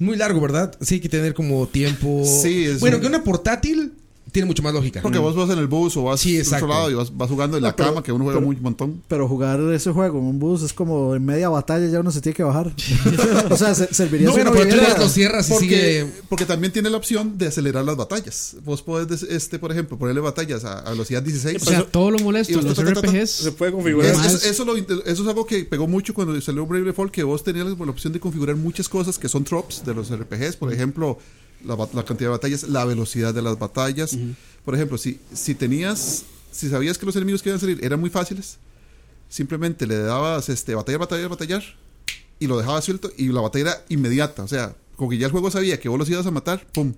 Muy largo, ¿verdad? Sí, hay que tener como tiempo. Sí, es Bueno, un- que una portátil tiene mucho más lógica. Porque vos vas en el bus o vas Sí, exacto. otro lado y vas, vas jugando en la No, pero- cama, que uno juega pero- muy montón. Pero jugar ese juego en un bus es como en media batalla ya uno se tiene que bajar. o sea, se- serviría No, pero lo cierras y Porque, sigue. porque también tiene la opción de acelerar las batallas. Vos podés, este, por ejemplo, ponerle batallas a, a velocidad 16. O sea, todo lo molesto Y los ta, ta, ta, ta, Se RPGs. puede configurar. es- eso, lo eso es algo que pegó mucho cuando salió Bravely Default, que vos tenías la opción de configurar muchas cosas que son tropes de los RPGs. Por ejemplo, la, la cantidad de batallas, la velocidad de las batallas. Por ejemplo, si, si tenías, si sabías que los enemigos que iban a salir eran muy fáciles, simplemente le dabas este, batallar, batallar, batallar y lo dejabas suelto y la batalla era inmediata. O sea, como que ya el juego sabía que vos los ibas a matar, ¡pum!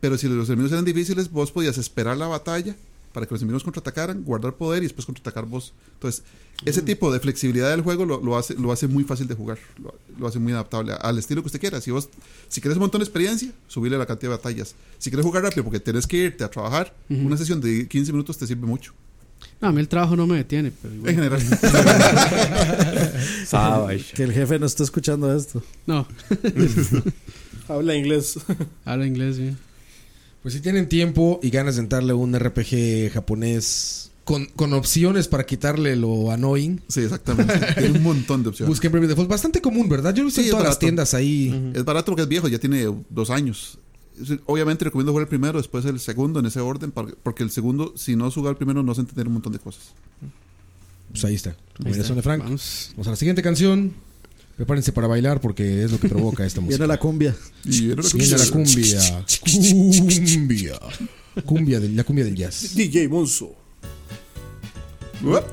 Pero si los enemigos eran difíciles, vos podías esperar la batalla para que los enemigos contraatacaran, guardar poder y después contraatacar vos. Entonces, ese tipo de flexibilidad del juego lo, lo hace, lo hace muy fácil de jugar, lo, lo hace muy adaptable a- al estilo que usted quiera. Si vos, si querés un montón de experiencia, subirle la cantidad de batallas. Si quieres jugar rápido porque tenés que irte a trabajar, una sesión de 15 minutos te sirve mucho. No, a mí el trabajo no me detiene. Pero igual. En general. Savage. Que el jefe no esté escuchando esto. No, Habla inglés. habla inglés, sí. Pues si tienen tiempo y ganas de entrarle a un RPG japonés con, con opciones para quitarle lo annoying, sí, exactamente. Tiene un montón de opciones. busquen Bravely Default. Bastante común, ¿verdad? Yo lo he visto Sí, en todas las tiendas ahí. Es barato porque es viejo, ya tiene dos años. obviamente recomiendo jugar el primero, después el segundo, en ese orden, porque el segundo, si no jugar el primero, no vas a entender un montón de cosas. Pues ahí está. Ahí está. de Frank. Vamos. Vamos a la siguiente canción. Prepárense para bailar porque es lo que provoca esta música. Viene la cumbia. Y era lo que- Viene la cumbia. Cumbia. Cumbia del, la cumbia del jazz. DJ Monzo. Uep.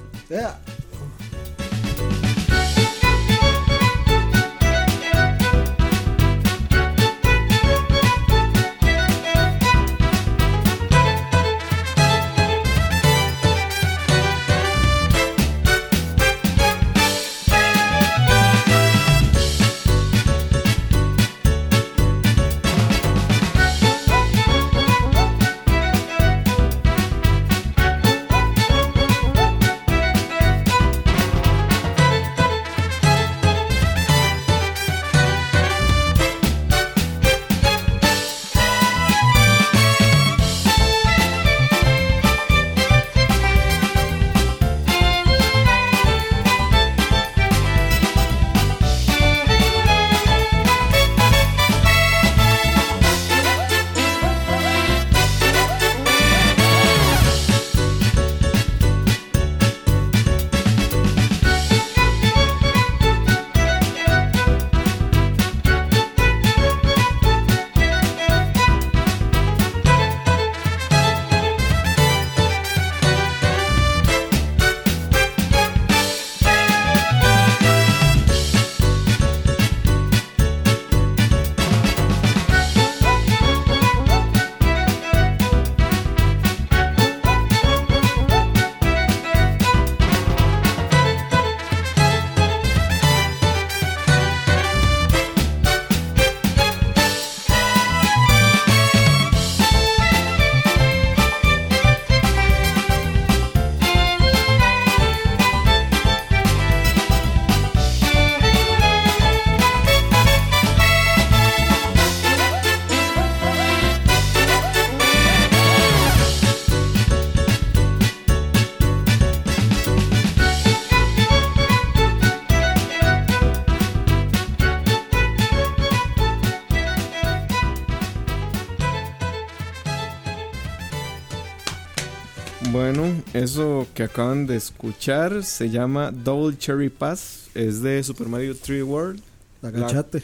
Eso que acaban de escuchar se llama Double Cherry Pass. Es de Super Mario 3 World. La agachate.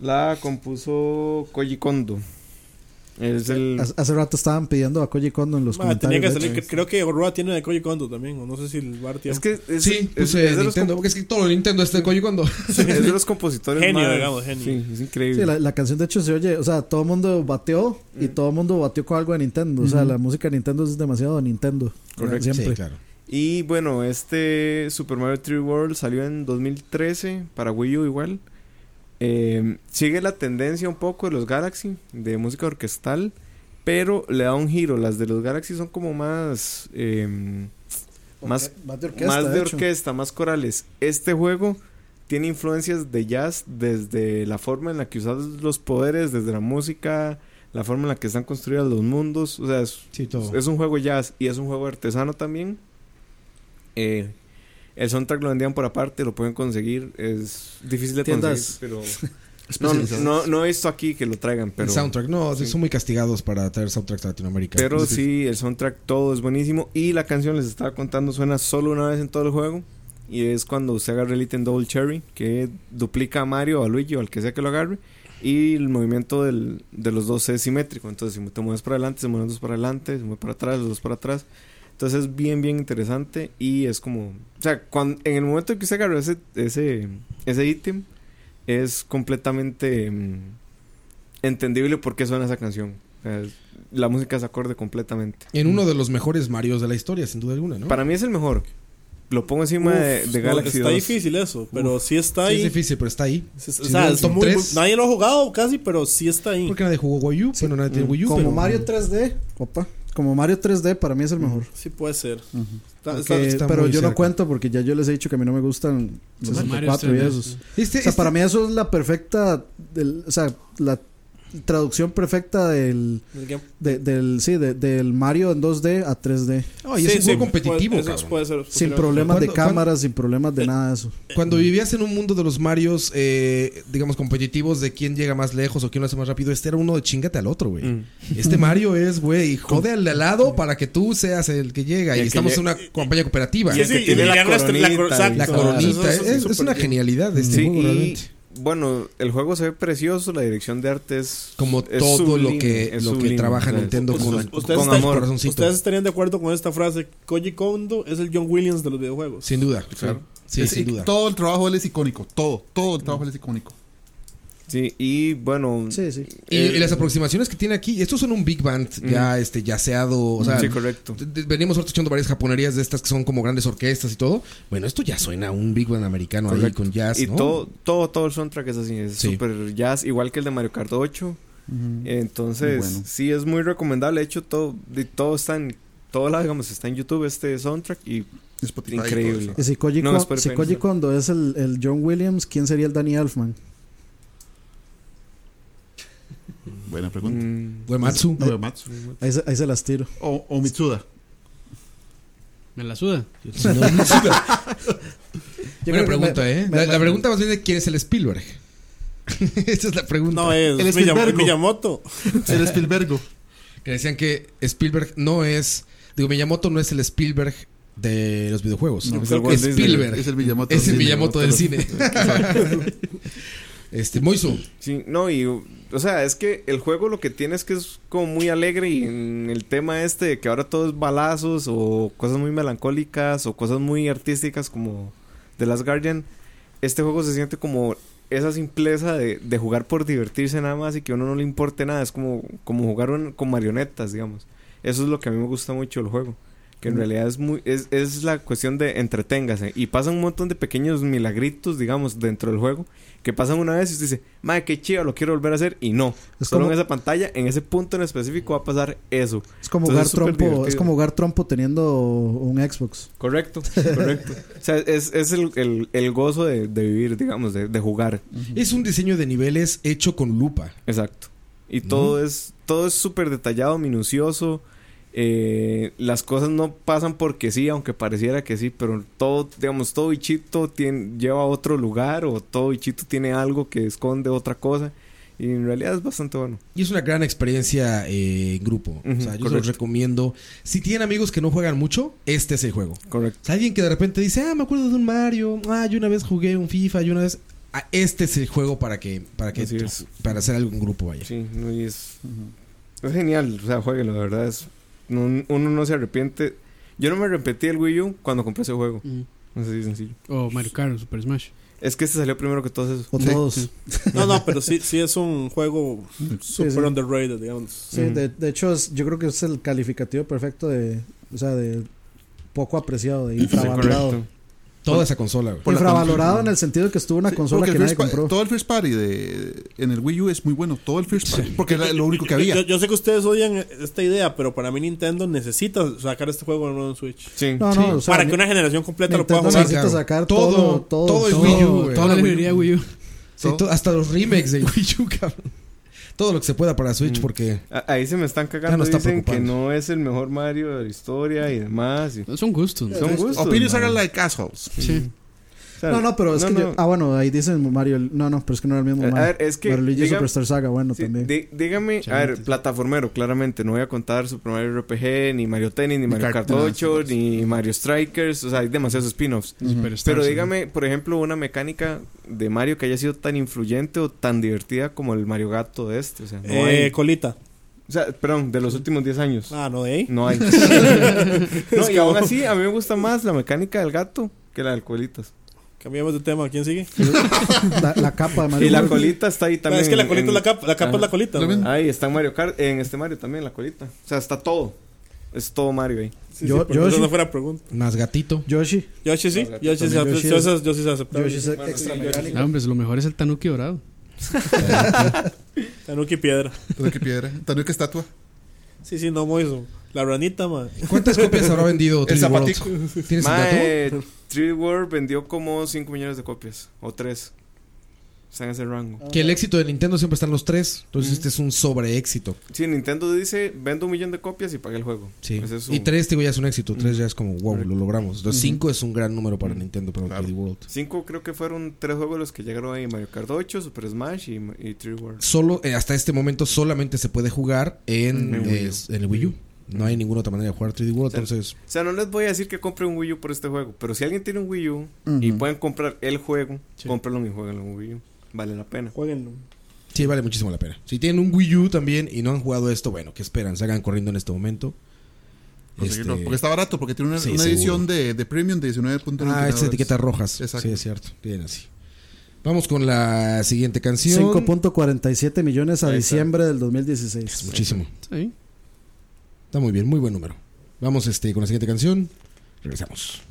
La compuso Koji Kondo. Es el. Hace, hace rato estaban pidiendo a Koji Kondo en los Ma, tenía comentarios. que de salir, que- creo que Roa tiene de Koji Kondo también, o no sé si el bar tiene. Es que es, Sí, es- puse es de los Nintendo. Porque es que todo Nintendo está de Koji Kondo. comp- es de los compositores Genio, más- digamos, genio. Sí, es increíble. Sí, la, la canción de hecho se oye, o sea, todo el mundo bateó y todo el mundo bateó con algo de Nintendo. O sea, la música de Nintendo es demasiado de Nintendo. Correcto. Siempre. Sí, claro. Y bueno, este Super Mario 3 World salió en 2013 para Wii U igual. Eh, sigue la tendencia un poco de los Galaxy, de música orquestal, pero le da un giro. Las de los Galaxy son como más... eh, más, Más de orquesta. más de hecho. orquesta, más corales. Este juego tiene influencias de jazz desde la forma en la que usas los poderes, desde la música, la forma en la que están construidos los mundos. O sea, es, Sí, todo. es un juego jazz y es un juego artesano también. Eh, el soundtrack lo vendían por aparte, lo pueden conseguir. Es difícil de Tiendas. conseguir, pero... No, no, no he visto aquí que lo traigan, pero... el soundtrack, no, sí. son muy castigados para traer soundtracks a Latinoamérica. Pero sí, el soundtrack todo es buenísimo. Y la canción, les estaba contando, suena solo una vez en todo el juego. Y es cuando usted agarra el ítem Double Cherry, que duplica a Mario o a Luigi o al que sea que lo agarre. Y el movimiento del- de los dos es simétrico. Entonces, si te mueves para adelante, se mueven dos para adelante, se mueve para atrás, los dos para atrás. Entonces es bien, bien interesante. Y es como. O sea, cuando, en el momento en que usted agarra ese, ese, ese ítem, es completamente mm, entendible por qué suena esa canción. O sea, es- la música se acorde completamente. En uno de los mejores Marios de la historia, sin duda alguna, ¿no? Para mí es el mejor. Lo pongo encima Uf, de, de no, Galaxy Está 2. difícil eso, pero sí está Sí, ahí. es difícil, pero está ahí. Sí, o sea, es muy- nadie lo ha jugado casi, pero sí está ahí. Porque nadie jugó Wii U. Bueno, nadie tiene Wii U. Como pero- Mario 3D, opa. Como Mario 3D para mí es el mejor. Sí puede ser. Está- Porque- está- está pero yo no cuento porque ya yo les he dicho que a mí no me gustan los Los 64 y Marios 3D, esos. Este, O sea, este- para mí eso es la perfecta, del- o sea, la traducción perfecta del, de- del, sí, de- del Mario en 2D a 3D. No, y es un sí, juego competitivo, puede- eso cabrón. puede ser Sin problemas de ¿Cuándo- cuándo- cámaras, sin problemas de nada de eso. Cuando vivías en un mundo de los Marios, eh, digamos, competitivos de quién llega más lejos o quién lo hace más rápido, este era uno de chingate al otro, güey. Mm. Este Mario es, güey, jode al de al lado para que tú seas el que llega. Y Y, el que estamos en una compañía cooperativa. Y tiene y la coronita La es, una genialidad de este juego, realmente. Bueno, el juego se ve precioso, la dirección de arte es Como es todo lo que, lo que trabaja Nintendo con, Ustedes- amor. Ustedes estarían de acuerdo con esta frase. Koji Kondo es el John Williams de los videojuegos. Sin duda. Sí, Es- sin duda. Todo el trabajo de él es icónico. Todo, todo el trabajo de él es icónico. Sí, y bueno, Sí, sí. Y, Eh, y las aproximaciones que tiene aquí, estos son un big band ya este yaceado, o sea, sí, correcto. venimos ahorita escuchando varias japonerías de estas que son como grandes orquestas y todo. Bueno, esto ya suena a un big band americano ahí con jazz, Y ¿no? todo, todo, todo el soundtrack es así, es Sí. súper jazz, igual que el de Mario Kart 8. Entonces, bueno. sí, es muy recomendable. De hecho, todo, de- todo está en, todo lado, digamos, está en YouTube este soundtrack y Spotify Increíble. Y si Koji, No, Kon- espera, si Koji espera. Kondo es el, el John Williams, ¿quién sería el Danny Elfman? Buena pregunta. mm, Uematsu. No, Matsu. Ahí se, ahí se las tiro. O, o Mitsuda. Me la suda. Yo Buena pregunta, me- ¿eh? me- la, pregunta más bien es quién es el Spielberg. Esa es la pregunta. No, es El Spielbergo. Miyamoto. El Spielbergo. Que decían que Spielberg no es, digo, Miyamoto no es el Spielberg de los videojuegos. No, es Disney. Spielberg. Es el Miyamoto. Es el Miyamoto del cine. este, Moiso. Sí, no, y o sea, es que el juego lo que tiene es que es como muy alegre y en el tema este de que ahora todo es balazos o cosas muy melancólicas o cosas muy artísticas como The Last Guardian, este juego se siente como esa simpleza de, de jugar por divertirse nada más y que a uno no le importe nada, es como, como jugar con marionetas, digamos. Eso es lo que a mí me gusta mucho del juego. Que en realidad es muy es, es la cuestión de entreténgase. Y pasan un montón de pequeños milagritos, digamos, dentro del juego. Que pasan una vez y usted dice, madre, qué chido, lo quiero volver a hacer. Y no. Es Solo como- en esa pantalla, en ese punto en específico va a pasar eso. Es como Entonces, jugar es trompo, es como jugar trompo teniendo un Xbox. Correcto, correcto. o sea, es, es el, el, el gozo de, de vivir, digamos, de, de jugar. Es un diseño de niveles hecho con lupa. Exacto. Y todo es todo es súper detallado, minucioso. Eh, las cosas no pasan porque sí, aunque pareciera que sí, pero todo, digamos, todo bichito tiene, lleva a otro lugar o todo bichito tiene algo que esconde otra cosa. Y en realidad es bastante bueno. Y es una gran experiencia eh, en grupo. O sea, yo se los recomiendo. Si tienen amigos que no juegan mucho, este es el juego. Correcto. O sea, alguien que de repente dice, ah, me acuerdo de un Mario, ah, yo una vez jugué un FIFA, yo una vez. Ah, este es el juego para que, para que, para hacer algo en grupo, vaya. Sí, no, y es, es genial. O sea, jueguenlo, de verdad. Es, no- uno no se arrepiente. Yo no me arrepentí del Wii U cuando compré ese juego. Mm. Así de sencillo. O Mario Kart, Super Smash. Es que este salió primero que todos esos. O Sí, todos. No, no, pero sí, sí es un juego super sí. underrated, digamos. Sí, de hecho, es- yo creo que es el calificativo perfecto de, o sea, de poco apreciado, de infravalorado. Toda esa consola, güey. Por infravalorado en el sentido que estuvo una Sí, consola que el nadie compró. Todo el first party de, en el Wii U es muy bueno. Todo el first party. Porque era lo único que había. Yo, yo sé que ustedes odian esta idea, pero para mí Nintendo necesita sacar este juego en un Switch. Sí. No, no, o sea, para que una generación completa lo pueda Nintendo jugar. necesita claro. sacar Todo- todo, todo, todo el. Wii U, güey. Toda la librería Wii U. Sí, to- hasta los remakes de Wii U, cabrón. Todo lo que se pueda para Switch, Mm. porque Ahí se me están cagando. no está Dicen que no es el mejor Mario de la historia y demás. y- Son gustos. ¿no? Son gustos. Opinions man. are like assholes. Sí. No, no, pero es no, que no. yo- ah, bueno, ahí dicen Mario, no, no, pero es que no era el mismo A- a Mario. ver, es que, Mario Luigi diga- Superstar Saga, bueno, Sí, también. di- dígame, a ver, plataformero, claramente. No voy a contar Super Mario RPG, ni Mario Tennis, ni Mario Kart, Kart no, 8, sí, ni Mario Strikers. O sea, hay demasiados spin-offs. Pero dígame, por ejemplo, una mecánica de Mario que haya sido tan influyente o tan divertida como el Mario Gato de este. O sea, no Eh, hay. colita. O sea, perdón, de los últimos 10 años. Ah, no, ahí. No hay. no, y aún así, a mí me gusta más la mecánica del gato que la del colitas. Cambiamos de tema. ¿Quién sigue? La, la capa de Mario Y la colita está ahí Ah, también. es que la colita en- es la capa. La capa Ajá. es la colita. Ahí está en Mario Kart, en este Mario también la colita. O sea, está todo. Es todo Mario ahí. Sí, Yo- sí, no fuera pregunta. más gatito. Yoshi. Yoshi sí. Yoshi sí. Yoshi Yo sí- yo sí se aceptaba. Yoshi es extra mecánico. Ah, hombre, lo mejor es el Tanuki dorado. Tanuki piedra. Tanuki piedra. Tanuki estatua. Sí, sí, no Moiso. La ranita, man. ¿Cuántas copias habrá vendido El 3D World? zapatico. ¿Tienes un dato? 3D World vendió como 5 millones de copias. O 3. Está en ese rango. Que el éxito de Nintendo siempre están los tres. Entonces este es un sobre éxito. Sí, Nintendo dice, vendo un millón de copias y pagué el juego. Sí. Es Y tres, digo, ya es un éxito. Tres ya es como, wow, lo logramos. Entonces cinco es un gran número para Nintendo, para Claro. 3D World. Cinco creo que fueron tres juegos los que llegaron ahí. Mario Kart 8, Super Smash y, y 3D World. Solo, eh, hasta este momento solamente se puede jugar en, En Wii U. es- en el Wii U. No hay ninguna otra manera de jugar 3D World, Sí. entonces... O sea, no les voy a decir que compre un Wii U por este juego. Pero si alguien tiene un Wii U y pueden comprar el juego, Sí. cómprenlo y jueguenlo en Wii U. Vale la pena. Jueguenlo. Sí, vale muchísimo la pena. Si tienen un Wii U también y no han jugado esto, bueno, ¿qué esperan? Salgan corriendo en este momento. Conseguirlo. Este- Porque está barato, porque tiene una, Sí, una seguro. edición de, de premium de 19.99 Ah, estas etiquetas rojas. Exacto. Sí, es cierto. Bien así. Vamos con la siguiente canción. 5.47 millones a Ahí está. diciembre del 2016. Es muchísimo. Sí. Está muy bien, muy buen número. Vamos este, con la siguiente canción. Regresamos.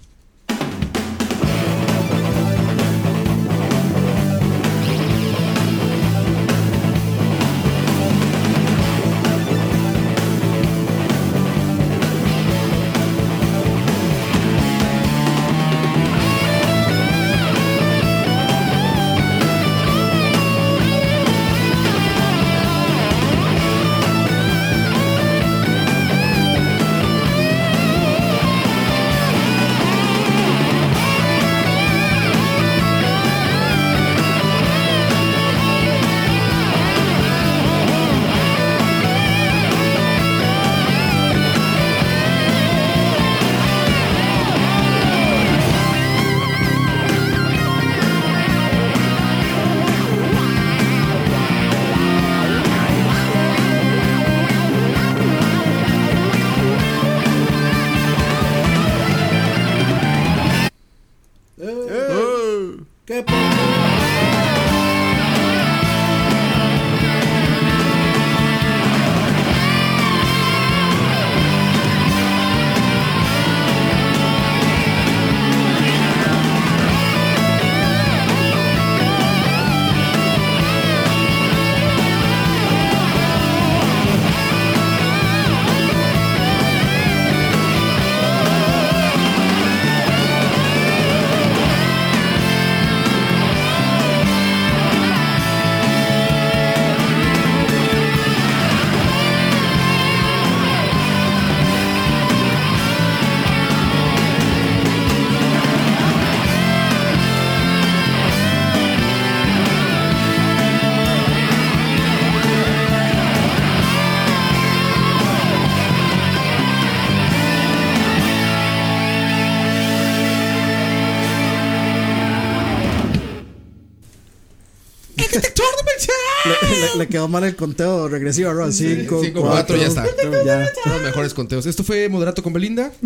Quedó mal el conteo regresivo, ¿no? 5, Cinco, 4, cuatro, ya está. Ya. Son los mejores conteos. Esto fue Moderato con Belinda.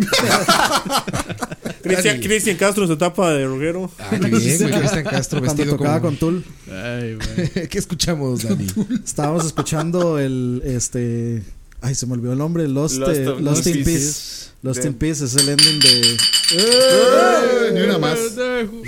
Cristian, Castro se tapa de roguero. Ah, qué bien, güey. Cristian Castro Cuando vestido tocaba como... con Tool. Ay, güey. ¿Qué escuchamos, Dani? Estábamos escuchando el este ay se me olvidó el nombre Lost, Lost eh, of- Lost Lost in Peace Lost De- in Peace es el ending de ¡Eh! Ni una más.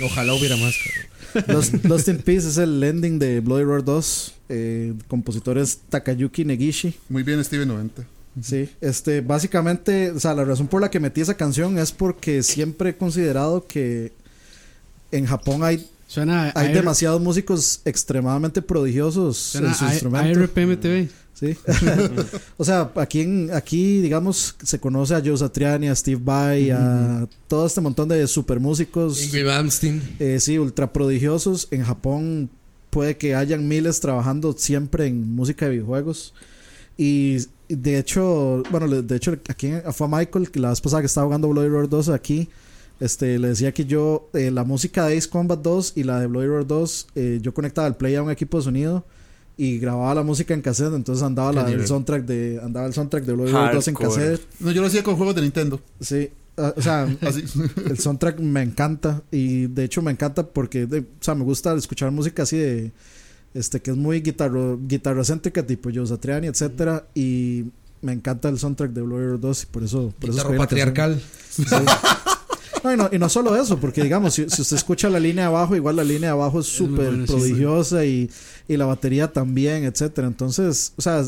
Ojalá hubiera más. cabrón. Lost, Lost in Peace es el ending de Bloody Roar 2 eh, compositores Takayuki Negishi Muy bien, Steven 90. sí este básicamente o sea la razón por la que metí esa canción es porque siempre he considerado que en Japón hay Suena hay demasiados músicos extremadamente prodigiosos suena en su a- a instrumento RPMTV. Sí. o sea, aquí, en, aquí, digamos, se conoce a Joe Satriani, a Steve Vai, a todo este montón de super músicos, Ingrid Malmsteen. eh, sí, ultra prodigiosos. En Japón puede que hayan miles trabajando siempre en música de videojuegos. Y de hecho, bueno, de hecho, aquí fue a Michael, que la vez pasada que estaba jugando Bloody Roar 2 aquí, este, le decía que yo, eh, la música de Ace Combat 2 y la de Bloody Roar 2, eh, yo conectaba el play a un equipo de sonido y grababa la música en cassette, entonces andaba la, el soundtrack de andaba el soundtrack de Bloody Roar 2 en Hardcore. cassette. No, yo lo hacía con juegos de Nintendo. Sí, ah, o sea, Así. el soundtrack me encanta y de hecho me encanta porque de- o sea, me gusta escuchar música así de este que es muy guitarro guitarrocéntrica tipo Joe Satriani, etcétera y me encanta el soundtrack de Bloody Roar 2 y por eso por eso patriarcal. No, y no, y no solo eso, porque digamos, si, si usted escucha la línea de abajo, igual la línea de abajo es súper sí, prodigiosa y, y la batería también, etcétera. Entonces, o sea,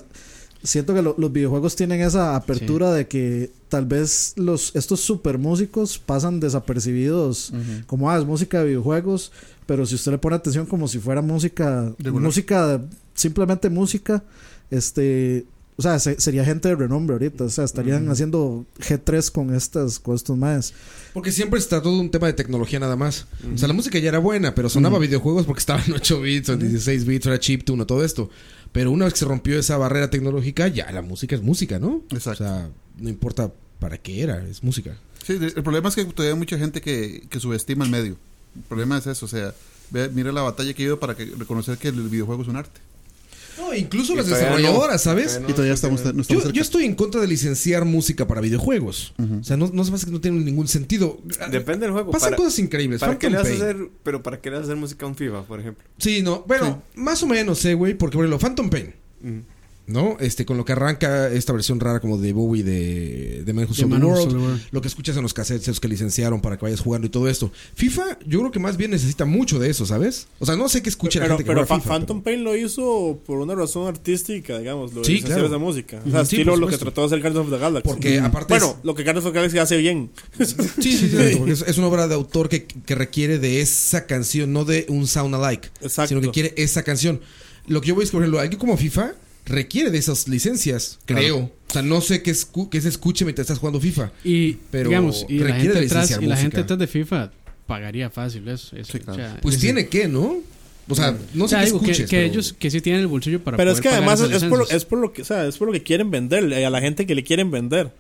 siento que lo- los videojuegos tienen esa apertura de que tal vez los estos super músicos pasan desapercibidos como ah, es música de videojuegos, pero si usted le pone atención como si fuera música Regular. música simplemente música, este o sea, se- sería gente de renombre ahorita, o sea, estarían haciendo G3 con estas con estos más. Porque siempre se trató de un tema de tecnología nada más. O sea, la música ya era buena, pero sonaba videojuegos porque estaba en 8 bits o en 16 bits, era chiptune o todo esto. Pero una vez que se rompió esa barrera tecnológica, ya la música es música, ¿no? Exacto. O sea, no importa para qué era, es música. Sí, el problema es que todavía hay mucha gente que, que subestima el medio. El problema es eso, o sea, ve- mira la batalla que ha ido para que, reconocer que el videojuego es un arte. No, incluso Y las desarrolladoras, ¿sabes? Y todavía estamos, no Yo, estamos cerca. yo estoy en contra de licenciar música para videojuegos. O sea, no, no se me hace que no tiene ningún sentido. Depende del juego. Pasan para, cosas increíbles. ¿Para qué Phantom le vas a Pain. hacer, pero para qué le vas a hacer música a un FIFA, por ejemplo? Sí, no. Bueno, más o menos, sé, güey. Porque, por ejemplo, Phantom Pain. ¿No? Este, con lo que arranca esta versión rara como de Bowie de, de Man Who Sold the World. Lo que escuchas en los cassettes esos que licenciaron para que vayas jugando y todo esto. FIFA, yo creo que más bien necesita mucho de eso, ¿sabes? O sea, no sé qué escucha la Pero, gente que pero juega Fa- FIFA. Phantom Pain lo hizo por una razón artística, digamos, lo de Sí, claro. música. O sea, sí, estilo lo que trató de hacer Guardians of the Galaxy. Porque aparte Bueno, es- lo que Guardians of the Galaxy hace bien. Sí, sí, sí, sí, porque es, es una obra de autor que, que requiere de esa canción, no de un sound alike, Exacto. sino que quiere esa canción. Lo que yo voy a ejemplo, alguien como FIFA requiere de esas licencias, creo. O sea, no sé qué, escu- qué se escuche mientras estás jugando FIFA. Y, Pero digamos, y la requiere gente de y la gente detrás de FIFA pagaría fácil eso. eso Sí, claro. o sea, Pues tiene que, ¿no? O sea, no o sé sea, digo que, escuches. que pero- ellos que sí tienen el bolsillo para Pero es que pagar además es, es por, es por lo que, o sea, es por lo que quieren vender, a la gente que le quieren vender.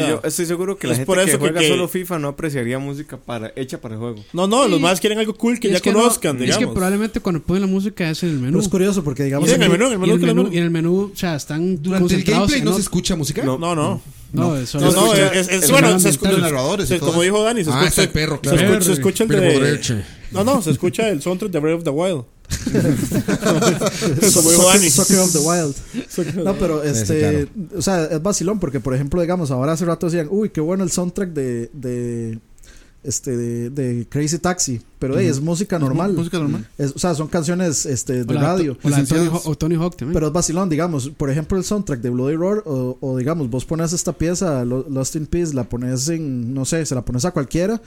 O sea, yo estoy seguro que la es gente por eso que- juega que- solo FIFA no apreciaría música para hecha para el juego. No, no, los más quieren algo cool que Y ya no- conozcan, Es digamos. que probablemente cuando ponen la música es en el menú. Pero es curioso porque digamos Sí, en el menú, en el menú, el menú, menú. y en el menú, o sea, están Durante el gameplay no se escucha música. No, no. No, No, eso no, es- es, bueno, sonido se escucha, los narradores como dijo Dani, se Ah, escucha, el perro, se claro. escucha, se escucha el Perro de... Poderche. No, no, se escucha el soundtrack de Breath of the Wild. Soccer of the Wild. No, pero este, o sea, es vacilón porque por ejemplo, digamos, ahora hace rato decían, "Uy, qué bueno el soundtrack de de este de, de Crazy Taxi", pero hey, es música normal. Música normal. Es- o sea, son canciones este de o la- radio. o la de Tony. Hawk- o Tony Hawk también. Pero es vacilón, digamos, por ejemplo, el soundtrack de Bloody Roar o, o digamos, vos pones esta pieza Lo- Lost in Peace, la pones en no sé, se la pones a cualquiera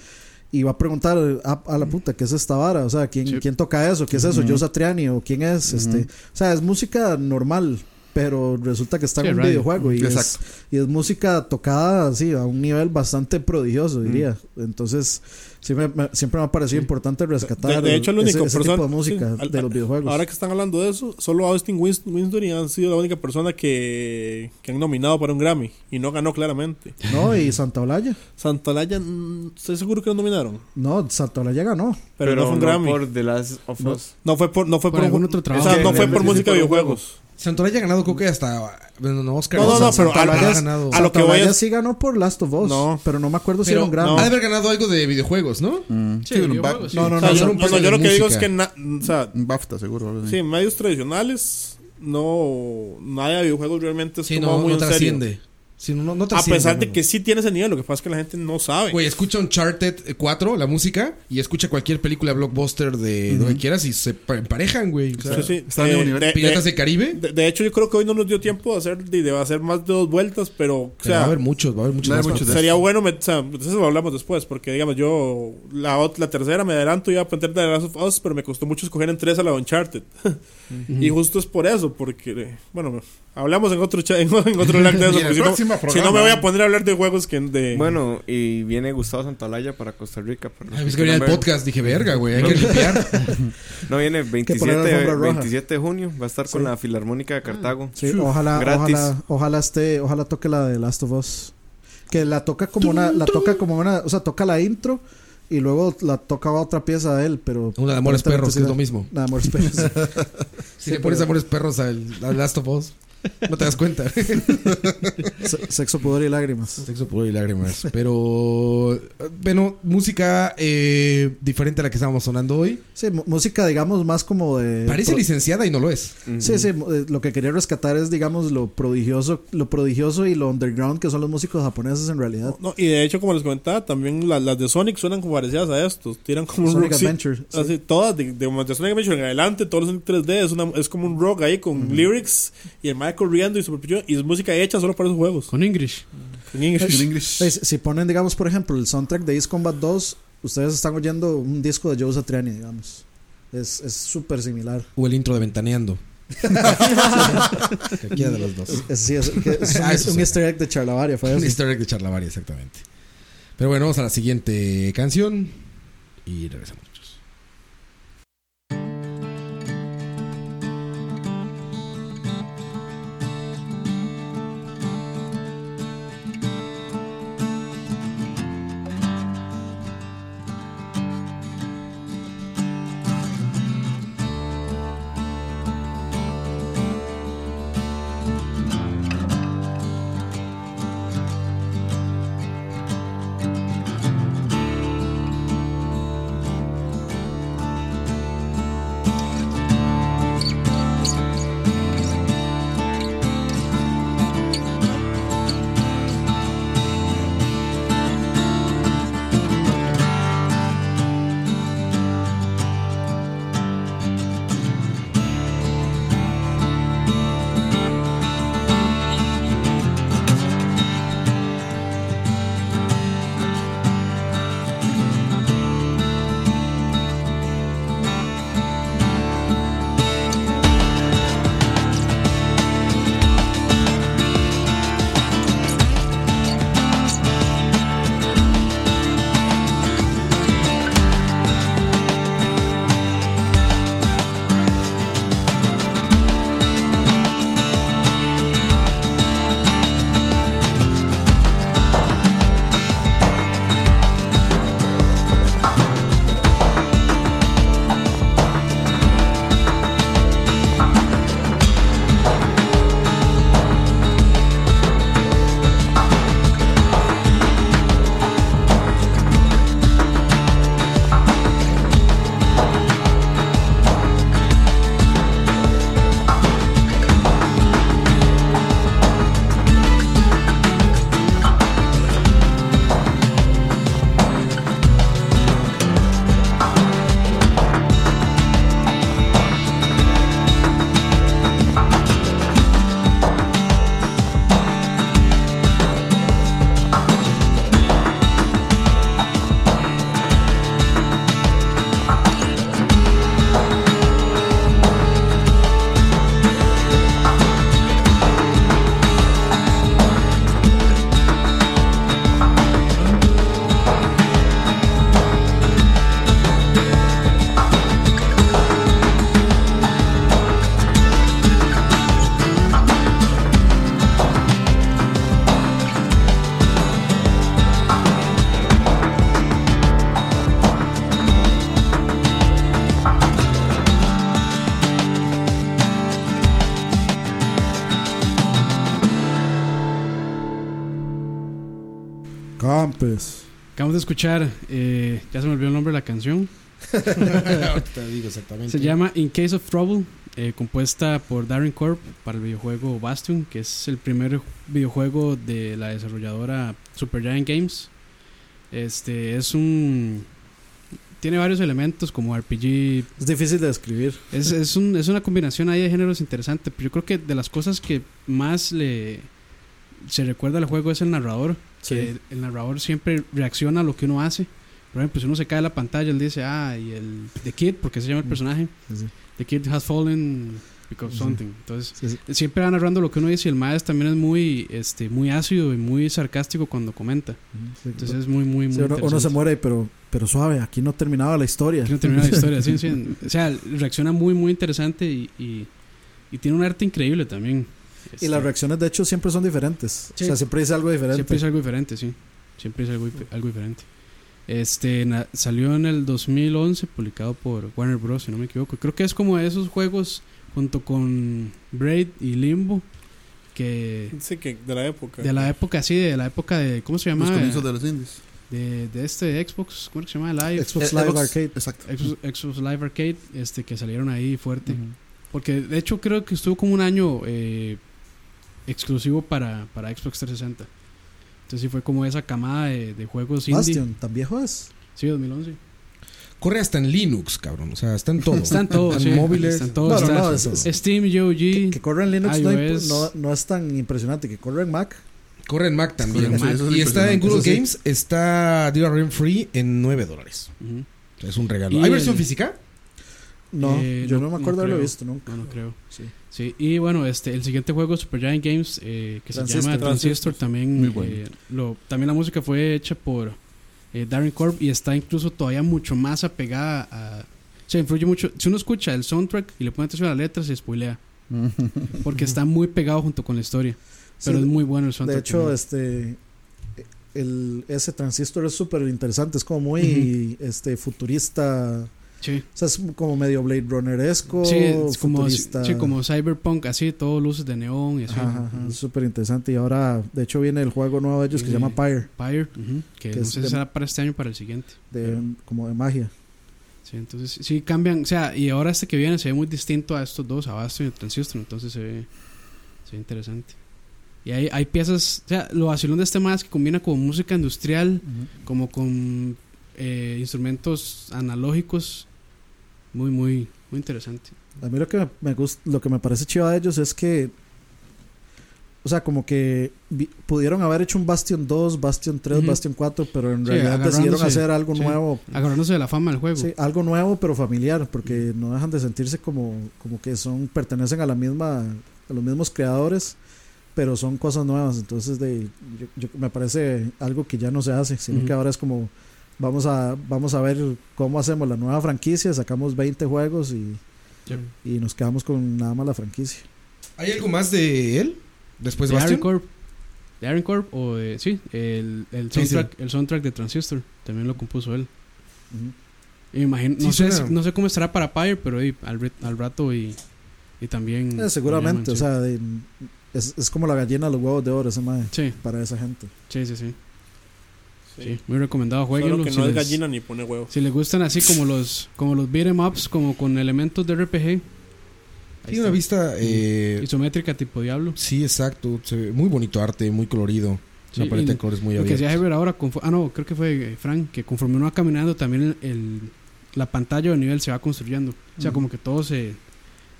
y va a preguntar a, a la puta, ¿qué es esta vara? O sea, ¿quién, Sí. ¿quién toca eso? ¿Qué es eso? ¿Joe Satriani o quién es? este O sea, es música normal, pero resulta que está Sí, en un radio. videojuego y es, y es música tocada así, a un nivel bastante prodigioso, diría. Entonces, sí me- me- siempre me ha parecido importante rescatar De, de hecho, el único ese, persona- tipo de música sí, al- de los videojuegos. Ahora que están hablando de eso, solo Austin Wins- Winston ha sido la única persona que, que han nominado para un Grammy y no ganó claramente. No, y Santa Olaya. Santolaya, mm, estoy seguro que lo nominaron, No, Santa Olaya ganó. pero, no fue un Grammy. por The Last of No. Us. No fue por, no fue Por por, algún un- otro O trabajo. sea, no fue por música de videojuegos. Santolaya ha ganado creo que hasta bueno, no, Oscar. No, no, no, pero a- ha ganado. a lo que voy sí ganó por Last of Us. No. Pero no me acuerdo si pero era un Grammy. no. ha de haber ganado algo de videojuegos, ¿no? Mm, Sí, sí, un, videojuegos, sí. No, no, O sea, no. yo, son un no, no, premio yo lo que digo es que, na- o sea, BAFTA, seguro. sí, medios tradicionales, no, nada de videojuegos realmente es Sí, tomado no, muy no en serio. No, no, A pesar de que sí tiene ese nivel, lo que pasa es que la gente no sabe. Güey, escucha Uncharted 4, la música, y escucha cualquier película blockbuster de lo que quieras y se pa- emparejan, güey. O sea, Sí, sí. nivel. de, Piratas de- Caribe. de- de hecho, yo creo que hoy no nos dio tiempo de hacer, de, de hacer más de dos vueltas, pero, o Pero va a haber muchos, va a haber muchos más. de sería bueno, met- o sea, de eso lo hablamos después, porque digamos, yo, la, la tercera me adelanto y iba a poner The Last of Us, pero me costó mucho escoger en tres a la Uncharted. y justo es por eso, porque, bueno, hablamos en otro, en, en otro lag de eso, si no, si no me voy a poner a hablar de juegos que de... Bueno, y viene Gustavo Santaolalla para Costa Rica. para Ay, que es que venía el podcast, dije, verga, güey, hay que limpiar. No, viene poner 27, alfombra roja. 27 de junio. Va a estar con Sí. la Filarmónica de Cartago. Sí, ojalá, gratis. ojalá, ojalá esté, ojalá toque la de Last of Us. Que la toca como una, la toca como una, o sea, toca la intro y luego la toca otra pieza de él, pero Una de Amores Perros, que es lo mismo. La de Amores Perros. Si le pones Amores Perros al, al Last of Us, no te das cuenta. Se- Sexo, pudor y lágrimas. Sexo puro y lágrimas. Pero bueno, música eh, diferente a la que estábamos sonando hoy. Sí, música, digamos, más como de. Parece pro- licenciada y no lo es. Sí, sí, mu- eh, lo que quería rescatar es, digamos, lo prodigioso, lo prodigioso y lo underground que son los músicos japoneses en realidad. No, y de hecho, como les comentaba, también la- las de Sonic suenan como parecidas a estos. Tiran como un Sonic rock. sí. Adventure, sí. Así, todas, de, de, de Sonic Adventure en adelante, todos los Sonic 3D, es, una, es como un rock ahí con lyrics y el Corriendo y super y es música hecha solo para esos juegos. Con English. En English. En English. Pues, si ponen, digamos, por ejemplo, el soundtrack de Ace Combat 2, ustedes están oyendo un disco de Joe Satriani, digamos. Es es súper similar. O el intro de Ventaneando. Cualquiera de los dos. Es, sí, es, que es un, Ah, un sí. easter egg de Charlavaria, fue Un eso. easter egg de Charlavaria, exactamente. Pero bueno, vamos a la siguiente canción y regresamos. De escuchar, eh, ya se me olvidó el nombre de la canción. Te digo exactamente. Se llama In Case of Trouble, eh, compuesta por Darren Corp para el videojuego Bastion, que es el primer videojuego de la desarrolladora Supergiant Games. Este es un. Tiene varios elementos como RPG. Es difícil de describir. Es, es, un- es una combinación ahí de géneros interesante. Pero yo creo que de las cosas que más le se recuerda al juego es el narrador. Que el narrador siempre reacciona a lo que uno hace. Por ejemplo, si uno se cae de la pantalla, él dice, ah, y el The Kid, porque se llama el personaje. Sí, sí. The Kid has fallen because Sí. something. Entonces, Sí, sí. siempre va narrando lo que uno dice y el maestro también es muy, este, muy ácido y muy sarcástico cuando comenta. Sí, Entonces es muy, muy, muy sí, uno, uno se muere, pero, pero suave, aquí no terminaba la historia. Aquí no termina la historia, sí, sí. O sea, reacciona muy, muy interesante y, y, y tiene un arte increíble también. Y las reacciones, de hecho, siempre son diferentes. Sí. O sea, siempre dice algo diferente. Siempre es algo diferente, sí. Siempre es algo, algo diferente. Este na- salió en el 2011, publicado por Warner Bros. Si no me equivoco. Creo que es como de esos juegos junto con Braid y Limbo que Sí, que de la época. de la época así, de la época de ¿cómo se Los llama? comienzos de los indies. de, de este de Xbox, ¿cómo se llama? Live. Xbox Eh, Live Xbox- Arcade. Exacto. Xbox, Xbox Live Arcade, este, que salieron ahí fuerte. Porque de hecho creo que estuvo como un año eh, exclusivo para, para Xbox 360. Entonces sí fue como esa camada de, de juegos indie. Bastion, ¿tan viejo es? Sí, 2011. Corre hasta en Linux, cabrón. O sea, está en todo. Están todos, Están sí. móviles. Están todos. No, no, está- no, es- es- Steam, GOG. Que, que corre en Linux no, no, no es tan impresionante. Que corre en Mac. Corre en Mac también. En Mac. Es y está en. Google Eso sí. Games. Está DRM Free en 9 dólares. Ujú. O sea, es un regalo. Y ¿Hay versión el- física? No, Eh, yo no- no, me no acuerdo de haberlo visto nunca. No, no creo. Sí. Sí, y bueno, este, el siguiente juego, Supergiant Games, eh, que se llama Transistor, también, Muy bueno. eh, lo, también la música fue hecha por eh, Darren Korb y está incluso todavía mucho más apegada a... O sea, influye mucho. Si uno escucha el soundtrack y le pone atención a la letra, se spoilea. Porque está muy pegado junto con la historia. Pero Sí, es muy bueno el de soundtrack. hecho, también. este el, ese transistor es súper interesante. Es como muy este futurista. Sí, O sea, es como medio Blade Runner-esco. sí, es como, futurista. sí, como Cyberpunk, así, todo luces de neón y así. Ajá, ajá, es súper interesante. Y ahora, de hecho, viene el juego nuevo de ellos que se llama Pyre, Pyre, que, Que no es sé si será para este año o para el siguiente. de, como de magia. Sí, entonces sí cambian, o sea, y ahora este que viene se ve muy distinto a estos dos, a Bastion y a Transistor, entonces se ve, se ve interesante. Y hay, hay piezas, o sea, lo vacilón de este más que combina como música industrial, como con eh, instrumentos analógicos, muy, muy, muy interesante. A mí lo que me, gusta, lo que me parece chido de ellos es que, o sea, como que vi- pudieron haber hecho un Bastion 2, Bastion 3, Ujú. Bastion 4, pero en Sí, realidad decidieron hacer algo sí. nuevo. Agarrándose de la fama del juego. Sí, algo nuevo pero familiar, porque no dejan de sentirse como, como que son, pertenecen a la misma, a los mismos creadores, pero son cosas nuevas. Entonces de, yo, yo- me parece algo que ya no se hace, sino que ahora es como vamos a, vamos a ver cómo hacemos la nueva franquicia, sacamos 20 juegos y, Sí. y nos quedamos con nada más la franquicia. ¿Hay algo más de él? Después de Bastion. Corp. De Aaron Corp, o de, sí, el, el, Sí, sí. soundtrack, el soundtrack de Transistor, también lo compuso él. Y imagino, Sí, no, sé, no sé cómo estará para Pyre, pero y, al, rato y, y también... Eh, seguramente, o sea, de- es, es como la gallina de los huevos de oro ese sí. para esa gente. Sí, sí, sí, sí. Sí. Muy recomendado, Solo jueguenlo. que si no es les- gallina ni pone huevo. Si les gustan así como los como los beat'em ups, como con elementos de RPG. Tiene una vista. eh, Isométrica tipo Diablo. sí, exacto. Se ve muy bonito arte, muy colorido. Sí, una paleta de colores muy Lo que abierta. decía Heber ahora, ah no, creo que fue eh, Frank, que conforme uno va caminando también el, el- la pantalla de nivel se va construyendo. O sea, Ujú. como que todo se,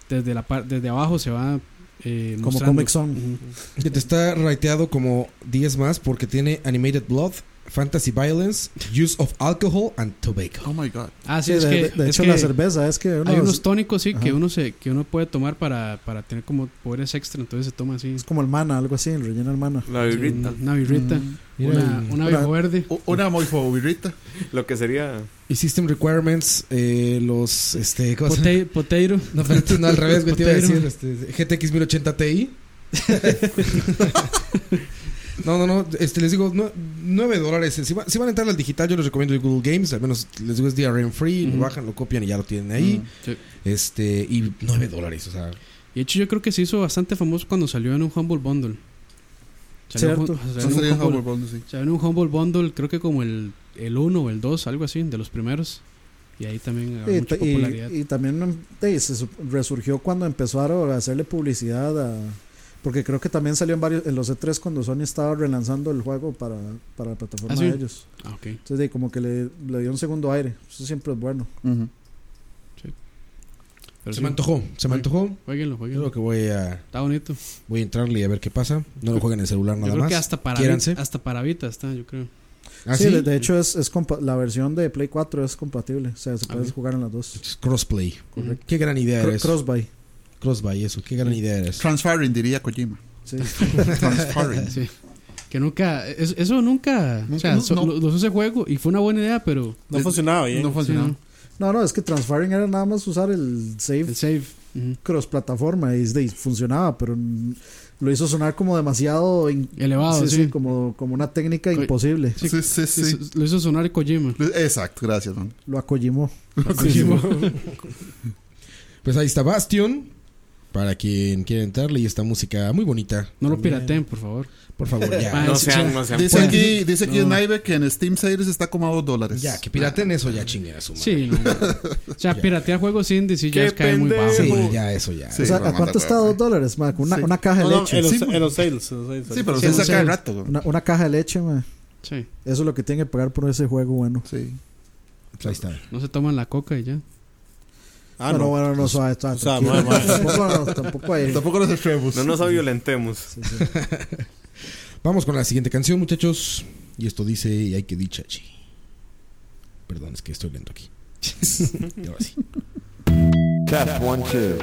desde, la par- desde abajo se va eh, Como. Comic Zone. Ujú. Que te está rateado como 10 más porque tiene Animated Blood, Fantasy Violence, Use of Alcohol and Tobacco. Oh my god. Ah, sí, Sí, es de, que, de- de es hecho que la cerveza es que hay unos tónicos, sí, que uno se que uno puede tomar para, para tener como poderes extra, entonces se toma así. es como el mana, algo así, el rellena el mana. La Sí, birrita. una, una birrita, Mm. Una, una verde. Una moifobirrita. Lo que sería. Y System Requirements, eh, los. Este, ¿cómo Pote- potato. No, pero no al revés, güey, te iba a decir este, GTX 1080 Ti. no, no, no, este, les digo, no, 9 dólares. Si, va- si van a entrar al digital, yo les recomiendo el Google Games, al menos les digo es DRM free, lo Ujú. bajan, lo copian y ya lo tienen ahí. Sí. Este, y 9 dólares, o sea, Y de hecho yo creo que se hizo bastante famoso cuando salió en un Humble Bundle. Salió Cierto. en un- Eso salió en un Humble Humble, Bundle, sí. salió en un Humble Bundle, creo que como el, el 1 o el 2, algo así, de los primeros. Y ahí también Y, mucha y- popularidad. y también em, se su- resurgió cuando empezaron a hacerle publicidad a, porque creo que también salió en varios en los E3 cuando Sony estaba relanzando el juego para, para la plataforma ¿Ah, sí? de ellos. Ah, ok. Entonces de, como que le, le dio un segundo aire. Eso siempre es bueno. Pero se sí, me antojó, se me antojó. Jueguenlo, Yo jueguenlo. creo que voy a, Está bonito. voy a entrarle y a ver qué pasa. No lo jueguen en el celular Yo nada creo más. que hasta para, hasta para Vita está, yo creo. ¿Ah, sí, sí? de, de hecho es, es compa- la versión de Play 4 es compatible. O sea, se Ah, puede jugar en las dos. Es crossplay. Correcto. Qué gran idea Cro- eres. Crossbuy. Crossbuy, eso. Qué gran idea eres. Transferring, diría Kojima. Sí. Transferring. Sí. Que nunca, es- eso nunca, o sea, no, so- no. lo- los use juego y fue una buena idea, pero No funcionaba bien. No sí, funcionaba. no, No, no, es que Transferring era nada más usar el save el save. ujú. cross plataforma y, y funcionaba, pero lo hizo sonar como demasiado in- Elevado, sí, sí. sí, como, como una técnica Co- imposible. Sí, Sí, sí. Lo hizo sonar Kojima. Exacto, gracias, man. Lo acojimó. Pues ahí está Bastion. Para quien quiera entrarle y esta música muy bonita. No lo pirateen, por favor. Por favor, ya. Ah, No sean, no sean Dice aquí, dice aquí en No. Naive que en Steam Sales está como a 2 dólares. Ya, que piraten eso ya chinguen a su madre. Sí, no. O sea, piratear juegos indie sí ya caer muy bajo. Sí, ya, eso ya. Sí. o sea, lo ¿a cuánto está dos dólares, ma? Una, Sí. una caja de No, no, leche. en los, Sí, en los sales. en los sales. Sí, pero Sí, se saca el rato. güey. Una, una caja de leche, ma. Sí. Eso es lo que tiene que pagar por ese juego, bueno. Sí. Pues ahí está. No se toman la coca y ya. Ah, bueno, no. bueno, no, suave, suave, O sea, ma. Tampoco, no, tampoco hay. Tampoco los extremos. No nos violentemos. Sí, sí. Vamos con la siguiente canción, muchachos. Y esto dice, y hay que dichachi. Perdón, es que estoy lento aquí. y ahora sí. Test one, two.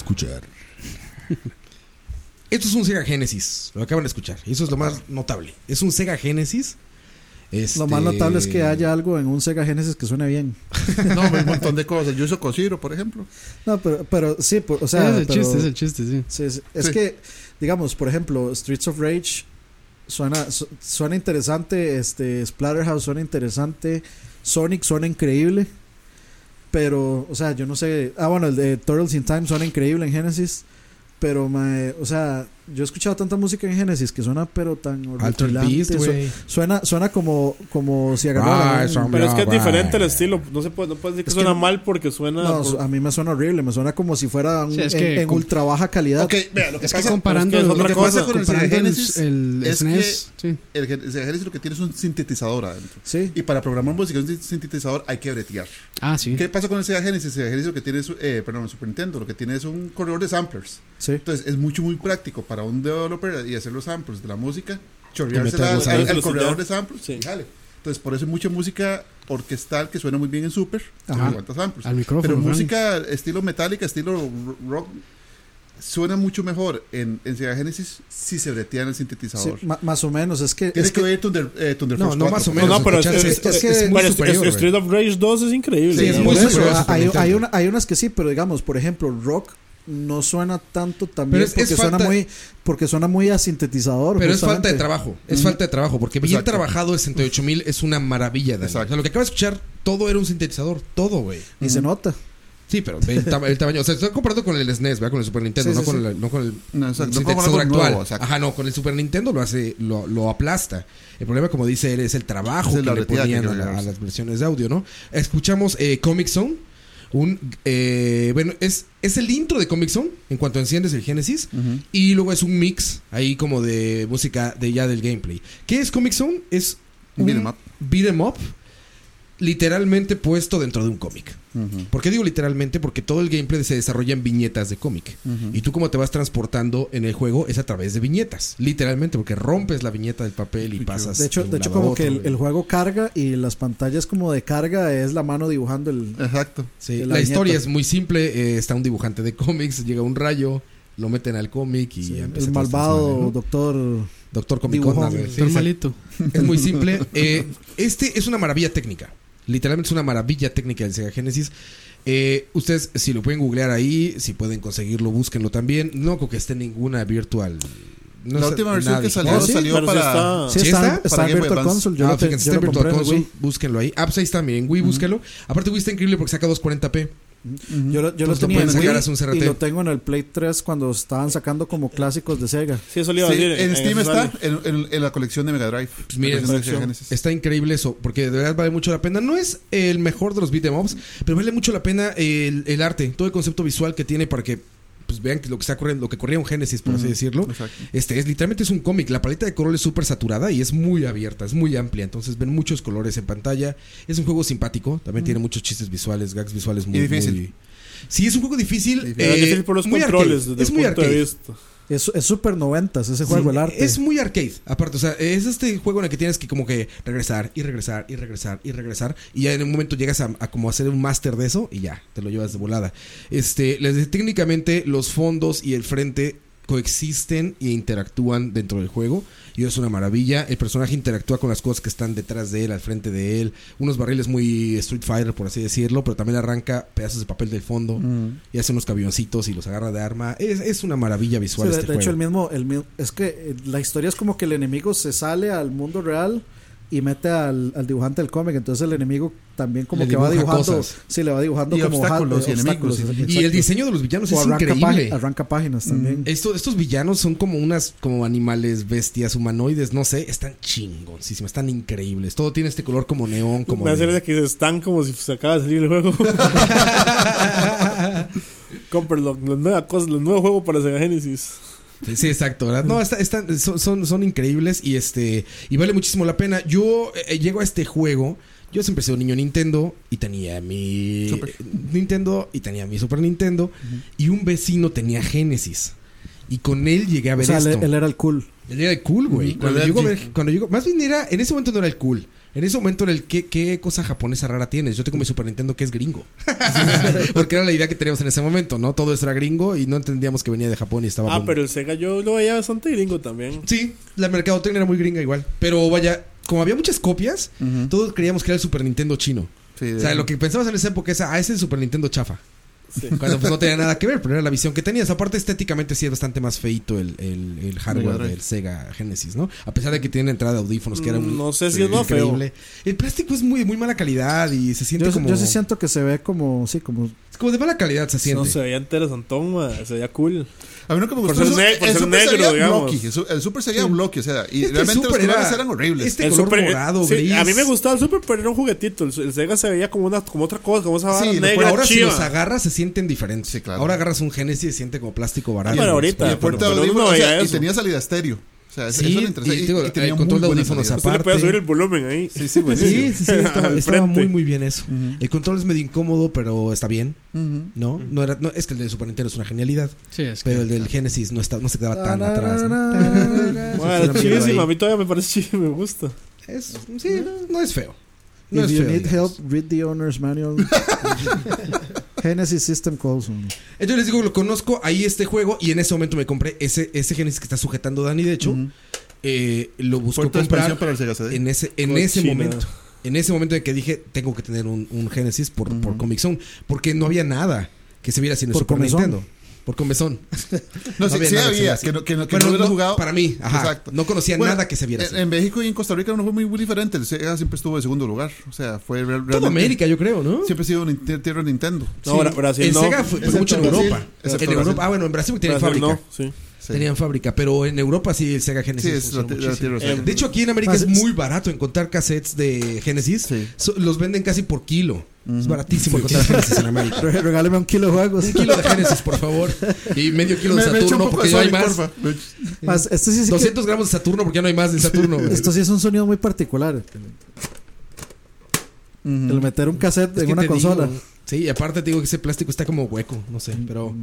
Escuchar. Esto es un Sega Genesis. Lo acaban de escuchar. Y eso es lo más notable. Es un Sega Genesis. Este, Lo más notable es que haya algo en un Sega Genesis que suene bien. No, un montón de cosas. Yo uso Cosiro, por ejemplo. No, pero, pero sí, por- o sea. es el pero- chiste, es el chiste, sí. sí, sí. es Sí. que, digamos, por ejemplo, Streets of Rage suena, su- suena interesante, este, Splatterhouse suena interesante, Sonic suena increíble, pero, o sea, yo no sé. Ah, bueno, el de Turtles in Time suena increíble en Genesis, pero, mae, o sea, yo he escuchado tanta música en Genesis que suena pero tan horripilante, su-. Suena, suena como, como si agarrara from Pero es que es diferente el estilo. No se puede, no puede decir que Es que suena no- mal porque suena. No, por- a mí me suena horrible, me suena como si fuera un- Sí, es en, que en com- ultra baja calidad. Ok, vea, lo que Es que pasa comparando, es que es lo que cosa. pasa con el, Sega el, Genesis el es SNES, sí. el, Gen- el Sega Genesis lo que tiene es un sintetizador adentro. Sí. Y para programar música en un sintetizador hay que bretear. Ah, sí. ¿Qué pasa con el Sega Genesis? El Sega Genesis lo que tiene es, eh, perdón, el Super Nintendo, lo que tiene es un corredor de samplers. Sí. Entonces es mucho, muy práctico para un developer y hacer los samples de la música, chorrearse meterlos al, al- al Sí, corredor de samples Sí. y jale. Entonces por eso hay mucha música orquestal que suena muy bien en Super, aguanta samples. Al micrófono. Pero música estilo metálica, estilo rock, suena mucho mejor en, en Sega Genesis si se bretea en el Sí, sintetizador. ma- más o menos, es que... Tienes es que que oír Thunder, eh, Thunder No, Force no 4, más o menos. No, no, pero es, es- es- es que- es muy superior, Street of Rage 2 es increíble. Sí, es muy superior hay, hay una- hay unas que sí, pero digamos, por ejemplo, rock no suena tanto también Pero porque es suena falta- muy porque suena muy a sintetizador Pero es falta de trabajo. Es falta de trabajo. Porque bien Exacto. trabajado el 68000 es una maravilla. O sea, lo que acabas de escuchar, todo era un sintetizador. Todo, güey. y se nota Sí, pero el, tama- el tamaño. O sea, estoy comparando con el SNES, ¿verdad? Con el Super Nintendo, Sí, no, sí, con sí. El, no con el No, actual. nuevo. Ajá, no, con el Super Nintendo lo hace, lo, lo aplasta. El problema, como dice él, es el trabajo Es que le ponían que a, la- las versiones de audio, ¿no? Escuchamos eh, Comic Zone. Un, eh, bueno, es, es el intro de Comic Zone en cuanto enciendes el Genesis. Y luego es un mix ahí como de música de ya del gameplay. ¿Qué es Comic Zone? Es un Beat 'em up. beat 'em up literalmente puesto dentro de un cómic. ¿Por qué digo literalmente? Porque todo el gameplay se desarrolla en viñetas de cómic. Y tú como te vas transportando en el juego es a través de viñetas. Literalmente, porque rompes la viñeta del papel y pasas. de hecho un de hecho como que el, el juego carga y las pantallas como de carga es la mano dibujando el Exacto. Sí, la, la historia es muy simple. eh, está un dibujante de cómics, llega un rayo, lo meten al cómic y sí, ya empieza el malvado doctor Doctor Comic. Con. Es muy simple. Eh, este es una maravilla técnica. Literalmente es una maravilla técnica del Sega Genesis. Eh, ustedes, si lo pueden googlear ahí, si pueden conseguirlo, búsquenlo también. No creo que esté ninguna virtual. No la sé, última versión nada que salió sí, sí para. está- sí, ¿Sí está, está? está Para en Game Boy Virtual. Console yo Ah, fíjense, está en Virtual Console, búsquenlo ahí. Ah, pues ahí está también, en Wii, búsquenlo. Aparte, Wii está increíble porque saca 240p. Yo lo, yo lo tenía en Wii un y lo tengo en el Play 3 cuando estaban sacando como clásicos de Sega Sí, eso le iba a Sí, decir. en Steam está, en, en- en la colección de Mega Drive. Pues miren. Está increíble eso, porque de verdad vale mucho la pena. No es el mejor de los beat'em ups, pero vale mucho la pena el, el arte, todo el concepto visual que tiene para que pues vean que lo que está corriendo, lo que corría un Genesis, por así decirlo. Exacto. Este es literalmente es un cómic. La paleta de color es súper saturada y es muy abierta, es muy amplia. Entonces ven muchos colores en pantalla. Es un juego simpático. También tiene muchos chistes visuales, gags visuales muy. Y difícil. muy- Sí, es un juego difícil. Difícil. Eh, difícil por los muy controles desde Es el muy punto de vista. Es es super noventas ese juego Sí, el arte Es muy arcade, aparte, o sea, es este juego en el que tienes que como que regresar y regresar y regresar y regresar y ya en un momento llegas a, a como hacer un máster de eso y ya, te lo llevas de volada. Este, les decía, técnicamente los fondos y el frente coexisten e interactúan dentro del juego y es una maravilla. El personaje interactúa con las cosas que están detrás de él, al frente de él, unos barriles muy Street Fighter por así decirlo, pero también arranca pedazos de papel del fondo Ujú. y hace unos camioncitos y los agarra de arma. Es, es una maravilla Sí, visual de, este de hecho, el mismo, el mismo. Es que eh, la historia es como que el enemigo se sale al mundo real y mete al, al dibujante del cómic. Entonces el enemigo también como Le que va dibuja dibujando. cosas. Sí, le va dibujando Y como obstáculos y enemigos, obstáculos, y- Y exacto. el diseño de los villanos O es arranca, increíble. págin- arranca páginas también. Esto- estos villanos son como unas como animales, bestias, humanoides, no sé, están chingoncísimos, están increíbles. Todo tiene este color como neón, como Me hace de- que están como si se acaba de salir el juego. Cómprenlo, la nueva cosa, el nuevo juego para Sega Genesis. Sí, exacto, ¿verdad? No, está- están- son, son, son increíbles y este y vale muchísimo la pena. Yo eh, llego a este juego, yo siempre he sido un niño Nintendo y tenía mi Super. Nintendo y tenía mi Super Nintendo y un vecino tenía Genesis. Y con él llegué a o ver sea, él, esto. él era el cool. Él era el cool, güey. Cuando ver- cuando llegó, más bien era, en ese momento no era el cool. En ese momento era el qué, qué cosa japonesa rara tienes. Yo tengo mi Super Nintendo que es gringo. Porque era la idea que teníamos en ese momento, ¿no? Todo eso era gringo y no entendíamos que venía de Japón y estaba. Ah, pero el Sega yo lo veía bastante gringo también. Sí, la mercadotecnia era muy gringa igual. Pero vaya, como había muchas copias, todos creíamos que era el Super Nintendo chino. Sí, O sea, lo que pensabas en esa época es, ah, ese es el Super Nintendo chafa. Sí. Cuando pues no tenía nada que ver, pero era la visión que tenías. Aparte, estéticamente sí es bastante más feito el, el, el hardware Mega del Sega Genesis, ¿no? A pesar de que tiene entrada de audífonos, que era un, No sé si es más feo. increíble. El plástico es muy, muy mala calidad y se siente Yo, como. yo sí siento que se ve como, sí, como como de mala calidad se siente. No se veía interesantón, ma, se veía cool. A mí nunca me Por gustó. ser el, ne- por el ser Super negro, digamos. blocky. El, su- el Super sería blocky, o sea, y Es que el realmente los colores eran horribles. Este El color Super, eh, morado, sí, gris. a mí me gustaba el Super, pero era un juguetito. El, el Sega se veía como, una, como otra cosa, como esa Sí, lo negra, Ahora si chiva. los agarras se sienten diferentes. Sí, claro. Ahora agarras un Genesis y se siente como plástico barato. Bueno, ahorita, y el pero o sea, y tenía salida estéreo. O sea, eso Sí, eso le interesa. y digo, tenía el control muy de audífonos salidas. Usted le aparte. subir el volumen ahí. Sí, sí, Sí, sí, sí, estaba, estaba muy muy bien eso. El control es medio incómodo, pero está bien, Ujú. ¿no? No era no, es que el de Super Nintendo es una genialidad, Sí, es que pero el del Genesis no está no se quedaba tan atrás. ¿no? Bueno, chidísimo. A mí todavía me parece chido, me gusta. Es, sí, no es feo. No If es you feo, need digamos. help, read the owner's manual. Genesis System Calls. Entonces les digo, lo conozco ahí este juego y en ese momento me compré ese, ese Genesis que está sujetando Dani, de hecho. Eh, lo expansión comprar para el Sega CD. en ese, en ese momento. En ese momento en que dije, tengo que tener un, un Genesis por, por Comic Zone. Porque no había nada que se viera sin el Super Comezón. Nintendo. Por Comezón. No, sí, había sí había, se que no, que no, que Bueno, no hubiera no, jugado. para mí, ajá. Exacto. No conocía Bueno, nada que se viera En, así. en México y en Costa Rica no fue muy, muy diferente. El Sega siempre estuvo de segundo lugar. O sea, fue real- Toda. América, yo creo, ¿no? Siempre ha sido tierra de Nintendo. No, Bra- Brasil el no. Sega fue, mucho en Europa. En Europa. Ah, bueno, en Brasil tenían Brasil fábrica. no, sí. Sí. Tenían fábrica, pero en Europa sí el Sega Genesis. Sí, es la, funcionó la muchísimo. tierra de Eh, De hecho, aquí en América Ah, es sí. muy barato encontrar cassettes de Genesis. Sí. So- los venden casi por kilo. Es baratísimo encontrar Genesis en América. Re- Regáleme un kilo de juegos. Un kilo de Genesis, por favor. Y medio kilo de Saturno, porque ya hay Sonic, más. Más, esto, sí es que- 200 gramos de Saturno, porque ya no hay más de Saturno. güey. esto sí es un sonido muy particular. El meter un cassette Es en una consola. digo, sí, y aparte te digo que ese plástico está como hueco, no sé, pero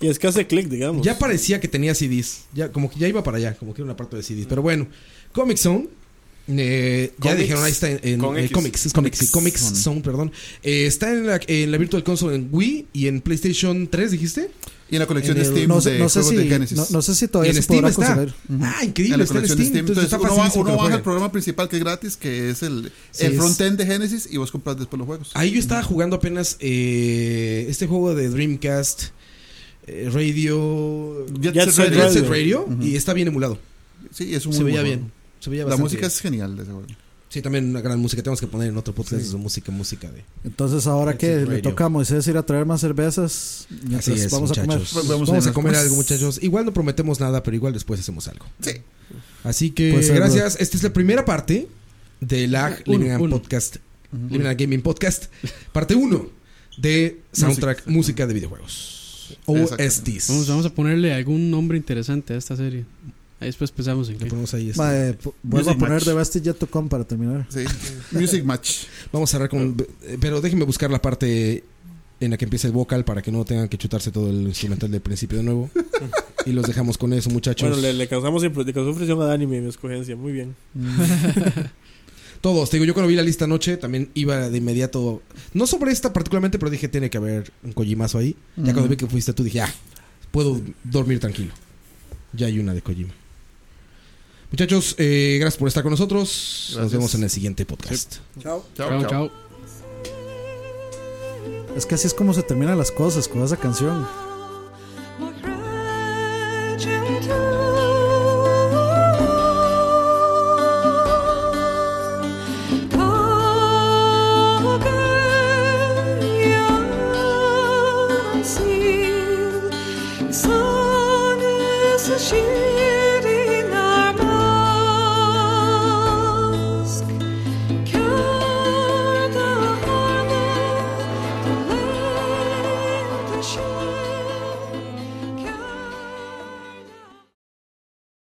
Y es que hace clic, digamos. ya parecía que tenía CDs, ya como que ya iba para allá, como que era una parte de CDs, pero bueno, Comic Zone eh, ya Comics. dijeron ahí está en, en- eh. Comics, es Comics, sí, Comics Zone. Zone, perdón. Eh, está en la, en la Virtual Console en Wii y en PlayStation 3, dijiste? Y en la colección En de Steam No sé, de no sé juegos si, de Genesis. no, no sé si todavía en se Steam podrá está. conseguir. Ah, en increíble, la está en colección Steam, de Steam. entonces Entonces, está uno, va- facilísimo uno baja el programa principal que es gratis, que es el, Sí, el frontend de Genesis, y vos compras después los juegos. Ahí yo estaba jugando apenas eh, este juego de Dreamcast eh, Radio Jet Jet Set Set Radio. Jet Set Radio. Y está bien emulado. Sí, es un Se muy veía bien. Se veía. La música bien. es genial de ese juego. Sí, también una gran música. Tenemos que poner en otro podcast de su música, música de. Entonces, ahora que le toca a Moisés ir a traer más cervezas, Así es, vamos a comer. muchachos. Vamos Vamos, a comer algo, muchachos. Igual no prometemos nada, pero igual después hacemos algo. Sí. Así que Puede ser, gracias. Esta es la primera parte de la uno. Podcast. Living and Gaming Podcast. Parte 1 de Soundtrack Música de Videojuegos. OSTs. Vamos, vamos a ponerle algún nombre interesante a esta serie. Ahí después pensamos en qué. ponemos ahí este. Ma, eh, vuelvo a poner Match. To Come para terminar. Sí. Music Match. Vamos a cerrar con. eh, Pero déjenme buscar la parte en la que empieza el vocal para que no tengan que chutarse todo el instrumental del principio de nuevo. y los dejamos con eso, muchachos. Bueno, le, le causamos le causó fricción a Dani mi, mi escogencia. Muy bien. Todos, te digo, yo cuando vi la lista anoche también iba de inmediato. No sobre esta particularmente, pero dije, tiene que haber un Kojimazo ahí. Ya cuando vi que fuiste tú, dije, ah, puedo dormir tranquilo. Ya hay una de Kojima. Muchachos, eh, gracias por estar con nosotros. Nos vemos en el siguiente podcast. Chao. Chao, chao. Es que así es como se terminan las cosas con esa canción.